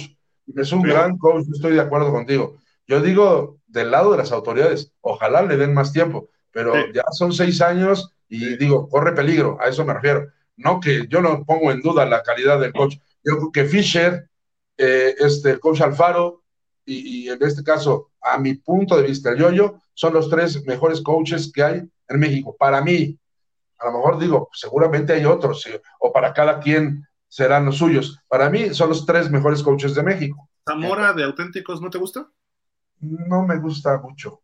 es un Pero, gran coach, estoy de acuerdo contigo. Yo digo, del lado de las autoridades, ojalá le den más tiempo, pero sí. ya son seis años y sí. digo, corre peligro, a eso me refiero. No que yo no pongo en duda la calidad del coach. Yo creo que Fisher, eh, este, el coach Alfaro, y, y, en este caso, a mi punto de vista, el Yoyo, son los tres mejores coaches que hay en México. Para mí, a lo mejor digo, seguramente hay otros, ¿sí? o para cada quien serán los suyos. Para mí son los tres mejores coaches de México. ¿Zamora de auténticos no te gusta? No me gusta mucho.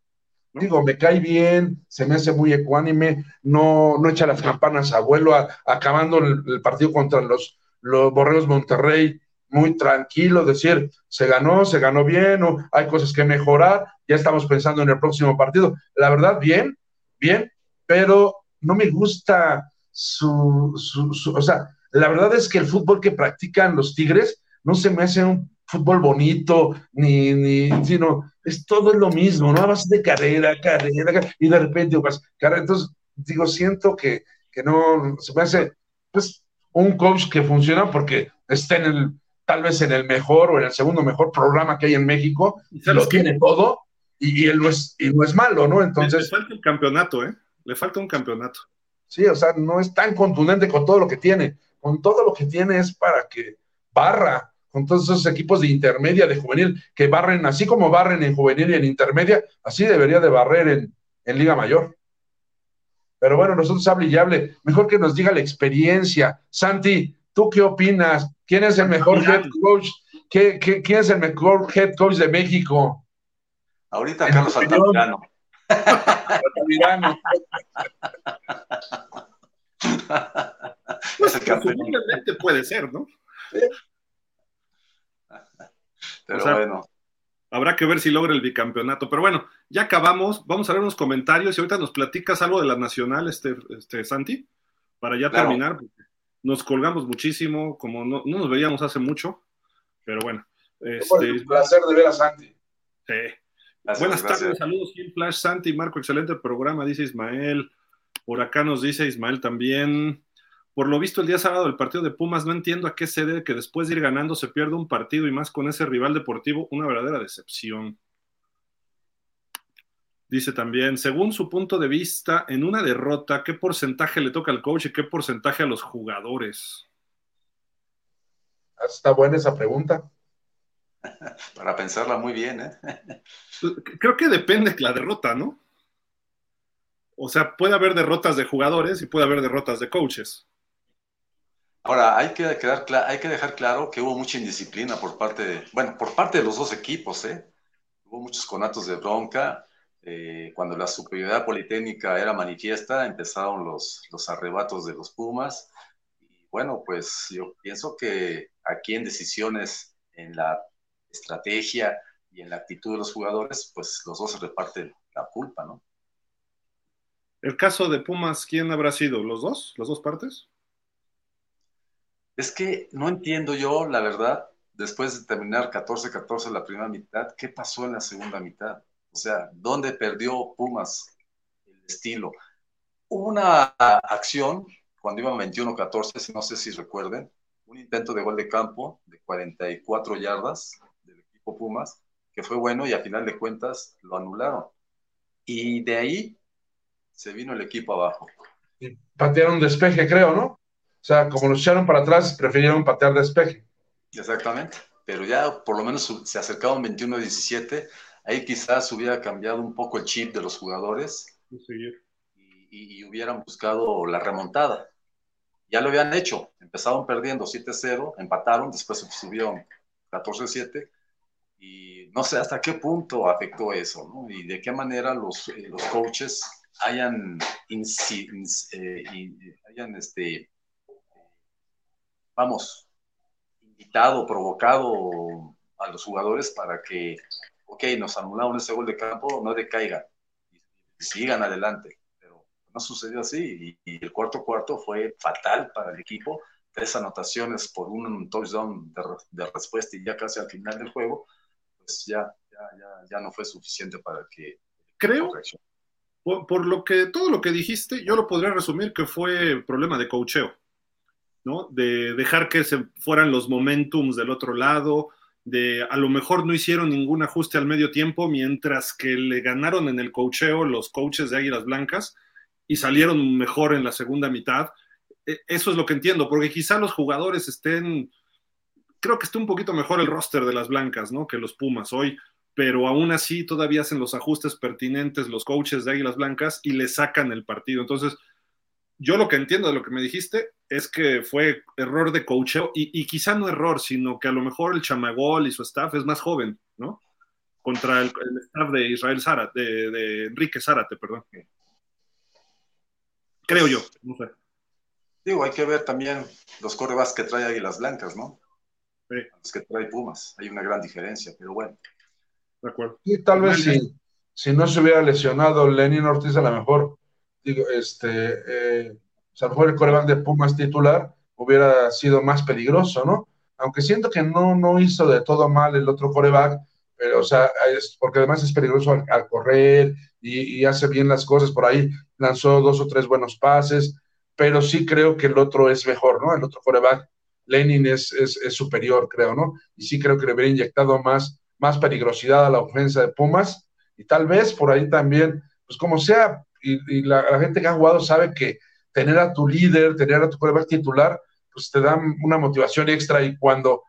Digo, me cae bien, se me hace muy ecuánime, no, no echa las campanas abuelo, a, acabando el, el, partido contra los, los Borreos Monterrey, muy tranquilo, decir, se ganó, se ganó bien, o hay cosas que mejorar, ya estamos pensando en el próximo partido. La verdad, bien, bien, pero no me gusta su, su, su, o sea, la verdad es que el fútbol que practican los Tigres no se me hace un fútbol bonito, ni, ni, sino, es todo lo mismo, ¿no? A base de carrera, carrera, y de repente, pues, carrera, entonces, digo, siento que, que no, se me hace, pues, un coach que funciona porque está en el, tal vez en el mejor o en el segundo mejor programa que hay en México, lo tiene todo, y, y, él no es, y no es malo, ¿no? Entonces... Le falta el campeonato, ¿eh? Le falta un campeonato. Sí, o sea, no es tan contundente con todo lo que tiene. Con todo lo que tiene es para que barra con todos esos equipos de intermedia, de juvenil, que barren, así como barren en juvenil y en intermedia, así debería de barrer en, en Liga Mayor. Pero bueno, nosotros hable y hable. Mejor que nos diga la experiencia. Santi, ¿tú qué opinas? ¿Quién es el mejor head coach? ¿Qué, qué, quién es el mejor head coach de México? Ahorita Carlos Altamirano. Altamirano. pues posiblemente puede ser, ¿no? Pero bueno. Habrá que ver si logra el bicampeonato. Pero bueno, ya acabamos. Vamos a ver unos comentarios y ahorita nos platicas algo de la nacional, este, este Santi, para ya terminar. Nos colgamos muchísimo, como no, nos veíamos hace mucho. Pero bueno. Este, un placer de ver a Santi. Sí. Buenas tardes, saludos, Gil Flash, Santi, Marco, excelente programa, dice Ismael. Por acá nos dice Ismael también. Por lo visto, el día sábado del partido de Pumas, no entiendo a qué se debe que después de ir ganando se pierde un partido y más con ese rival deportivo, una verdadera decepción. Dice también, según su punto de vista, en una derrota, ¿qué porcentaje le toca al coach y qué porcentaje a los jugadores? Está buena esa pregunta. Para pensarla muy bien, ¿eh? Creo que depende de la derrota, ¿no? O sea, puede haber derrotas de jugadores y puede haber derrotas de coaches. Ahora, hay que, quedar, hay que dejar claro que hubo mucha indisciplina por parte de, bueno, por parte de los dos equipos, ¿eh? Hubo muchos conatos de bronca. Eh, cuando la superioridad politécnica era manifiesta, empezaron los, los arrebatos de los Pumas. Y bueno, pues yo pienso que aquí en decisiones, en la estrategia y en la actitud de los jugadores, pues los dos se reparten la culpa, ¿no? El caso de Pumas, ¿quién habrá sido? ¿Los dos? ¿Las dos partes? Es que no entiendo yo, la verdad, después de terminar 14-14 la primera mitad, ¿qué pasó en la segunda mitad? O sea, ¿dónde perdió Pumas el estilo? Hubo una acción cuando iban 21-14, no sé si recuerden, un intento de gol de campo de 44 yardas del equipo Pumas, que fue bueno y a final de cuentas lo anularon. Y de ahí se vino el equipo abajo. Y patearon despeje, creo, ¿no? O sea, como los echaron para atrás, prefirieron patear despeje. Exactamente, pero ya por lo menos se acercaron 21-17, ahí quizás hubiera cambiado un poco el chip de los jugadores y, y, hubieran buscado la remontada. Ya lo habían hecho, empezaron perdiendo 7-0, empataron, después subieron 14-7 y no sé hasta qué punto afectó eso, ¿no? Y de qué manera los, eh, los coaches hayan, eh, hayan este, vamos, invitado, provocado a los jugadores para que, ok, nos anularon ese gol de campo, no decaigan y, sigan adelante. Pero no sucedió así y, el cuarto cuarto fue fatal para el equipo. Tres anotaciones por un touchdown de, respuesta y ya casi al final del juego, pues ya, ya, ya, ya no fue suficiente para que... Creo, por, por, lo que todo lo que dijiste, yo lo podría resumir que fue problema de cocheo. De dejar que se fueran los momentums del otro lado, de a lo mejor no hicieron ningún ajuste al medio tiempo, mientras que le ganaron en el cocheo los coaches de Águilas Blancas y salieron mejor en la segunda mitad. E, eso es lo que entiendo, porque quizá los jugadores estén, creo que esté un poquito mejor el roster de las Blancas, ¿no? Que los Pumas hoy, pero aún así todavía hacen los ajustes pertinentes los coaches de Águilas Blancas y le sacan el partido. Entonces, yo lo que entiendo de lo que me dijiste es que fue error de coacheo y, quizá no error, sino que a lo mejor el Chamagol y su staff es más joven, ¿no? Contra el, staff de Israel Zárate, de, Enrique Zárate, perdón. Creo yo, no sé. Digo, hay que ver también los correbas que trae Águilas Blancas, ¿no? Sí. Los que trae Pumas. Hay una gran diferencia, pero bueno. De acuerdo. Y tal vez si, si no se hubiera lesionado Lenin Ortiz, a lo mejor digo, este, eh, o sea, a lo mejor el coreback de Pumas titular hubiera sido más peligroso, ¿no? Aunque siento que no, no hizo de todo mal el otro coreback, pero, o sea, es, porque además es peligroso al, correr y, hace bien las cosas por ahí, lanzó dos o tres buenos pases, pero sí creo que el otro es mejor, ¿no? El otro coreback, Lenin es, es, es superior, creo, ¿no? Y sí creo que le hubiera inyectado más, más peligrosidad a la ofensa de Pumas y tal vez por ahí también, pues como sea, y, la, gente que ha jugado sabe que tener a tu líder, tener a tu coreback titular, pues te da una motivación extra y cuando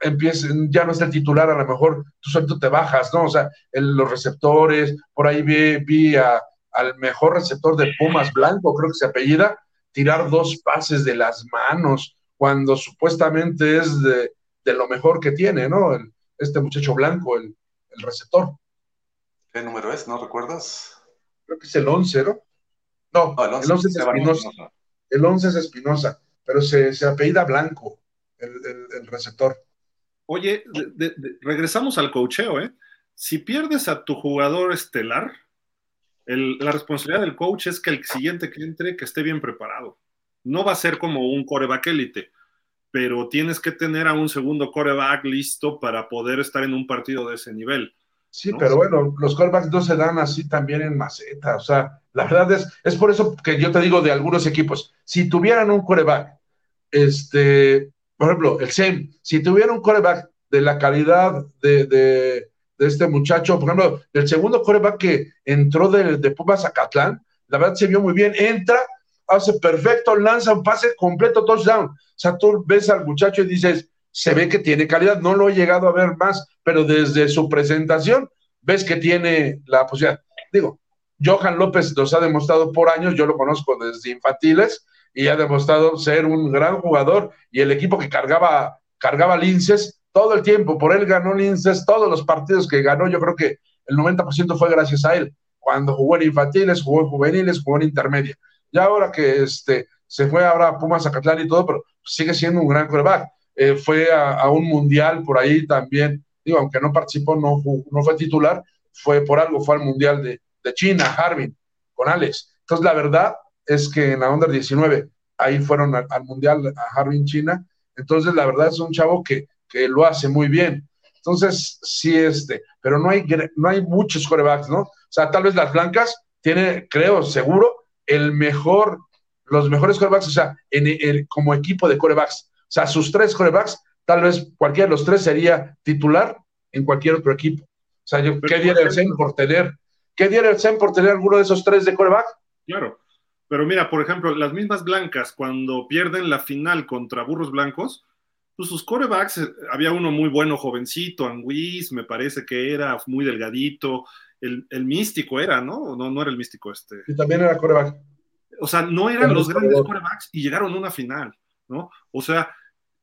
empiecen, ya no es el titular, a lo mejor tú suelto te bajas, ¿no? O sea, los receptores, por ahí vi, vi al mejor receptor de Pumas Blanco, creo que se apellida, tirar dos pases de las manos, cuando supuestamente es de, lo mejor que tiene, ¿no? este muchacho blanco, el, receptor. ¿Qué número es? ¿No recuerdas? Creo que es el 11, ¿no? No, el 11, es Espinosa. El 11 es Espinosa, pero se, se apellida Blanco, el receptor. Oye, regresamos al cocheo, ¿eh? Si pierdes a tu jugador estelar, la responsabilidad del coach es que el siguiente que entre, que esté bien preparado. No va a ser como un coreback élite, pero tienes que tener a un segundo coreback listo para poder estar en un partido de ese nivel. Sí, pero bueno, los corebacks no se dan así también en maceta. O sea, la verdad es, es por eso que yo te digo de algunos equipos, si tuvieran un coreback, este, por ejemplo, el SEM, si tuviera un coreback de la calidad de, este muchacho, por ejemplo, el segundo coreback que entró de, de Pumas a Catlán, la verdad se vio muy bien, entra, hace perfecto, lanza un pase completo, touchdown. O sea, tú ves al muchacho y dices, se ve que tiene calidad, no lo he llegado a ver más, pero desde su presentación ves que tiene la posibilidad. Digo, Johan López nos ha demostrado por años, yo lo conozco desde infantiles, y ha demostrado ser un gran jugador y el equipo que cargaba, cargaba Linces todo el tiempo, por él ganó Linces, todos los partidos que ganó, yo creo que el 90% fue gracias a él, cuando jugó en infantiles, jugó en juveniles, jugó en intermedia. Ya ahora que este, se fue ahora a Pumas, Zacatlán y todo, pero sigue siendo un gran quarterback. Eh, fue a, un mundial por ahí también, digo, aunque no participó, no, no fue titular, fue por algo, fue al mundial de, China, Harbin, con Alex. Entonces, la verdad, es que en la Under 19, ahí fueron al, Mundial a Harbin, China. Entonces, la verdad es un chavo que, que lo hace muy bien. Entonces, sí, este, pero no hay, no hay muchos corebacks, ¿no? O sea, tal vez las blancas tiene, creo, seguro, el mejor, los mejores corebacks, o sea, en, el, como equipo de corebacks. O sea, sus tres corebacks, tal vez cualquiera de los tres sería titular en cualquier otro equipo. O sea, yo, ¿qué diera el Zen por tener? ¿Qué diera el Zen por tener alguno de esos tres de coreback? Claro, pero mira, por ejemplo, las mismas blancas, cuando pierden la final contra burros blancos, pues sus corebacks, eh, había uno muy bueno, jovencito, Anguis, me parece que era muy delgadito, el, místico era, ¿no? ¿no? No era el místico este. Y también era coreback. O sea, no eran los grandes corebacks y llegaron a una final, ¿no? O sea,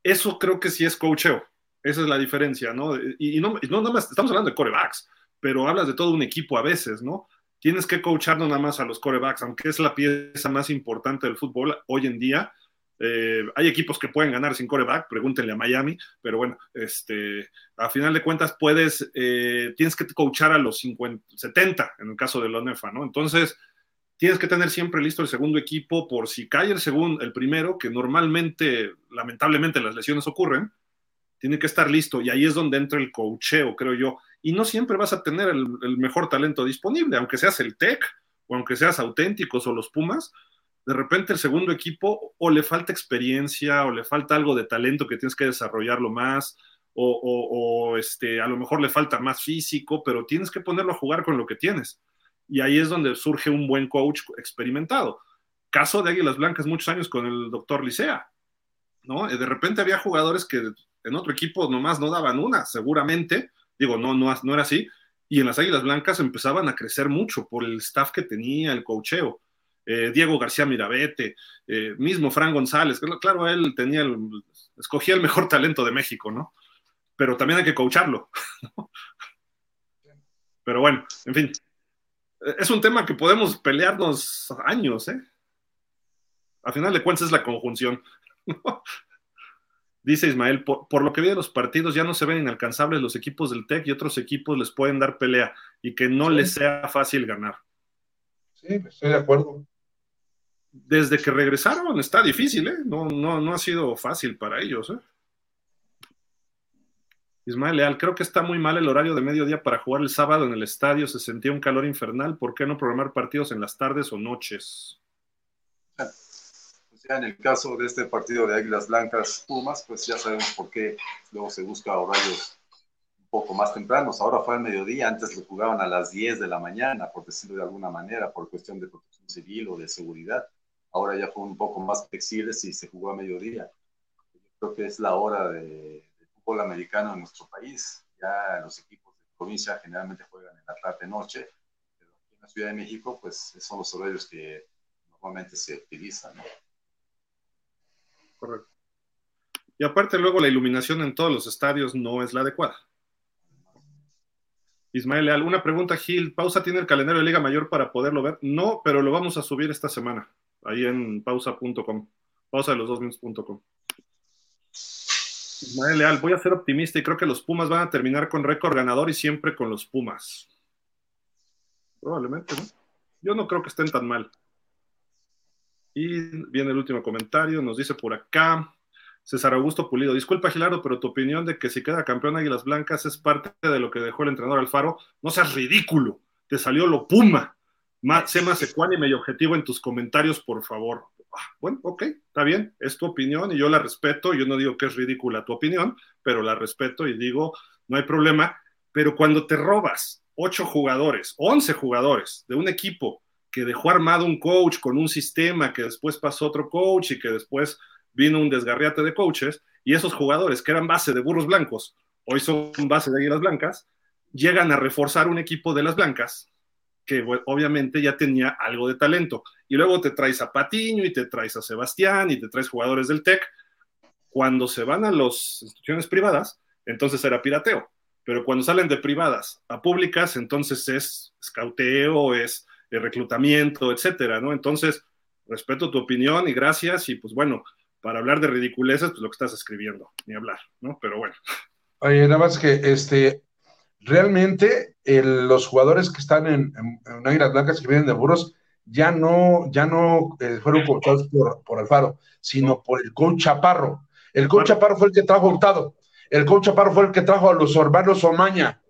eso creo que sí es coacheo. Esa es la diferencia, ¿no? Y, no, no, no, estamos hablando de corebacks, pero hablas de todo un equipo a veces, ¿no? tienes que coachar no nada más a los corebacks, aunque es la pieza más importante del fútbol hoy en día. Eh, hay equipos que pueden ganar sin coreback, pregúntenle a Miami, pero bueno, este, a final de cuentas puedes, eh, tienes que coachar a los 50, 70 en el caso de la ONEFA, ¿no? Entonces, tienes que tener siempre listo el segundo equipo por si cae el segundo, el primero, que normalmente, lamentablemente las lesiones ocurren, tiene que estar listo y ahí es donde entra el coacheo, creo yo y no siempre vas a tener el, mejor talento disponible, aunque seas el TEC o aunque seas auténticos o los Pumas, de repente el segundo equipo o le falta experiencia o le falta algo de talento que tienes que desarrollarlo más o, este, a lo mejor le falta más físico, pero tienes que ponerlo a jugar con lo que tienes. Y ahí es donde surge un buen coach experimentado. Caso de Águilas Blancas muchos años con el doctor Licea, ¿no? De repente había jugadores que en otro equipo nomás no daban una, seguramente, Digo, no, no, no era así. Y en las Águilas Blancas empezaban a crecer mucho por el staff que tenía, el cocheo. Eh, Diego García Mirabete, eh, mismo Fran González, claro, él tenía el, escogía el mejor talento de México, ¿no? Pero también hay que coacharlo. Pero bueno, en fin, es un tema que podemos pelearnos años, ¿eh? A final de cuentas es la conjunción. Dice Ismael, por, lo que vi de los partidos ya no se ven inalcanzables los equipos del TEC y otros equipos les pueden dar pelea y que no les sea fácil ganar. Sí, estoy de acuerdo. Desde que regresaron está difícil, ¿eh? No, no, no ha sido fácil para ellos, ¿eh? Ismael Leal, creo que está muy mal el horario de mediodía para jugar el sábado en el estadio, se sentía un calor infernal, ¿por qué no programar partidos en las tardes o noches? en el caso de este partido de Águilas Blancas Pumas, pues ya sabemos por qué luego se busca horarios un poco más tempranos. Ahora fue al mediodía, antes lo jugaban a las 10 de la mañana, por decirlo de alguna manera, por cuestión de protección civil o de seguridad. Ahora ya fue un poco más flexible si se jugó a mediodía. Creo que es la hora de, fútbol americano en nuestro país. Ya los equipos de provincia generalmente juegan en la tarde noche, pero en la Ciudad de México, pues son los horarios que normalmente se utilizan. Correcto. Y aparte luego la iluminación en todos los estadios no es la adecuada. Ismael Leal, una pregunta, Gil. ¿Pausa tiene el calendario de Liga Mayor para poderlo ver? No, pero lo vamos a subir esta semana, ahí en pausa.com, pausa de los dos minutos.com. Ismael Leal, voy a ser optimista y creo que los Pumas van a terminar con récord ganador y siempre con los Pumas. Probablemente, ¿no? Yo no creo que estén tan mal. Y viene el último comentario, nos dice por acá. César Augusto Pulido, disculpa Gilardo, pero tu opinión de que si queda campeón Águilas Blancas es parte de lo que dejó el entrenador Alfaro, no seas ridículo, te salió lo Puma. sé más ecuánime y objetivo en tus comentarios, por favor. Ah, bueno, ok, está bien, es tu opinión y yo la respeto, yo no digo que es ridícula tu opinión, pero la respeto y digo, no hay problema, pero cuando te robas ocho jugadores, once jugadores de un equipo que dejó armado un coach con un sistema que después pasó otro coach y que después vino un desgarriate de coaches y esos jugadores que eran base de burros blancos, hoy son base de águilas blancas, llegan a reforzar un equipo de las blancas que obviamente ya tenía algo de talento. Y luego te traes a Patiño y te traes a Sebastián y te traes jugadores del TEC. Cuando se van a las instituciones privadas, entonces era pirateo. Pero cuando salen de privadas a públicas, entonces es escauteo, es reclutamiento, etcétera, ¿no? Entonces, respeto tu opinión y gracias. Y pues bueno, para hablar de ridiculeces, pues lo que estás escribiendo, ni hablar, ¿no? Pero bueno. Oye, nada más que este, realmente los jugadores que están en, en, Águilas Blancas que vienen de burros ya no, ya no eh, fueron coachados por, por Alfaro, sino por el coach Chaparro. El coach Chaparro fue el que trajo Hurtado. El coach Chaparro fue el que trajo a los hermanos Omaña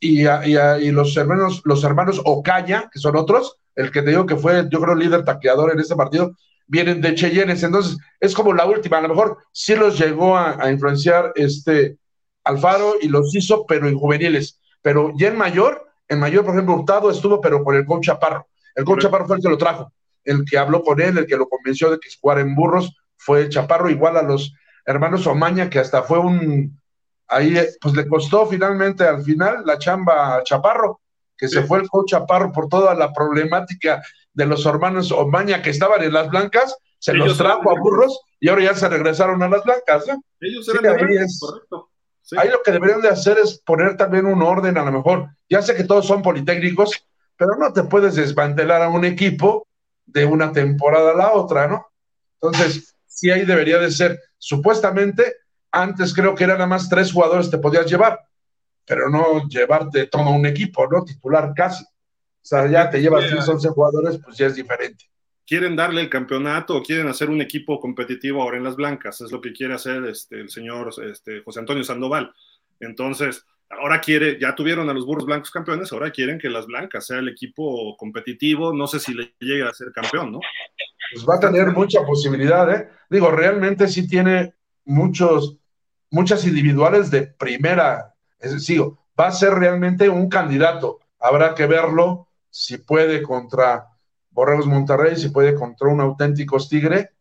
y, y, los hermanos, los hermanos Ocaña, que son otros, el que te digo que fue, yo creo, líder taqueador en este partido, vienen de Cheyennes, entonces es como la última, a lo mejor sí los llegó a, influenciar este Alfaro y los hizo, pero en juveniles, pero ya en mayor, en mayor, por ejemplo, Hurtado estuvo, pero con el coach Chaparro, el coach Chaparro fue el que lo trajo, el que habló con él, el que lo convenció de que jugar en burros, fue Chaparro, igual a los hermanos Omaña, que hasta fue un, ahí pues le costó finalmente al final la chamba a Chaparro, que se fue el coach Chaparro por toda la problemática de los hermanos Omaña que estaban en las blancas, se los trajo a burros y ahora ya se regresaron a las blancas. Ellos eran ahí, correcto. Ahí lo que deberían de hacer es poner también un orden a lo mejor. Ya sé que todos son politécnicos, pero no te puedes desmantelar a un equipo de una temporada a la otra, ¿no? Entonces, sí ahí debería de ser. Supuestamente, antes creo que eran nada más tres jugadores te podías llevar, pero no llevarte todo un equipo, ¿no? Titular casi. O sea, ya te llevas 10, 11 jugadores, pues ya es diferente. Quieren darle el campeonato o quieren hacer un equipo competitivo ahora en las blancas, es lo que quiere hacer este, el señor este, José Antonio Sandoval. Entonces, ahora quiere, ya tuvieron a los burros blancos campeones, ahora quieren que las blancas sea el equipo competitivo, no sé si le llega a ser campeón, ¿no? Pues va a tener mucha posibilidad, ¿eh? Digo, realmente sí tiene muchos, muchas individuales de primera, es decir, va a ser realmente un candidato, habrá que verlo si puede contra Borregos Monterrey, si puede contra un auténtico Tigre.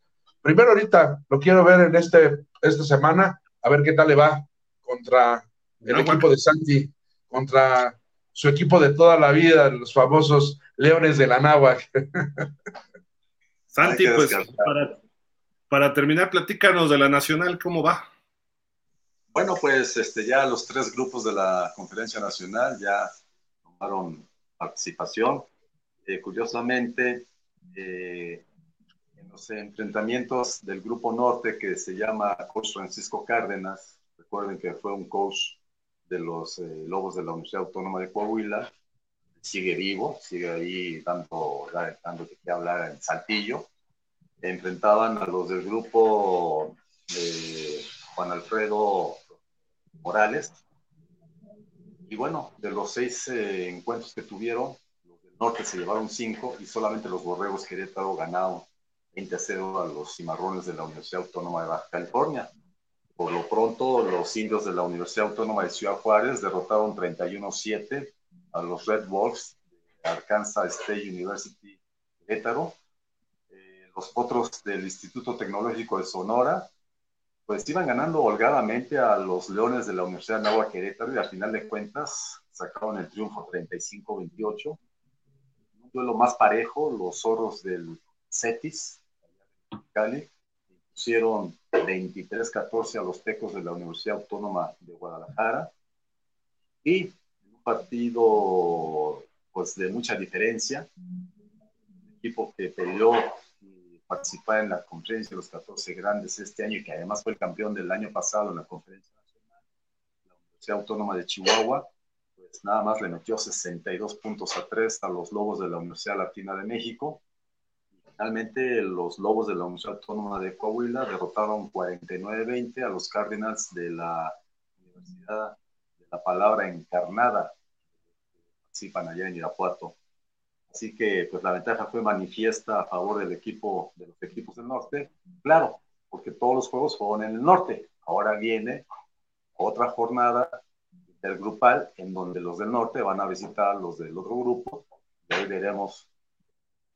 Primero ahorita lo quiero ver en este, esta semana, a ver qué tal le va contra el equipo de Santi, contra su equipo de toda la vida, los famosos Leones de la Náhuac. Santi, pues para, para, terminar, platícanos de la Nacional, ¿cómo va? Bueno, pues este, ya los tres grupos de la Conferencia Nacional ya tomaron participación. Eh, curiosamente, eh, en los enfrentamientos del Grupo Norte que se llama Coach Francisco Cárdenas, recuerden que fue un coach de los eh, Lobos de la Universidad Autónoma de Coahuila, sigue vivo, sigue ahí dando, dando que hablar en Saltillo. Enfrentaban a los del grupo Juan Alfredo Morales, y bueno, de los seis encuentros que tuvieron, norte se llevaron cinco y solamente los Borregos Querétaro ganaron 20 a 0 a los cimarrones de la Universidad Autónoma de Baja California. Por lo pronto, los indios de la Universidad Autónoma de Ciudad Juárez derrotaron 31-7 a los Red Wolves de Arkansas State University Querétaro. Eh, los otros del Instituto Tecnológico de Sonora pues iban ganando holgadamente a los Leones de la Universidad de Nahua Querétaro y al final de cuentas sacaron el triunfo 35-28. Duelo más parejo, los zorros del Cetis, Cali, pusieron 23-14 a los tecos de la Universidad Autónoma de Guadalajara. Y un partido pues de mucha diferencia, un equipo que peleó participar en la conferencia de los 14 grandes este año y que además fue el campeón del año pasado en la conferencia nacional, la Universidad Autónoma de Chihuahua, pues nada más le metió 62 puntos a 3 a los Lobos de la Universidad Latina de México. Finalmente los Lobos de la Universidad Autónoma de Coahuila derrotaron 49-20 a los Cardinals de la Universidad de la Palabra Encarnada, que participan allá en Irapuato. Así que pues la ventaja fue manifiesta a favor del equipo, de los equipos del norte. Claro, porque todos los juegos fueron en el norte. Ahora viene otra jornada intergrupal en donde los del norte van a visitar a los del otro grupo y ahí veremos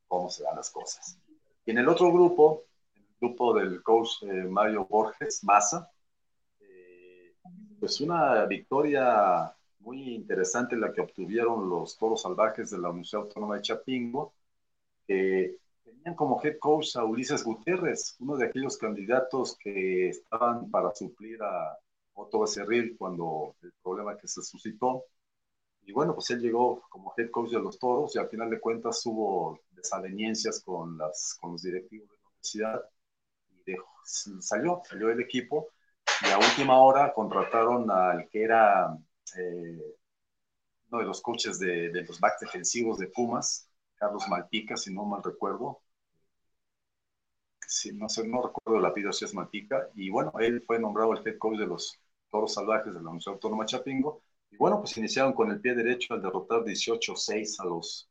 cómo se dan las cosas. Y en el otro grupo, el grupo del coach eh, Mario Borges Maza, eh, pues una victoria muy interesante la que obtuvieron los toros salvajes de la Universidad Autónoma de Chapingo, que tenían como head coach a Ulises Gutiérrez, uno de aquellos candidatos que estaban para suplir a Otto Becerril cuando el problema que se suscitó. Y bueno, pues él llegó como head coach de los toros y al final de cuentas hubo desavenencias con, las, con los directivos de la universidad y dejó, salió, salió el equipo y a última hora contrataron al que era eh, uno de los coaches de, los backs defensivos de Pumas, Carlos Malpica, si no mal recuerdo. Si no, sé, no recuerdo la apellido si es Malpica. Y bueno, él fue nombrado el head coach de los Toros Salvajes de la Universidad Autónoma Chapingo. Y bueno, pues iniciaron con el pie derecho al derrotar 18-6 a los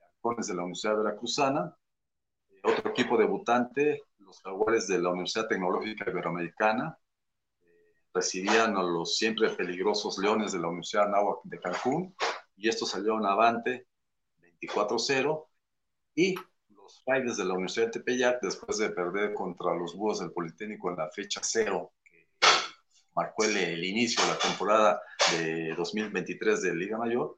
halcones de la Universidad Veracruzana. Eh, otro equipo debutante, los jaguares de la Universidad Tecnológica Iberoamericana, recibían a los siempre peligrosos Leones de la Universidad Anáhuac de Cancún y estos salieron avante 24-0 y los Raiders de la Universidad de Tepeyac después de perder contra los Búhos del Politécnico en la fecha cero marcó el, inicio de la temporada de 2023 de Liga Mayor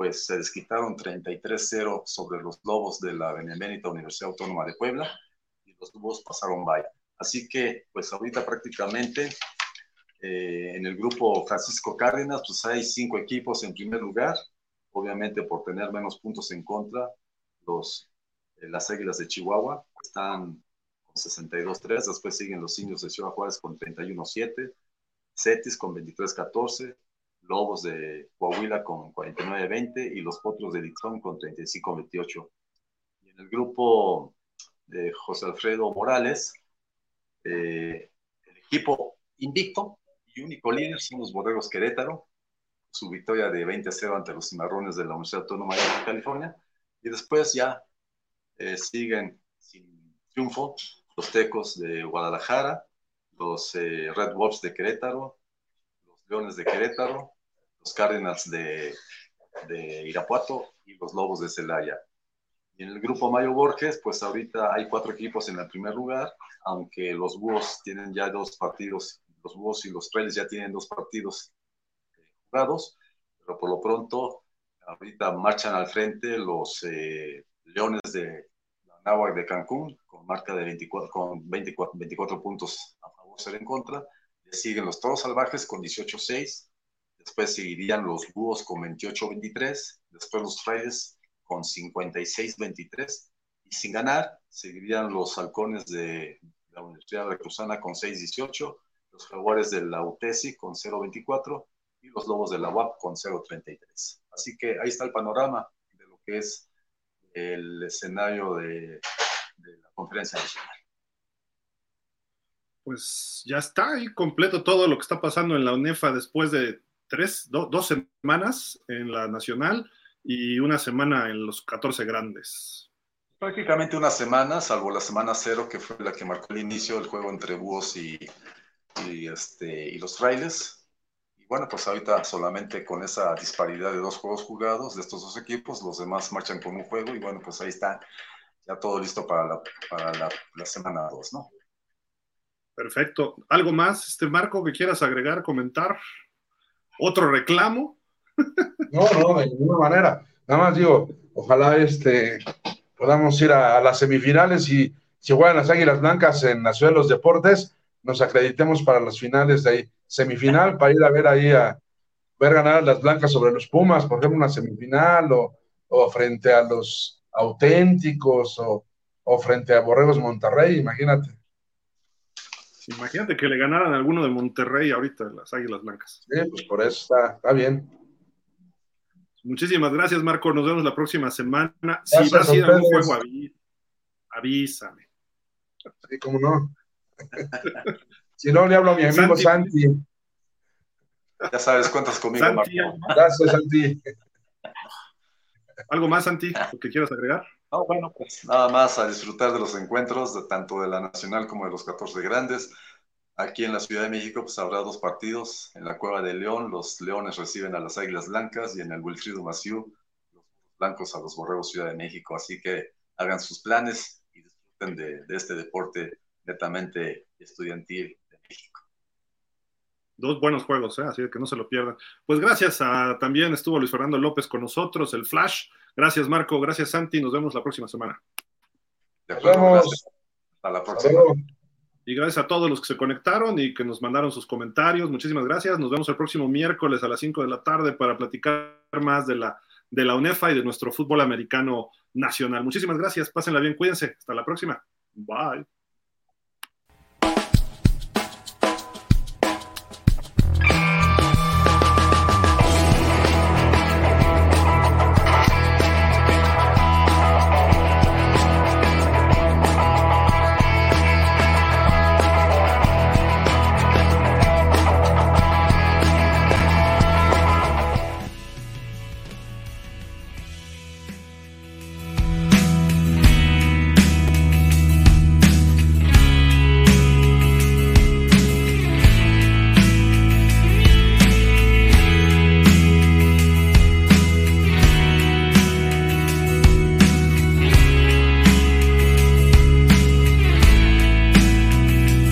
pues se desquitaron 33-0 sobre los Lobos de la Benemérita Universidad Autónoma de Puebla y los Lobos pasaron by. Así que, pues ahorita prácticamente eh, en el grupo Francisco Cárdenas, pues hay cinco equipos en primer lugar, obviamente por tener menos puntos en contra, los, eh, las Águilas de Chihuahua están con 62-3, después siguen los Indios de Ciudad Juárez con 31-7, Cetis con 23-14, Lobos de Coahuila con 49-20 y los Potros de Dixon con 35-28. Y en el grupo de José Alfredo Morales, eh, el equipo invicto y único líder son los Borregos Querétaro, su victoria de 20-0 ante los Cimarrones de la Universidad Autónoma de California. Y después ya eh, siguen sin triunfo los Tecos de Guadalajara, los eh, Red Wolves de Querétaro, los Leones de Querétaro, los Cardinals de, de Irapuato y los Lobos de Celaya. Y en el grupo Mayo Borges, pues ahorita hay cuatro equipos en el primer lugar, aunque los Búhos tienen ya dos partidos los Búhos y los Trails ya tienen dos partidos eh, jugados, pero por lo pronto ahorita marchan al frente los eh, Leones de Náhuac de Cancún con marca de 24, con 24, 24 puntos ser en contra. Le siguen los Toros Salvajes con 18-6. Después seguirían los Búhos con 28-23. Después los Trails con 56-23. Y sin ganar, seguirían los Halcones de la Universidad de Cruzana con 6-18 los Jaguares de la UTESI con 0.24 y los Lobos de la UAP con 0.33. Así que ahí está el panorama de lo que es el escenario de, la conferencia nacional. Pues ya está ahí completo todo lo que está pasando en la UNEFA después de tres, dos semanas en la nacional y una semana en los 14 grandes. Prácticamente una semana, salvo la semana cero, que fue la que marcó el inicio del juego entre Búhos y, este, y los frailes. Y bueno, pues ahorita solamente con esa disparidad de dos juegos jugados de estos dos equipos, los demás marchan con un juego y bueno, pues ahí está ya todo listo para la, para la, semana 2, ¿no? Perfecto. ¿Algo más, este Marco, que quieras agregar, comentar? ¿Otro reclamo? No, no, de ninguna manera. Nada más digo, ojalá este podamos ir a, las semifinales y si juegan las Águilas Blancas en la Ciudad de los Deportes, nos acreditemos para las finales de ahí. Semifinal, para ir a ver ahí a ver ganar las Blancas sobre los Pumas, por ejemplo, una semifinal, o, frente a los auténticos, o, o frente a Borregos Monterrey, imagínate. Imagínate que le ganaran a alguno de Monterrey ahorita, las Águilas Blancas. Sí, pues por eso está, está bien. Muchísimas gracias, Marco. Nos vemos la próxima semana. si vas a ir a algún juego, avísame. Sí, cómo no. si no, le hablo a mi amigo Santi. Ya sabes, cuentas conmigo, Santi, Marco. Gracias, Santi. ¿Algo más, Santi, que quieras agregar? No, bueno, pues nada más a disfrutar de los encuentros, de, tanto de la Nacional como de los 14 grandes. Aquí en la Ciudad de México, pues habrá dos partidos. En la Cueva de León, los Leones reciben a las Águilas Blancas y en el Wilfrido Maciú, los Blancos a los Borregos Ciudad de México. Así que hagan sus planes y disfruten de, de este deporte netamente estudiantil de México dos buenos juegos, ¿eh? así que no se lo pierdan. Pues gracias a también estuvo Luis Fernando López con nosotros, el Flash. Gracias Marco, gracias Santi, nos vemos la próxima semana. Nos vemos. Hasta la próxima. Y gracias a todos los que se conectaron y que nos mandaron sus comentarios. Muchísimas gracias. Nos vemos el próximo miércoles a las 5 de la tarde para platicar más de la, de la UNEFA y de nuestro fútbol americano nacional. Muchísimas gracias. Pásenla bien, cuídense. Hasta la próxima. Bye.